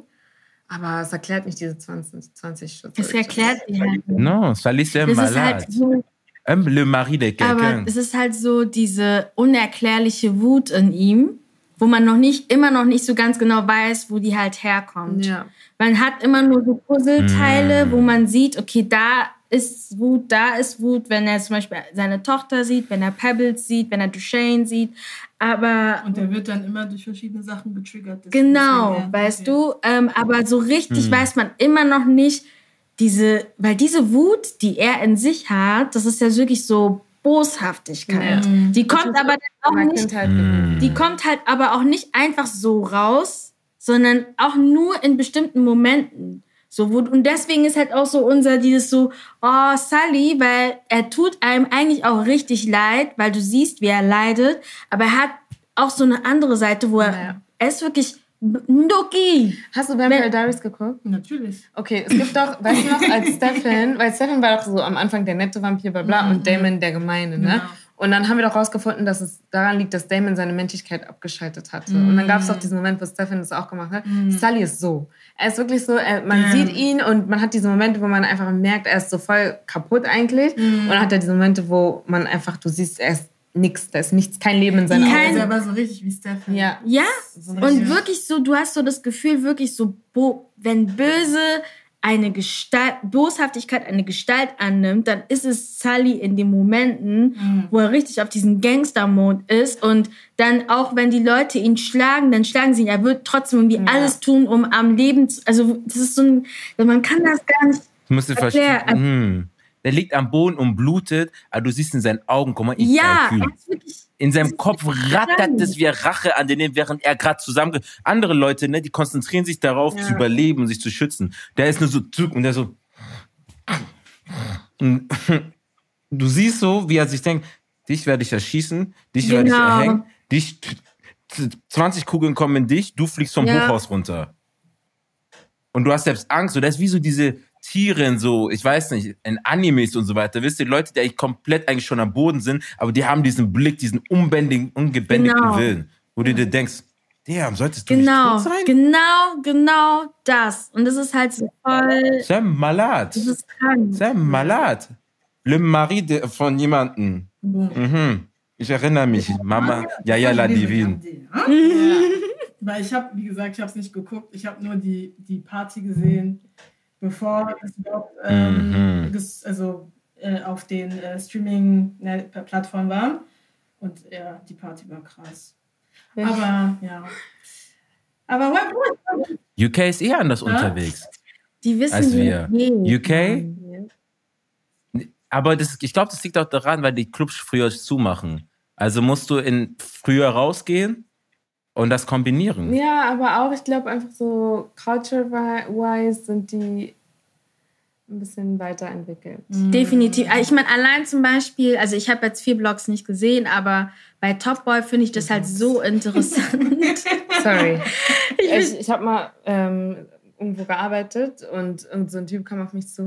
Aber es erklärt nicht diese 20, 20 Schüsse. Das erklärt die halt. nicht. Non, ça laisse ist malade. halt so, Aime le mari de aber es ist halt so diese unerklärliche Wut in ihm, wo man noch nicht, immer noch nicht so ganz genau weiß, wo die halt herkommt. Ja. Man hat immer nur so Puzzleteile, Mm. wo man sieht, okay, da ist Wut, da ist Wut, wenn er zum Beispiel seine Tochter sieht, wenn er Pebbles sieht, wenn er Duchesne sieht. Aber Und der wird dann immer durch verschiedene Sachen getriggert. Genau, weißt okay. du? Ähm, aber so richtig Hm. weiß man immer noch nicht, diese, weil diese Wut, die er in sich hat, das ist ja wirklich so Boshaftigkeit. Ja. Die kommt aber dann auch nicht, Mm. die kommt halt aber auch nicht einfach so raus, sondern auch nur in bestimmten Momenten. So, wo, und deswegen ist halt auch so unser dieses so, oh, Sully, weil er tut einem eigentlich auch richtig leid, weil du siehst, wie er leidet, aber er hat auch so eine andere Seite, wo er, Ja. er ist wirklich Ndoki. Hast du Vampire Diaries geguckt? Natürlich. Okay, es gibt doch, weißt du noch, als Stefan, weil Stefan war doch so am Anfang der nette Vampir, bla bla, und Damon der Gemeine, ne? Genau. Und dann haben wir doch rausgefunden, dass es daran liegt, dass Damon seine Menschlichkeit abgeschaltet hatte. Und dann gab es doch diesen Moment, wo Stefan das auch gemacht hat. Sully ist so. Er ist wirklich so, er, man Ja. sieht ihn und man hat diese Momente, wo man einfach merkt, er ist so voll kaputt eigentlich. Und dann hat er diese Momente, wo man einfach, du siehst, er ist nix, da ist nichts, kein Leben in seinen Er Kein- ist Augen. aber so richtig wie Stefan. Ja. Ja, So und wirklich so, du hast so das Gefühl, wirklich so, wenn böse eine Gestalt, Boshaftigkeit eine Gestalt annimmt, dann ist es Sully in den Momenten, wo er richtig auf diesen Gangster-Mode ist und dann auch, wenn die Leute ihn schlagen, dann schlagen sie ihn. Er wird trotzdem irgendwie alles tun, um am Leben zu, also das ist so ein, man kann das gar nicht, Du musst Der liegt am Boden und blutet, aber du siehst in seinen Augen, guck mal, ich ja, wirklich, In seinem Kopf rattert es wie Rache an den, während er gerade zusammen. Andere Leute, ne, die konzentrieren sich darauf, zu überleben und sich zu schützen. Der ist nur so zurück und der so. Und du siehst so, wie er sich denkt, dich werde ich erschießen, dich werde ich Genau. erhängen, dich. 20 Kugeln kommen in dich, du fliegst vom Ja. Hochhaus runter. Und du hast selbst Angst. Und das ist wie so diese Tiere in so, ich weiß nicht, in Animes und so weiter. Wisst ihr, Leute, die eigentlich komplett eigentlich schon am Boden sind, aber die haben diesen Blick, diesen unbändigen, ungebändigten Genau. Willen. Wo du dir denkst, damn, solltest du Genau, nicht tot sein? genau, genau das. Und das ist halt so voll, C'est malade. das ist krank. C'est malade. Le mari de, von jemanden. Mhm. Ich erinnere mich. Mama, ja, ja, la divine. Weil ich habe, wie gesagt, ich habe es nicht geguckt. Ich habe nur die, die Party gesehen, bevor es überhaupt ähm, Mhm. also, äh, auf den äh, Streaming-Plattformen war. Und ja, die Party war krass. Aber ja. Aber gut. UK ist eher anders unterwegs. Die wissen, Als wir. es geht. UK? Aber das, ich glaube, das liegt auch daran, weil die Clubs früher zumachen. Also musst du in früher rausgehen und das kombinieren. Ja, aber auch, ich glaube einfach so culture-wise sind die ein bisschen weiterentwickelt. Definitiv. Ich meine, allein zum Beispiel, also ich habe jetzt vier Blogs nicht gesehen, aber bei Top Boy finde ich das halt so interessant. Sorry. ich ich habe mal ähm, irgendwo gearbeitet und, und so ein Typ kam auf mich zu.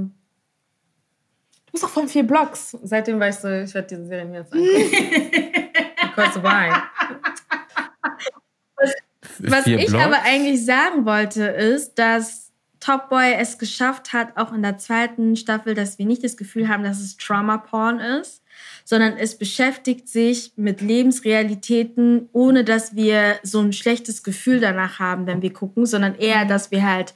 Du bist doch von vier Blogs. Seitdem war ich so, ich werde diese Serie mir jetzt angucken. Because why? Was Vier ich Blogs? aber eigentlich sagen wollte, ist, dass Top Boy es geschafft hat, auch in der zweiten Staffel, dass wir nicht das Gefühl haben, dass es Trauma-Porn ist, sondern es beschäftigt sich mit Lebensrealitäten, ohne dass wir so ein schlechtes Gefühl danach haben, wenn wir gucken, sondern eher, dass wir halt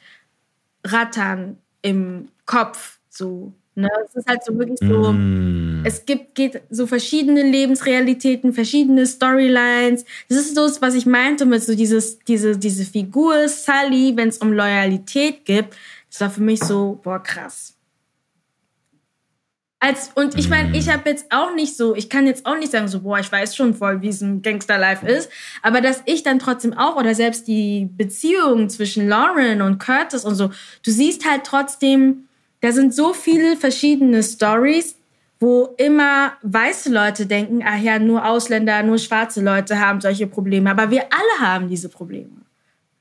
rattern im Kopf so. Ne? Es ist halt so wirklich so. Mm. Es gibt geht so verschiedene Lebensrealitäten, verschiedene Storylines. Das ist so, was ich meinte mit so dieses, diese, diese Figur Sully, wenn es um Loyalität geht. Das war für mich so, boah, krass. Als, und ich meine, ich habe jetzt auch nicht so, ich kann jetzt auch nicht sagen, so, boah, ich weiß schon voll, wie es im Gangster-Life ist, aber dass ich dann trotzdem auch, oder selbst die Beziehung zwischen Lauren und Curtis und so, du siehst halt trotzdem, da sind so viele verschiedene Stories, wo immer weiße Leute denken, ah ja, nur Ausländer, nur schwarze Leute haben solche Probleme. Aber wir alle haben diese Probleme.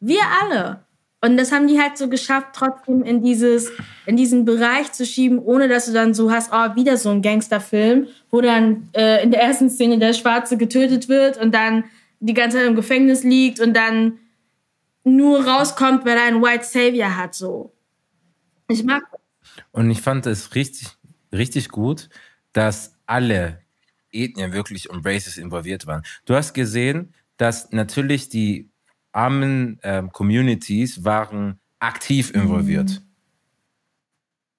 Wir alle. Und das haben die halt so geschafft, trotzdem in dieses, in diesen Bereich zu schieben, ohne dass du dann so hast, oh, wieder so ein Gangsterfilm, wo dann äh, in der ersten Szene der Schwarze getötet wird und dann die ganze Zeit im Gefängnis liegt und dann nur rauskommt, weil er einen White Savior hat, so. Ich mag Und ich fand es richtig, richtig gut, dass alle Ethnien wirklich und Races involviert waren. Du hast gesehen, dass natürlich die armen ähm, Communities waren aktiv involviert.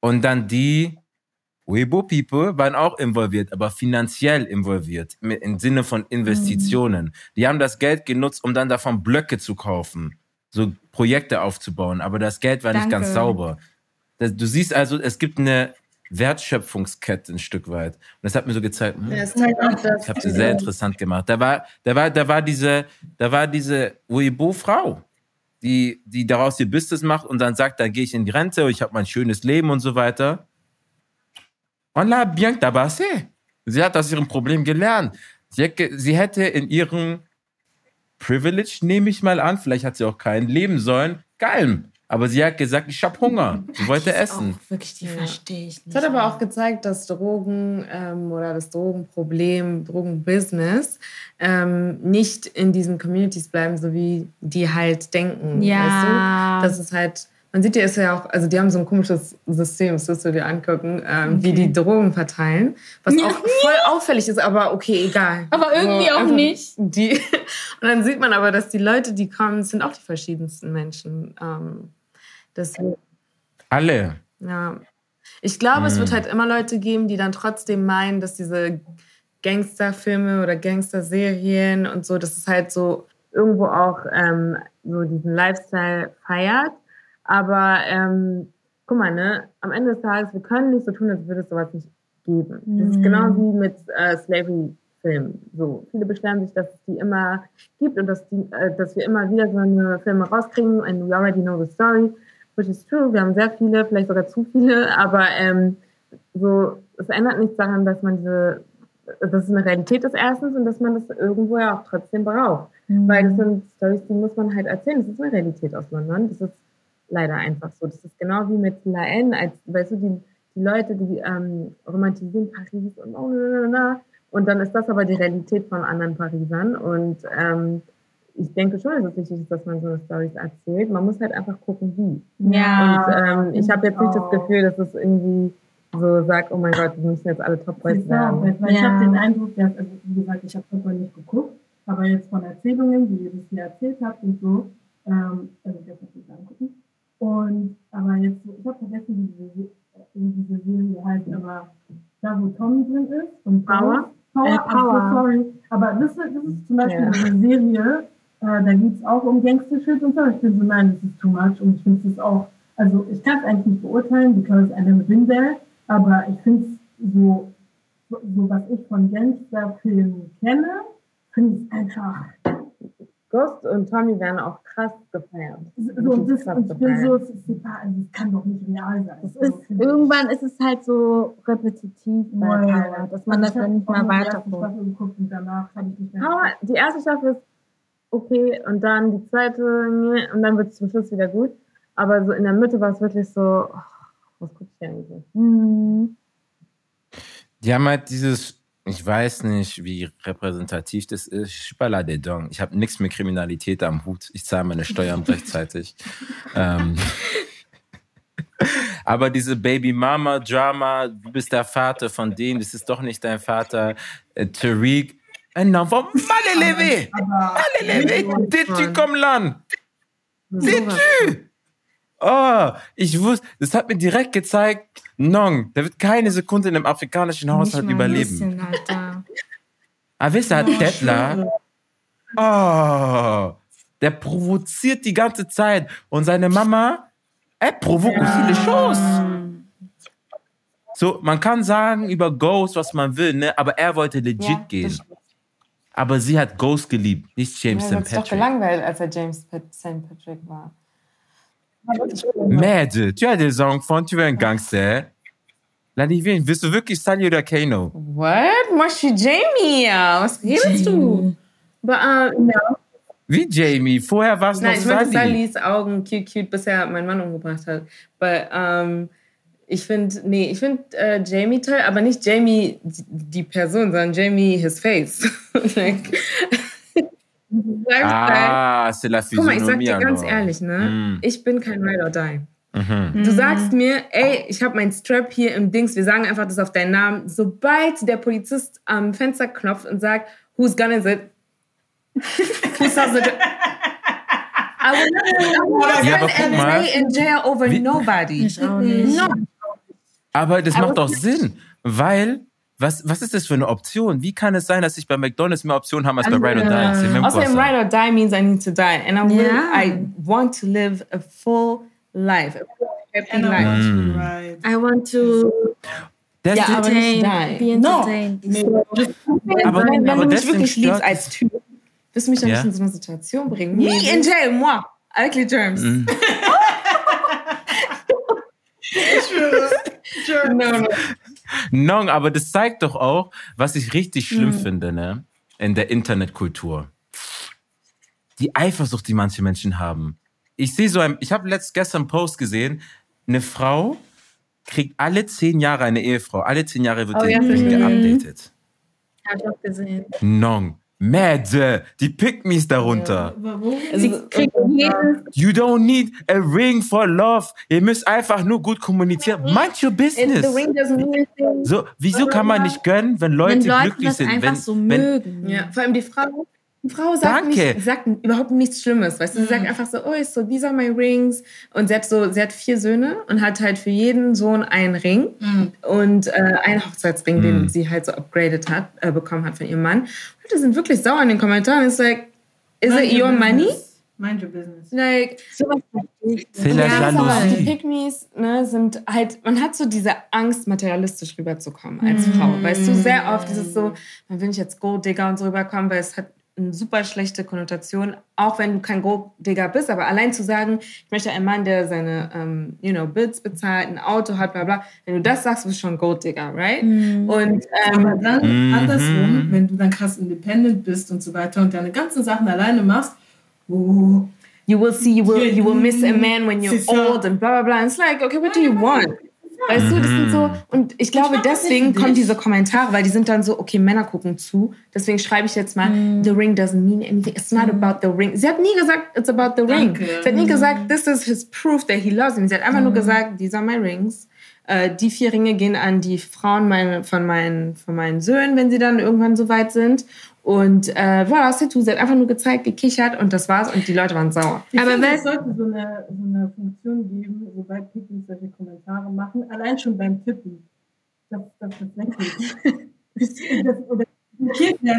Und dann die Weibo People waren auch involviert, aber finanziell involviert, im- Sinne von Investitionen. Die haben das Geld genutzt, um dann davon Blöcke zu kaufen, so Projekte aufzubauen, aber das Geld war nicht Danke. ganz sauber. Das, du siehst also, es gibt eine Wertschöpfungskette ein Stück weit. Und das hat mir so gezeigt, hm, dass ich habe sie sehr interessant gemacht. Da war, da war, da war diese, da war diese Weibo-Frau, die, die daraus ihr Business macht und dann sagt, dann gehe ich in die Rente, ich habe mein schönes Leben und so weiter. On l'a bien tabassé. Sie hat aus ihrem Problem gelernt. Sie hätte in ihrem Privilege, nehme ich mal an, vielleicht hat sie auch keinen leben sollen, geil. Aber sie hat gesagt, ich hab Hunger. Sie wollte essen. Auch wirklich, die verstehe ich Es nicht. hat aber auch gezeigt, dass Drogen ähm, oder das Drogenproblem, Drogenbusiness ähm, nicht in diesen Communities bleiben, so wie die halt denken. Ja. Weißt du? Das ist halt, man sieht ja, ist ja auch, also die haben so ein komisches System, das wirst du dir angucken, ähm, wie die Drogen verteilen, was auch voll auffällig ist, aber okay, egal. Aber irgendwie auch einfach nicht. Die, und dann sieht man aber, dass die Leute, die kommen, sind auch die verschiedensten Menschen. Ähm, deswegen, Alle. ja. Ich glaube, es wird halt immer Leute geben, die dann trotzdem meinen, dass diese Gangsterfilme oder Gangsterserien und so, dass es halt so irgendwo auch ähm, so diesen Lifestyle feiert. Aber ähm, guck mal, ne, am Ende des Tages, wir können nicht so tun, als würde es sowas nicht geben. Das ist genau wie mit äh, Slavery-Filmen. So, viele beschweren sich, dass es die immer gibt und dass, die, äh, dass wir immer wieder so eine Filme rauskriegen and we already know the story, which is true. Wir haben sehr viele, vielleicht sogar zu viele, aber ähm, so, es ändert nichts daran, dass man diese dass es eine Realität ist erstens und dass man das irgendwo ja auch trotzdem braucht. Weil das sind Stories, die muss man halt erzählen. Das ist eine Realität aus London. Das ist leider einfach so. Das ist genau wie mit La N, als, weißt du, die, die Leute, die ähm, romantisieren Paris und oh, na, na, na. und dann ist das aber die Realität von anderen Parisern und ähm, ich denke schon, dass es wichtig ist, dass man so eine Stories erzählt. Man muss halt einfach gucken, wie. Ja. Und ähm, ich habe jetzt nicht das. Gefühl, dass es irgendwie so sagt, oh mein Gott, wir müssen jetzt alle Top Boys Ja, werden. weil ich Ja. habe den Eindruck, dass, also wie gesagt, ich habe Papa nicht geguckt, aber jetzt von Erzählungen, wie ihr das hier erzählt habt und so, ähm, also ich werde das nicht angucken. Und aber jetzt, ich habe vergessen, wie diese, diese Serie heißt, aber da wo Tommy drin ist und Power? Power, Äh, Power. so sorry. Aber das, ist- das ist zum Beispiel Ja. eine Serie, äh, da geht es auch um Gangster-Shit und so. Ich bin so, nein, das ist too much und ich finde es auch, also ich kann es eigentlich nicht beurteilen, because I never been there, aber ich finde es so, so, so, was ich von Gangsterfilmen kenne, finde ich einfach Ghost und Tommy werden auch krass gefeiert. so, das, krass ich bin so, es ist egal, also es kann doch nicht real sein. Ist, ich. irgendwann ist es halt so repetitiv, bei Ja, ja, dass man Also das dann nicht auch mehr nur die erste weiterguckt. Staffel geguckt und danach habe ich nicht mehr Power, die erste Staffel ist okay und dann die zweite und dann wird es zum Schluss wieder gut. Aber so in der Mitte war es wirklich so, oh, was gucke ich denn eigentlich? Mhm. Die haben halt dieses, ich weiß nicht, wie repräsentativ das ist. Spala de Dong. Ich habe nichts mit Kriminalität am Hut. Ich zahle meine Steuern rechtzeitig. ähm, aber diese Baby Mama Drama, du bist der Vater von denen, das ist doch nicht dein Vater. Äh, Tariq, un enfant mal élevé. Mal élevé. T'es-tu comme l'âne? T'es-tu? Oh, ich wusste, das hat mir direkt gezeigt, Nong, der wird keine Sekunde in einem afrikanischen Haushalt überleben. bisschen, Alter. Avissa hat Tetla. Oh, der provoziert die ganze Zeit. Und seine Mama, er provoque aussi les choses. So, man kann sagen über Ghost, was man will, ne? aber er wollte legit Ja, gehen. Aber sie hat Ghost geliebt, nicht James Ja, St. das ist doch Patrick. gelangweilt, als er James Pat- St. Patrick war. Merde, tu as des enfants, tu es un gangster. Ladivine, willst du wirklich Sally oder Kano? What? Suis Jamie. Was redest du? Aber, äh, Wie Jamie? Vorher war es noch Nein, ich Sally. Sallys Augen cute, cute, bis er meinen Mann umgebracht hat. Aber ähm, ich finde, nee, ich finde äh, Jamie toll, aber nicht Jamie die, Person, sondern Jamie his face. like, du sagst halt, Ah, c'est la guck mal, ich sag dir ganz ehrlich, ne? Mm. Ich bin kein Ride or Die. Mhm. Du sagst mir, ey, ich habe meinen Strap hier im Dings, wir sagen einfach das auf deinen Namen. Sobald der Polizist am Fenster klopft und sagt, whose gun is it? Who says it? I will not, I will Ja, not guck spend a mal. day in jail over Wie- nobody. Ich auch nicht. No. Aber das Aber macht doch Sinn, weil was, was ist das für eine Option? Wie kann es sein, dass ich bei McDonalds mehr Optionen habe als bei Ride or Die? Außerdem, ride or die means I need to die. And I, will, Yeah. I want to live a full life. A full, happy And life. Mm. I want to Das Ja, ist- aber nicht entertain, die. be No. entertained. Nee, aber, wenn, wenn aber du mich wirklich liebst als Typ, wirst du mich doch Ja. nicht in so eine Situation bringen. Me in jail, moi. Avec les germs. Mhm. No, no. Nong, aber das zeigt doch auch, was ich richtig schlimm Mhm. finde, ne? In der Internetkultur. Die Eifersucht, die manche Menschen haben. Ich sehe so ein, ich habe letzt gestern einen Post gesehen, eine Frau kriegt alle zehn Jahre eine Ehefrau, alle zehn Jahre wird Oh, die ja, geupdatet. Hab ich auch gesehen. Nong. Mad, die Pick-Me's darunter. Warum? Sie kriegt jeden You don't need a ring for love. Ihr müsst einfach nur gut kommunizieren. Mind your business. So, wieso kann man nicht gönnen, wenn Leute wenn Leute glücklich das sind? einfach Wenn, so wenn, mögen. Ja, vor allem die Frau. Frau sagt, nicht, sagt überhaupt nichts Schlimmes. Weißt du, sie sagt einfach so, oh, ist so, these are my rings. Und sie hat so, sie hat vier Söhne und hat halt für jeden Sohn einen Ring und äh, einen Hochzeitsring, den sie halt so upgraded hat, äh, bekommen hat von ihrem Mann. Leute sind wirklich sauer in den Kommentaren. It's like, is Mind it your money? business. Mind your business. Like, Sowas ich Ja, aber die. Pygmies ne, sind halt, man hat so diese Angst, materialistisch rüberzukommen als Frau. Weißt du, sehr oft ist es so, man will nicht jetzt Gold Digger und so rüberkommen, weil es hat eine super schlechte Konnotation, auch wenn du kein Golddigger bist, aber allein zu sagen, ich möchte einen Mann, der seine, ähm, you know, Bits bezahlt, ein Auto hat, bla bla, wenn du das sagst, bist du schon Golddigger, right? Mhm. Und Aber ähm, dann Mhm. andersrum, wenn du dann krass independent bist und so weiter und deine ganzen Sachen alleine machst, oh, you will see, you will, you will miss a man when you're old and blah blah blah. And it's like, okay, what do you want? Weißt du, das sind so, und ich glaube, nicht deswegen kommen diese Kommentare, weil die sind dann so, okay, Männer gucken zu. Deswegen schreibe ich jetzt mal, the ring doesn't mean anything. It's not about the ring. Sie hat nie gesagt, it's about the ring. Danke. Sie hat nie gesagt, this is his proof that he loves me. Sie hat einfach nur gesagt, these are my rings. Äh, die vier Ringe gehen an die Frauen meine, von, meinen, von meinen Söhnen, wenn sie dann irgendwann so weit sind. Und äh, voilà, c'est tout. Sie hat einfach nur gezeigt, gekichert und das war's und die Leute waren sauer. Ich Aber finde, es sollte so eine, so eine Funktion geben, wobei Pickies solche Kommentare machen, allein schon beim Tippen. Dass, dass das weggeht. das, das, oder.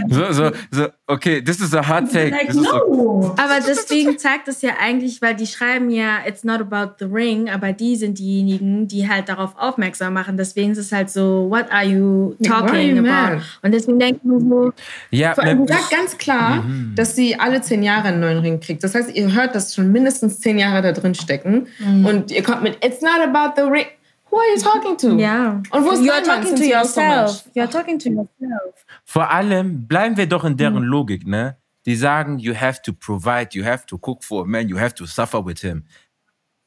So, so, so, okay, this is a hot take. Like, This is okay. no. Aber deswegen zeigt es ja eigentlich, weil die schreiben ja, it's not about the ring, aber die sind diejenigen, die halt darauf aufmerksam machen. Deswegen ist es halt so, what are you talking you about? mad? Und deswegen denke ich mir so, Ja, Vor allem, ne, sie sagt ganz klar, Mhm. dass sie alle zehn Jahre einen neuen Ring kriegt. Das heißt, ihr hört, dass schon mindestens zehn Jahre da drin stecken. Mhm. Und ihr kommt mit, it's not about the ring. Who are you talking to? ja. Und wo ist You're dein Mann, talking to so yourself. much? You're talking to yourself. vor allem bleiben wir doch in deren Logik, ne? Die sagen, you have to provide, you have to cook for a man, you have to suffer with him.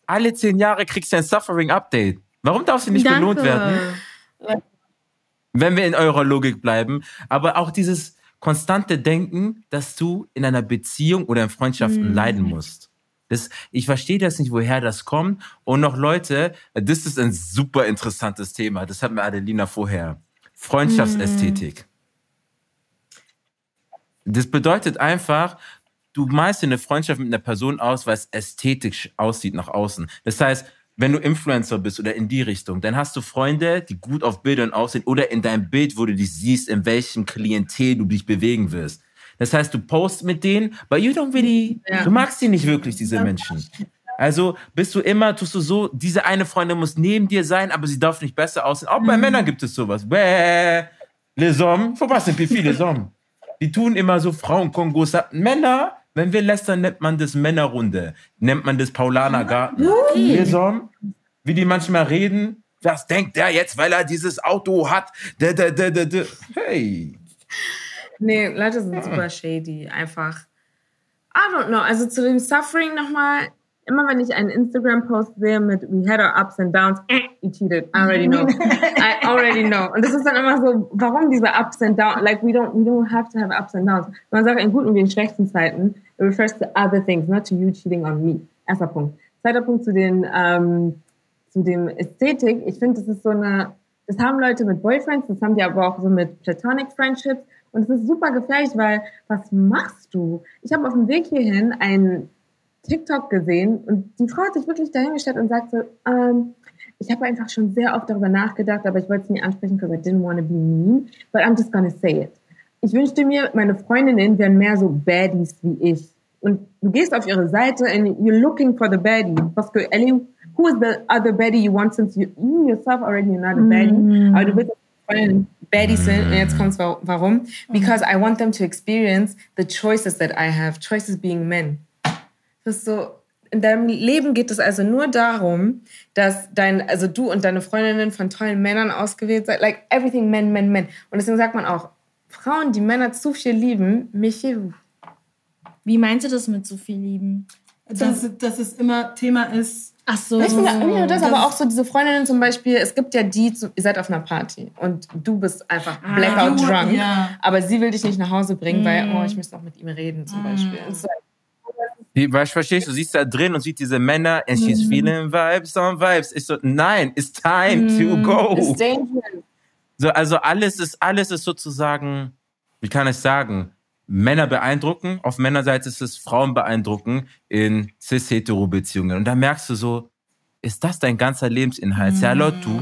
Alle zehn Jahre kriegst du ein Suffering-Update. Warum darf sie nicht Danke. belohnt werden? wenn wir in eurer Logik bleiben, aber auch dieses konstante Denken, dass du in einer Beziehung oder in Freundschaften leiden musst. Das, ich verstehe das nicht, woher das kommt. Und noch Leute, das ist ein super interessantes Thema. Das hat mir Adelina vorher. Freundschaftsästhetik. Das bedeutet einfach, du malst dir eine Freundschaft mit einer Person aus, weil es ästhetisch aussieht nach außen. Das heißt, wenn du Influencer bist oder in die Richtung, dann hast du Freunde, die gut auf Bildern aussehen oder in deinem Bild, wo du dich siehst, in welchem Klientel du dich bewegen wirst. Das heißt, du postest mit denen, but you don't really, Ja. du magst die nicht wirklich, diese Menschen. Also bist du immer, tust du so, diese eine Freundin muss neben dir sein, aber sie darf nicht besser aussehen. Auch bei Männern gibt es sowas. Bäh, les hommes, faut pas simplifier les hommes. Die tun immer so Frauenkongos. Männer, wenn wir lästern, nennt man das Männerrunde. Nennt man das Paulaner Garten. Les hommes, wie die manchmal reden, was denkt der jetzt, weil er dieses Auto hat? Da, da, da, da, da. Hey. Nee, Leute sind super shady. Einfach. I don't know. Also zu dem Suffering nochmal. Immer wenn ich einen Instagram-Post sehe mit We had our ups and downs, you cheated. I already know. I already know. Und das ist dann immer so, warum diese ups and downs? Like we don't, we don't have to have ups and downs. Man sagt in guten wie in schlechten Zeiten, it refers to other things, not to you cheating on me. Erster Punkt. Zweiter Punkt zu den, ähm, zu dem Ästhetik. Ich finde, das ist so eine, das haben Leute mit Boyfriends, das haben die aber auch so mit Platonic Friendships. Und es ist super gefährlich, weil was machst du? Ich habe auf dem Weg hierhin ein TikTok gesehen und die Frau hat sich wirklich dahingestellt und sagt so, ähm, ich habe einfach schon sehr oft darüber nachgedacht, aber ich wollte es nie ansprechen, because I didn't want to be mean, but I'm just gonna say it. Ich wünschte mir, meine Freundinnen wären mehr so Baddies wie ich. Und du gehst auf ihre Seite and you're looking for the baddie. Parce que, Ellie, who is the other baddie you want since you, you yourself already you're not a baddie? Aber du willst Freundinnen Baddies sind. Und jetzt kommt's wa- warum? Because I want them to experience the choices that I have. Choices being men. Das ist so, in deinem Leben geht es also nur darum, dass dein, also du und deine Freundinnen von tollen Männern ausgewählt seid. Like everything men, men, men. Und deswegen sagt man auch, Frauen, die Männer zu viel lieben, méfiez-vous. Wie meinst du das mit so viel lieben? Dass, dass es immer Thema ist, Ach so. Ich finde nicht nur das, das- aber auch so diese Freundinnen zum Beispiel, es gibt ja die, ihr seid auf einer Party und du bist einfach blackout du- drunk, ja. aber sie will dich nicht nach Hause bringen, weil, oh, ich müsste auch mit ihm reden zum Beispiel. Und so, Die, weißt, verstehst du, siehst da drin und sieht diese Männer and she's feeling vibes on vibes. Ich so, nein, it's time to go. It's dangerous. So, also alles ist, alles ist sozusagen, wie kann ich sagen, Männer beeindrucken. Auf Männerseite ist es Frauen beeindrucken in cis-hetero-Beziehungen. Und da merkst du so, ist das dein ganzer Lebensinhalt? Alors tout.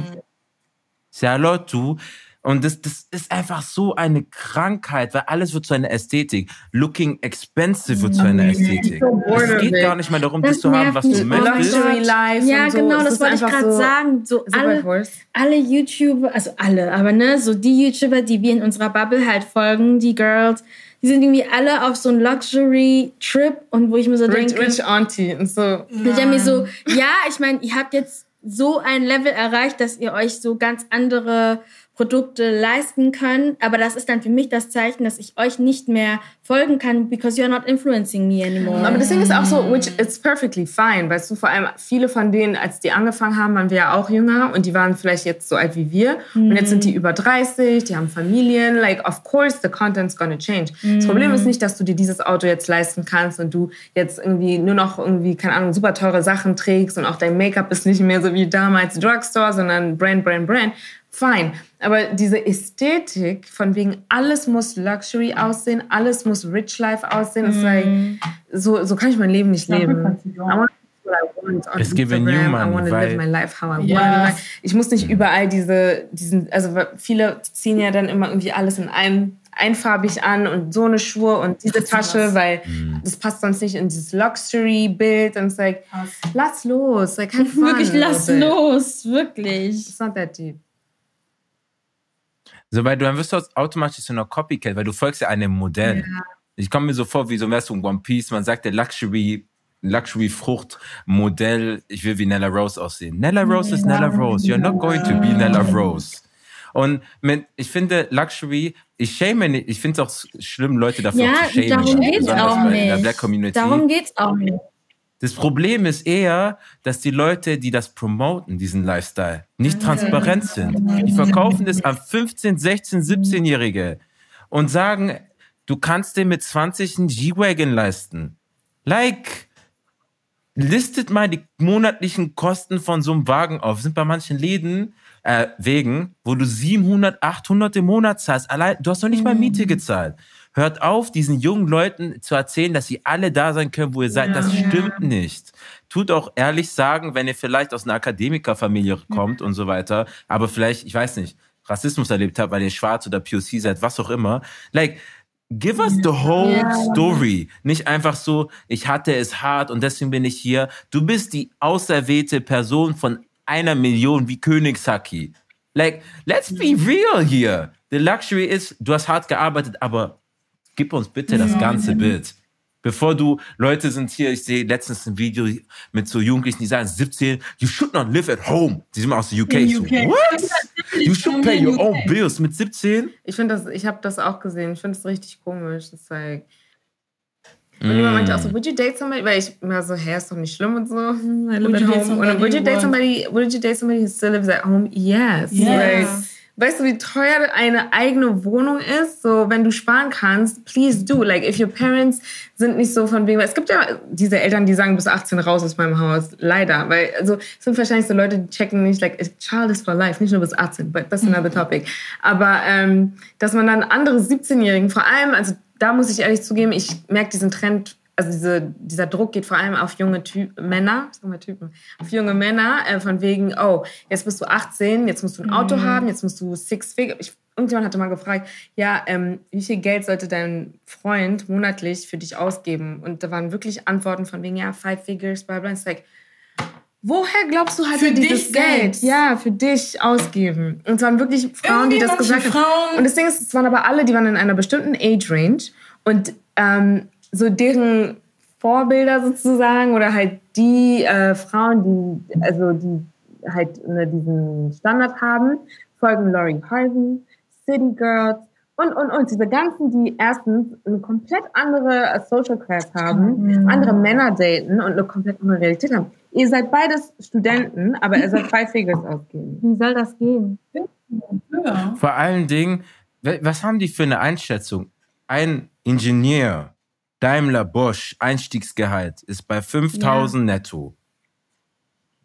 C'est alors tout. Und das, das ist einfach so eine Krankheit, weil alles wird zu einer Ästhetik. Looking expensive wird zu einer Ästhetik. so bored Es geht gar nicht mehr darum, Das das zu haben, was du möchtest. Luxury Life Ja, und so. genau, das ist wollte ich gerade so sagen. So alle, alle YouTuber, also alle, aber ne, so die YouTuber, die wir in unserer Bubble halt folgen, die Girls, die sind irgendwie alle auf so einem Luxury-Trip und wo ich mir so Rich, denke, rich Auntie und so. ich denke mir so, ja, ich meine, ihr habt jetzt so ein Level erreicht, dass ihr euch so ganz andere Produkte leisten könnt, aber das ist dann für mich das Zeichen, dass ich euch nicht mehr folgen kann, because you're not influencing me anymore. Aber das Ding ist auch so, which it's perfectly fine. Weißt du, vor allem viele von denen, als die angefangen haben, waren wir ja auch jünger und die waren vielleicht jetzt so alt wie wir. Und jetzt sind die über 30, die haben Familien. Like, of course, the content's gonna change. Das Problem ist nicht, dass du dir dieses Auto jetzt leisten kannst und du jetzt irgendwie nur noch irgendwie, keine Ahnung, super teure Sachen trägst und auch dein Make-up ist nicht mehr so wie damals Drugstore, sondern Brand, Brand, Brand. Fine. Aber diese Ästhetik von wegen alles muss Luxury aussehen, alles muss Rich Life aussehen, ist like, so, so kann ich mein Leben nicht leben. Money, I want to weil- live my life how I Ja. want. Ich muss nicht überall diese, diesen, also viele ziehen ja dann immer irgendwie alles in einem einfarbig an und so eine Schuhe und diese Tasche, weil das passt sonst nicht in dieses Luxury-Bild und es like, lass los, like, wirklich, lass los, wirklich. It's not that deep. So, weil du dann wirst du automatisch zu einer Copycat, weil du folgst ja einem Modell. Ich komme mir so vor, wie so wärst du ein One Piece, man sagt der Luxury, Luxury Frucht Modell, ich will wie Nella Rose aussehen. Nella Rose ist Nella Rose. You're not going to be Nella Rose. Und mit, ich finde Luxury, ich shame nicht, ich finde es auch schlimm, Leute dafür Ja, zu shamen. darum geht's besonders auch in nicht. Darum geht's auch nicht. Das Problem ist eher, dass die Leute, die das promoten, diesen Lifestyle, nicht transparent sind. Die verkaufen das an 15, 16, 17-Jährige und sagen, du kannst dir mit 20 einen G-Wagon leisten. Like, listet mal die monatlichen Kosten von so einem Wagen auf. Sind bei manchen Läden, äh, Wegen, wo du 700, 800 im Monat zahlst. Allein, du hast noch nicht mal Miete gezahlt. Hört auf, diesen jungen Leuten zu erzählen, dass sie alle da sein können, wo ihr seid. Das stimmt nicht. Tut auch ehrlich sagen, wenn ihr vielleicht aus einer Akademikerfamilie kommt und so weiter, aber vielleicht, ich weiß nicht, Rassismus erlebt habt, weil ihr schwarz oder POC seid, was auch immer. Like, Give us the whole story. Nicht einfach so, ich hatte es hart und deswegen bin ich hier. Du bist die auserwählte Person von einer Million wie König Saki. Like, let's be real here. The luxury ist, du hast hart gearbeitet, aber gib uns bitte das ganze Bild. Bevor du, Leute sind hier, ich sehe letztens ein Video mit so Jugendlichen, die sagen 17, you should not live at home. Die sind mal aus der UK. In So, UK. what? You should pay your own UK. bills mit 17? Ich finde das, ich habe das auch gesehen. Ich finde das richtig komisch. Das ist like, und jemand meinte auch so, would you date somebody? Weil ich immer so, hä, ist doch nicht schlimm und so. I live Would at you date home. Und would you somebody date who somebody, would you date somebody who still lives at home? Yes. Yes. Like, weißt du, wie teuer eine eigene Wohnung ist? So, wenn du sparen kannst, please do. Like, if your parents sind nicht so von wegen, es gibt ja diese Eltern, die sagen, bis 18 raus aus meinem Haus. Leider. Weil, also, es sind wahrscheinlich so Leute, die checken nicht, like, a child is for life. Nicht nur bis 18, but that's another topic. Aber, ähm, dass man dann andere 17-Jährigen, vor allem, also, da muss ich ehrlich zugeben, ich merke diesen Trend, also diese, dieser Druck geht vor allem auf junge Ty Männer, sagen wir Typen, auf junge Männer, äh, von wegen, oh, jetzt bist du 18, jetzt musst du ein Auto haben, jetzt musst du Six Figure. Ich, irgendjemand hatte mal gefragt, ja, ähm, wie viel Geld sollte dein Freund monatlich für dich ausgeben? Und da waren wirklich Antworten von wegen, ja, Five Figures, bla bla. It's like, woher glaubst du halt Für dieses Geld? selbst. Ja, für dich ausgeben. Und es waren wirklich Frauen, die das gesagt haben. Und das Ding ist, es waren aber alle, die waren in einer bestimmten Age Range und ähm, so deren Vorbilder sozusagen oder halt die äh, Frauen, die also die halt ne, diesen Standard haben, folgen Laurie Harvey, City Girls und und und diese ganzen, die erstens eine komplett andere Social Class haben, andere Männer daten und eine komplett andere Realität haben. Ihr seid beides Studenten, aber ihr sollt Five Figures ausgeben. Wie soll das gehen? Ja. Vor allen Dingen, wa- was haben die für eine Einschätzung? Ein Ingenieur, Daimler Bosch, Einstiegsgehalt ist bei 5000 netto.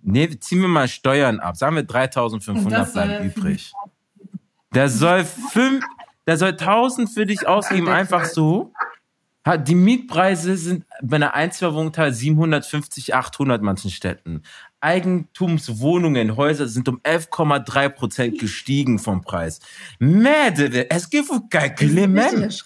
Nee, ziehen wir mal Steuern ab. Sagen wir Und 3500 das soll bleiben übrig. Der soll fünf, der soll 1000 für dich ausgeben, einfach so. Die Mietpreise sind bei einer Einzimmerwohnung teil 750, 800 in manchen Städten. Eigentumswohnungen, Häuser sind um 11,3 Prozent gestiegen vom Preis. Merde, es gibt kein Clement.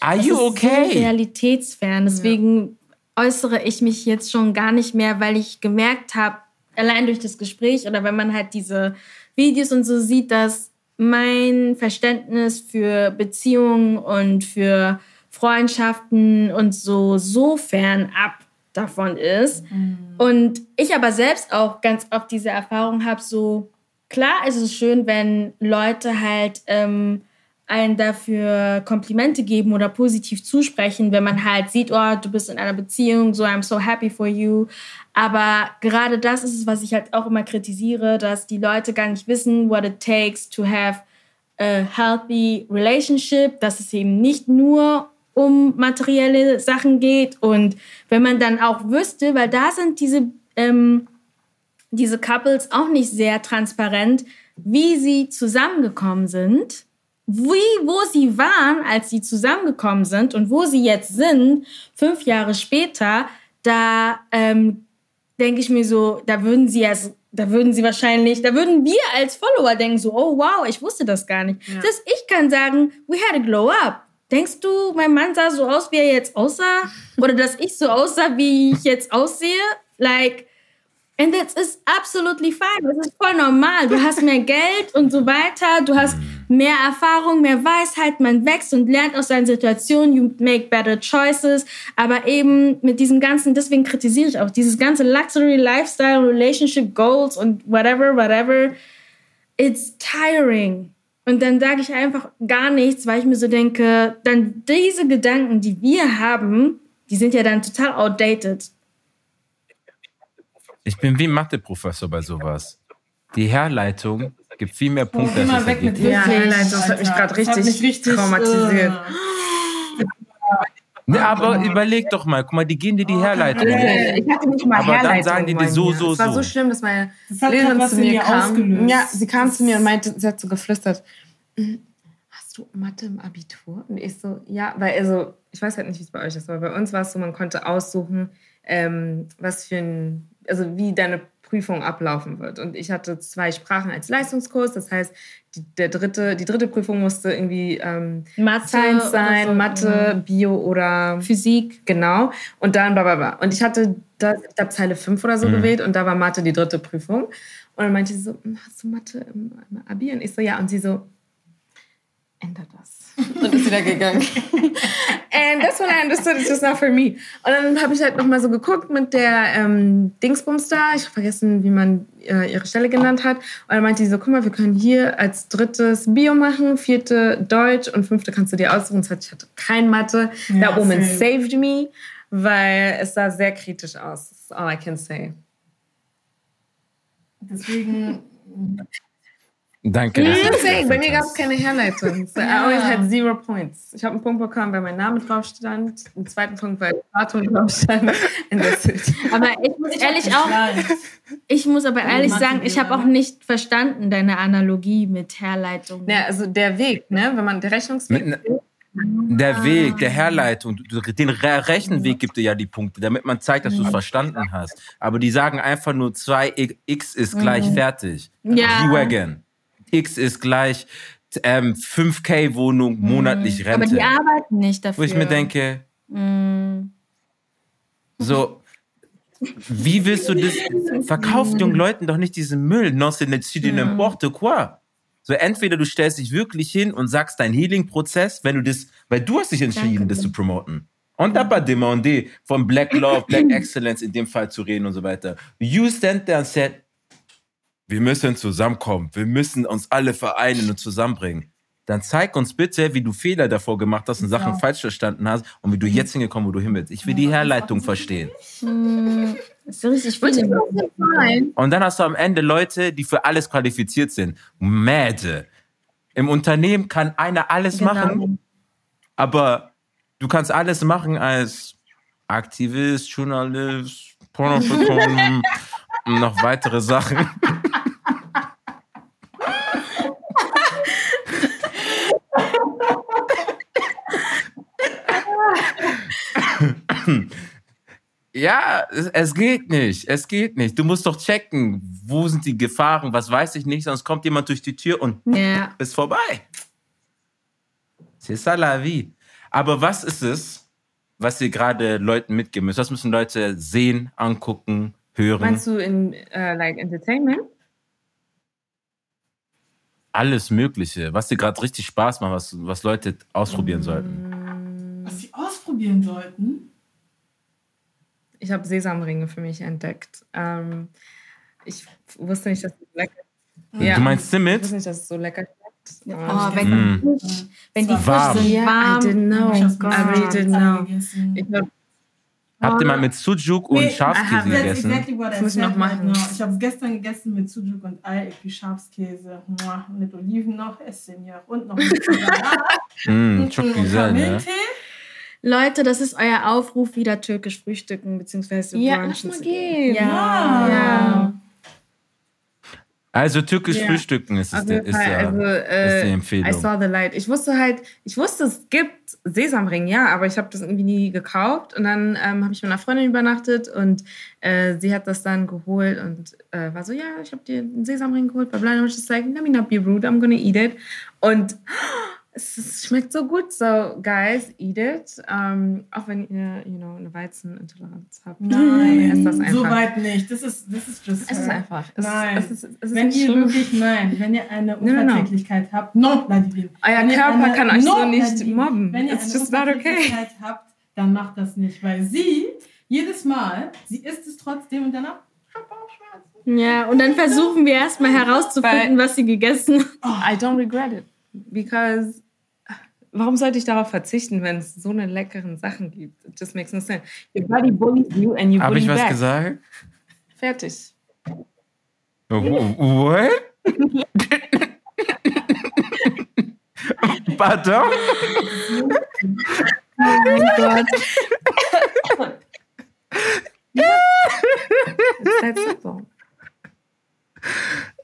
Are Das you ist so okay? realitätsfern. Deswegen äußere ich mich jetzt schon gar nicht mehr, weil ich gemerkt habe, allein durch das Gespräch oder wenn man halt diese Videos und so sieht, dass mein Verständnis für Beziehungen und für Freundschaften und so so fernab davon ist. Und ich aber selbst auch ganz oft diese Erfahrung habe, so klar ist es schön, wenn Leute halt ähm, einen dafür Komplimente geben oder positiv zusprechen, wenn man halt sieht, oh, du bist in einer Beziehung, so I'm so happy for you. Aber gerade das ist es, was ich halt auch immer kritisiere, dass die Leute gar nicht wissen, what it takes to have a healthy relationship, dass es eben nicht nur um materielle Sachen geht und wenn man dann auch wüsste, weil da sind diese ähm, diese Couples auch nicht sehr transparent, wie sie zusammengekommen sind, wie, wo sie waren, als sie zusammengekommen sind und wo sie jetzt sind, fünf Jahre später, da ähm, denke ich mir so, da würden sie erst, da würden sie wahrscheinlich, da würden wir als Follower denken so, oh wow, ich wusste das gar nicht. Das ich kann sagen, we had a glow up. Denkst du, mein Mann sah so aus, wie er jetzt aussah? Oder dass ich so aussah, wie ich jetzt aussehe? Like, And that is absolutely fine. Das ist voll normal. Du hast mehr Geld und so weiter. Du hast mehr Erfahrung, mehr Weisheit. Man wächst und lernt aus seinen Situationen. You make better choices. Aber eben mit diesem ganzen, deswegen kritisiere ich auch dieses ganze Luxury, Lifestyle, Relationship Goals und whatever, whatever. It's tiring. Und dann sage ich einfach gar nichts, weil ich mir so denke, dann diese Gedanken, die wir haben, die sind ja dann total outdated. Ich bin wie Mathe-Professor bei sowas. Die Herleitung gibt viel mehr Punkte, als Immer das weg mit Ergebnis. Ja, Highlights, das hat mich hat richtig mich richtig traumatisiert. äh, Nee, aber überleg doch mal, guck mal, die gehen dir die Herleitung. Äh, Ich hatte nicht mal Aber dann Herleitung sagen die dir so, mir. so, Es war so. so schlimm, dass meine Das Lehrerin was zu mir kam. ausgelöst. Ja, sie kam zu mir und meinte, sie hat so geflüstert, "Mm, hast du Mathe im Abitur? Und ich so, ja, weil also, ich weiß halt nicht, wie es bei euch ist, aber bei uns war es so, man konnte aussuchen, ähm, was für ein, also wie deine Prüfung ablaufen wird. Und ich hatte zwei Sprachen als Leistungskurs, das heißt, die, der dritte, die dritte Prüfung musste irgendwie ähm, Mathe Science sein, so, Mathe, Bio oder Physik. Genau. Und dann bla bla bla. Und ich hatte da, ich glaube, Zeile 5 oder so Mhm. gewählt und da war Mathe die dritte Prüfung. Und dann meinte sie so, "Hm, hast du Mathe im, im Abi? Und ich so, ja. Und sie so, ändere das. Und ist wieder gegangen. And that's when I understood it's just not for me. Und dann habe ich halt nochmal so geguckt mit der ähm, Dingsbums da. Ich habe vergessen, wie man äh, ihre Stelle genannt hat. Und dann meinte sie so, guck mal, wir können hier als drittes Bio machen, vierte Deutsch und fünfte kannst du dir aussuchen. Das heißt, ich hatte kein Mathe. Ja, That woman same. saved me, weil es sah sehr kritisch aus. That's all I can say. Deswegen, Danke. Saying, bei mir gab es keine Herleitung. So I always had zero points. Ich habe einen Punkt bekommen, weil mein Name drauf stand. Einen zweiten Punkt, weil Datum drauf stand. Aber ich muss ehrlich auch, ich muss aber ehrlich Mathe sagen, ich habe auch nicht verstanden deine Analogie mit Herleitung. Ja, also der Weg, ne? Wenn man der Rechnungsweg. Mit, der Weg, der Herleitung, den Re Rechenweg gibt dir ja die Punkte, damit man zeigt, dass du es verstanden hast. Aber die sagen einfach nur 2x ist gleich fertig. Ja. G-Wagon. X ist gleich ähm, 5K Wohnung monatlich aber Rente. die arbeiten nicht dafür. Wo ich mir denke, Mm. so, wie willst du das? Verkauf jungen Leuten doch nicht diesen Müll. Non, c'est ne n'importe quoi. So, entweder du stellst dich wirklich hin und sagst deinen Healing-Prozess, wenn du das, weil du hast dich entschieden, das zu promoten. Und dabei demander von Black Love, Black Excellence in dem Fall zu reden und so weiter. You stand there and said, wir müssen zusammenkommen, wir müssen uns alle vereinen und zusammenbringen. Dann zeig uns bitte, wie du Fehler davor gemacht hast und Sachen Ja. falsch verstanden hast und wie du jetzt hingekommen, wo du hin willst. Ich will die Herleitung verstehen. Das ist richtig viele. Und dann hast du am Ende Leute, die für alles qualifiziert sind. Mäde. Im Unternehmen kann einer alles Genau. machen, aber du kannst alles machen als Aktivist, Journalist, Pornofotograf und noch weitere Sachen. Ja, es, es geht nicht. Es geht nicht. Du musst doch checken, wo sind die Gefahren, was weiß ich nicht, sonst kommt jemand durch die Tür und Ja. ist vorbei. C'est ça la vie. Aber was ist es, was ihr gerade Leuten mitgeben müsst? Was müssen Leute sehen, angucken, hören? Meinst du in äh, like Entertainment? Alles Mögliche, was dir gerade richtig Spaß macht, was, was Leute ausprobieren sollten. Was sie ausprobieren sollten. Ich habe Sesamringe für mich entdeckt. Ähm, ich wusste nicht, dass es lecker ja, Du meinst Ich Simit? wusste nicht, dass es so lecker schmeckt. Oh, Ähm, wenn, Mm. wenn die frisch Warm. sind, Yeah, I warm. didn't know. Ich hab's I really mit didn't know. Ich hab, Habt ihr mal mit Sujuk und Nee, Schafskäse gegessen? exactly what I Das muss ich noch machen. now. Ich habe es gestern gegessen mit Sujuk und Ei, puis Schafskäse. Mit Oliven noch, es Senior. Und noch bisschen Salat. Mm, und ne? Kamillentee. Leute, das ist euer Aufruf, wieder türkisch frühstücken bzw. ja, brunchen lass mal zu gehen. Ja. ja. Also türkisch Ja. frühstücken ist, ist, jeden ist, ja, also, äh, ist die I Empfehlung. saw the light. Ich wusste halt, ich wusste, es gibt Sesamring, ja, aber ich habe das irgendwie nie gekauft. Und dann ähm, habe ich mit einer Freundin übernachtet und äh, sie hat das dann geholt und äh, war so, ja, ich habe dir einen Sesamring geholt. Bla bla. Und ich like, let me not be rude, I'm gonna eat it. Und es, es schmeckt so gut, so guys, eat it. Ähm, auch wenn ihr, you know, eine Weizenintoleranz habt. Nein, Esst das einfach. so weit nicht. Das ist, das ist just Es ist einfach. Es, Nein. Es ist, es ist Wenn ihr schlimm. wirklich, nein, wenn ihr eine No, no, no. Unverträglichkeit habt, no, Nadine. Euer Körper eine- kann euch so no, nicht Nadine. mobben. Wenn ihr It's eine not okay. Unverträglichkeit habt, dann macht das nicht, weil sie jedes Mal, sie isst es trotzdem und danach. Ja, und dann versuchen wir erstmal herauszufinden, was sie gegessen haben. I don't regret it. Because warum sollte ich darauf verzichten, wenn es so eine leckeren Sachen gibt? It just makes no sense. Your body bullies you and you Habe ich was back. gesagt? Fertig. Oh, What? Pardon? Oh mein Gott. It's that simple.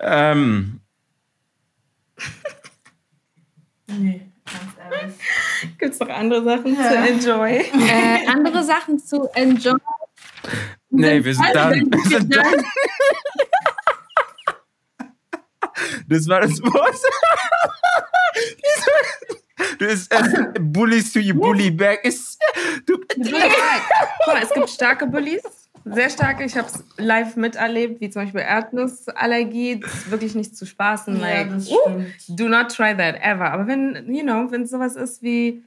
Ähm, Nee. Gibt es noch andere Sachen zu enjoy? Äh, andere Sachen zu enjoy. nee, wir sind done. Wir sind done. Das war das Wort. Du ist äh, Bullies to you bully back. Ist, du, Guck mal, es gibt starke Bullies. Sehr starke. Ich habe es live miterlebt, wie zum Beispiel Erdnussallergie. Das ist wirklich nicht zu spaßen. Ja, like, das uh, do not try that ever. Aber wenn, you know, wenn es sowas ist wie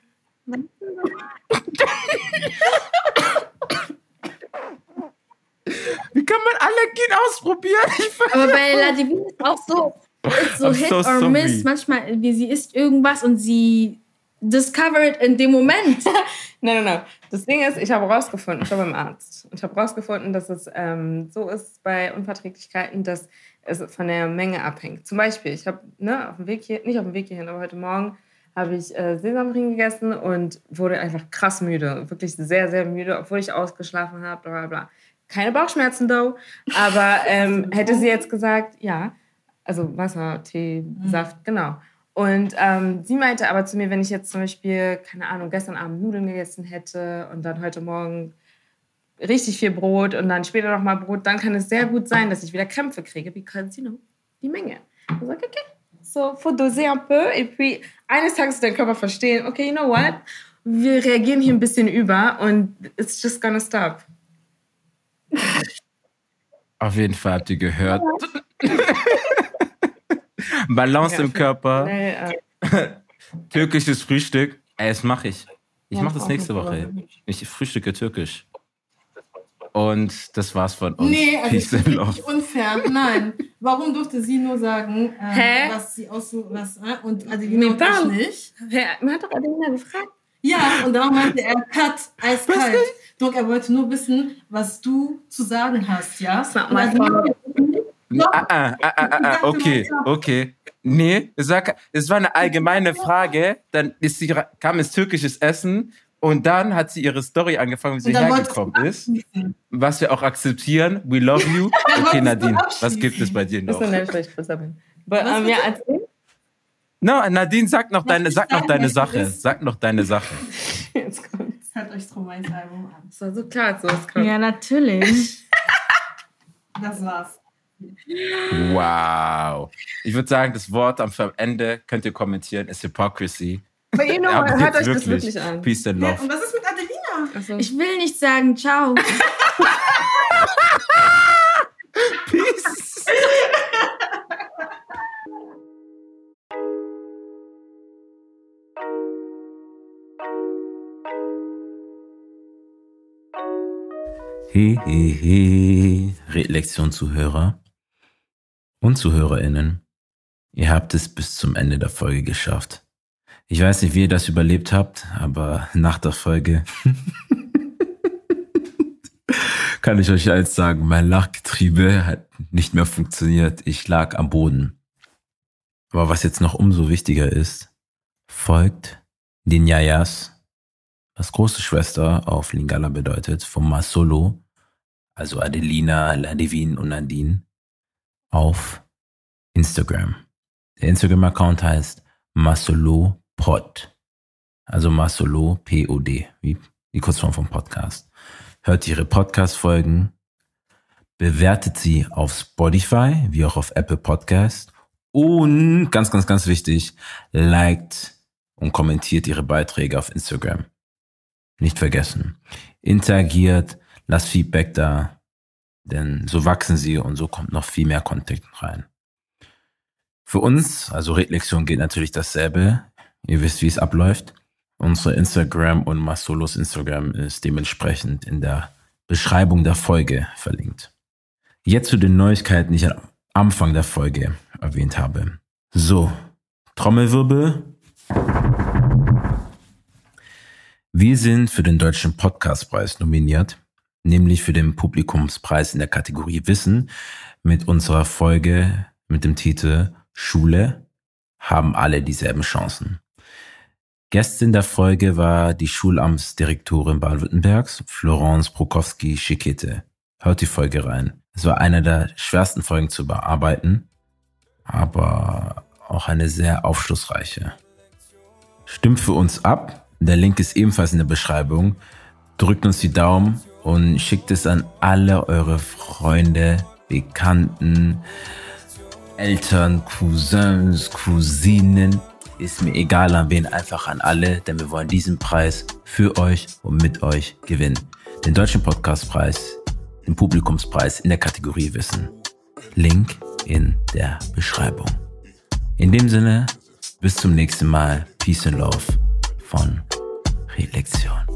wie kann man Allergien ausprobieren? Aber bei Ladivine ist auch so, ist so I'm Hit so or sorry. Miss. Manchmal, wie sie isst irgendwas und sie discovered in dem Moment. Nein, nein, nein. Das Ding ist, ich habe rausgefunden, ich war beim Arzt. Und ich habe rausgefunden, dass es ähm, so ist bei Unverträglichkeiten, dass es von der Menge abhängt. Zum Beispiel, ich habe ne, auf dem Weg hier, nicht auf dem Weg hierhin, aber heute Morgen habe ich äh, Sesamring gegessen und wurde einfach krass müde. Wirklich sehr, sehr müde, obwohl ich ausgeschlafen habe, bla bla bla. Keine Bauchschmerzen, though. Aber ähm, hätte sie jetzt gesagt, ja, also Wasser, Tee, Saft, genau. Und ähm, sie meinte aber zu mir, wenn ich jetzt zum Beispiel, keine Ahnung, gestern Abend Nudeln gegessen hätte und dann heute Morgen richtig viel Brot und dann später noch mal Brot, dann kann es sehr gut sein, dass ich wieder Krämpfe kriege, because, you know, die Menge. Ich sage, okay, so, faut doser un peu et puis eines Tages wird dein Körper verstehen, okay, you know what, wir reagieren hier ein bisschen über und it's just gonna stop. Auf jeden Fall habt ihr gehört. Balance Ja, im Körper, Schnell, äh, türkisches Frühstück. Ey, das mache ich. Ich Ja, mache das nächste Woche. Ich frühstücke türkisch. Und das war's von uns. Nee, also Peace das and ist unfair. Nein. Warum durfte sie nur sagen, äh, Hä? was sie aussucht, was, äh, und also die Nee, und ich dann. nicht? wer, man hat doch Adelina gefragt. Ja, und dann meinte er, cut, eiskalt. Doch er wollte nur wissen, was du zu sagen hast, ja? Und my also- Ah, ah, ah, ah, ah, okay, okay. Nee, sag, es war eine allgemeine Frage. Dann ist sie, kam es türkisches Essen und dann hat sie ihre Story angefangen, wie sie hergekommen ist. Was wir auch akzeptieren. We love you. Okay, Nadine, was gibt es bei dir Das noch? ist so nett, weil ich größer bin. But, Was ähm, ja, bitte? erzähl. No, Nadine, sag noch deine, sag noch deine Sache. Sag noch deine Sache. Jetzt kommt's. Halt hört euch Stromae's Album an. Das war so klar, dass sowas kommt. Ja, natürlich. Das war's. Wow. Ich würde sagen, das Wort am Ende könnt ihr kommentieren, ist Hypocrisy. Aber know, Ja, what, hört euch das wirklich an. Peace and Ja, love. und was ist mit Adelina? Also, Ich will nicht sagen, ciao. Peace. He, he, he. Redlektion-Zuhörer und ZuhörerInnen. Ihr habt es bis zum Ende der Folge geschafft. Ich weiß nicht, wie ihr das überlebt habt, aber nach der Folge kann ich euch eins sagen, mein Lachgetriebe hat nicht mehr funktioniert. Ich lag am Boden. Aber was jetzt noch umso wichtiger ist, folgt den Yayas, was große Schwester auf Lingala bedeutet, von Masolo, also Adelina, Ladivin und Nadine, auf Instagram. Der Instagram-Account heißt Masolo Pod. Also Masolo P-O-D, wie die Kurzform vom Podcast. Hört ihre Podcast-Folgen, bewertet sie auf Spotify, wie auch auf Apple Podcast und ganz, ganz, ganz wichtig, liked und kommentiert ihre Beiträge auf Instagram. Nicht vergessen. Interagiert, lasst Feedback da, denn so wachsen sie und so kommt noch viel mehr Content rein. Für uns, also Redlektion geht natürlich dasselbe. Ihr wisst, wie es abläuft. Unsere Instagram und Masolos Instagram ist dementsprechend in der Beschreibung der Folge verlinkt. Jetzt zu den Neuigkeiten, die ich am Anfang der Folge erwähnt habe. So, Trommelwirbel. Wir sind für den Deutschen Podcastpreis nominiert, nämlich für den Publikumspreis in der Kategorie Wissen mit unserer Folge mit dem Titel Schule haben alle dieselben Chancen. Gästin der Folge war die Schulamtsdirektorin Baden-Württembergs, Florence Prokowski-Schikete. Hört die Folge rein. Es war einer der schwersten Folgen zu bearbeiten, aber auch eine sehr aufschlussreiche. Stimmt für uns ab. Der Link ist ebenfalls in der Beschreibung. Drückt uns die Daumen und schickt es an alle eure Freunde, Bekannten, Eltern, Cousins, Cousinen. Ist mir egal an wen, einfach an alle, denn wir wollen diesen Preis für euch und mit euch gewinnen. Den Deutschen Podcastpreis, den Publikumspreis in der Kategorie Wissen. Link in der Beschreibung. In dem Sinne, bis zum nächsten Mal. Peace and Love von Reflexion.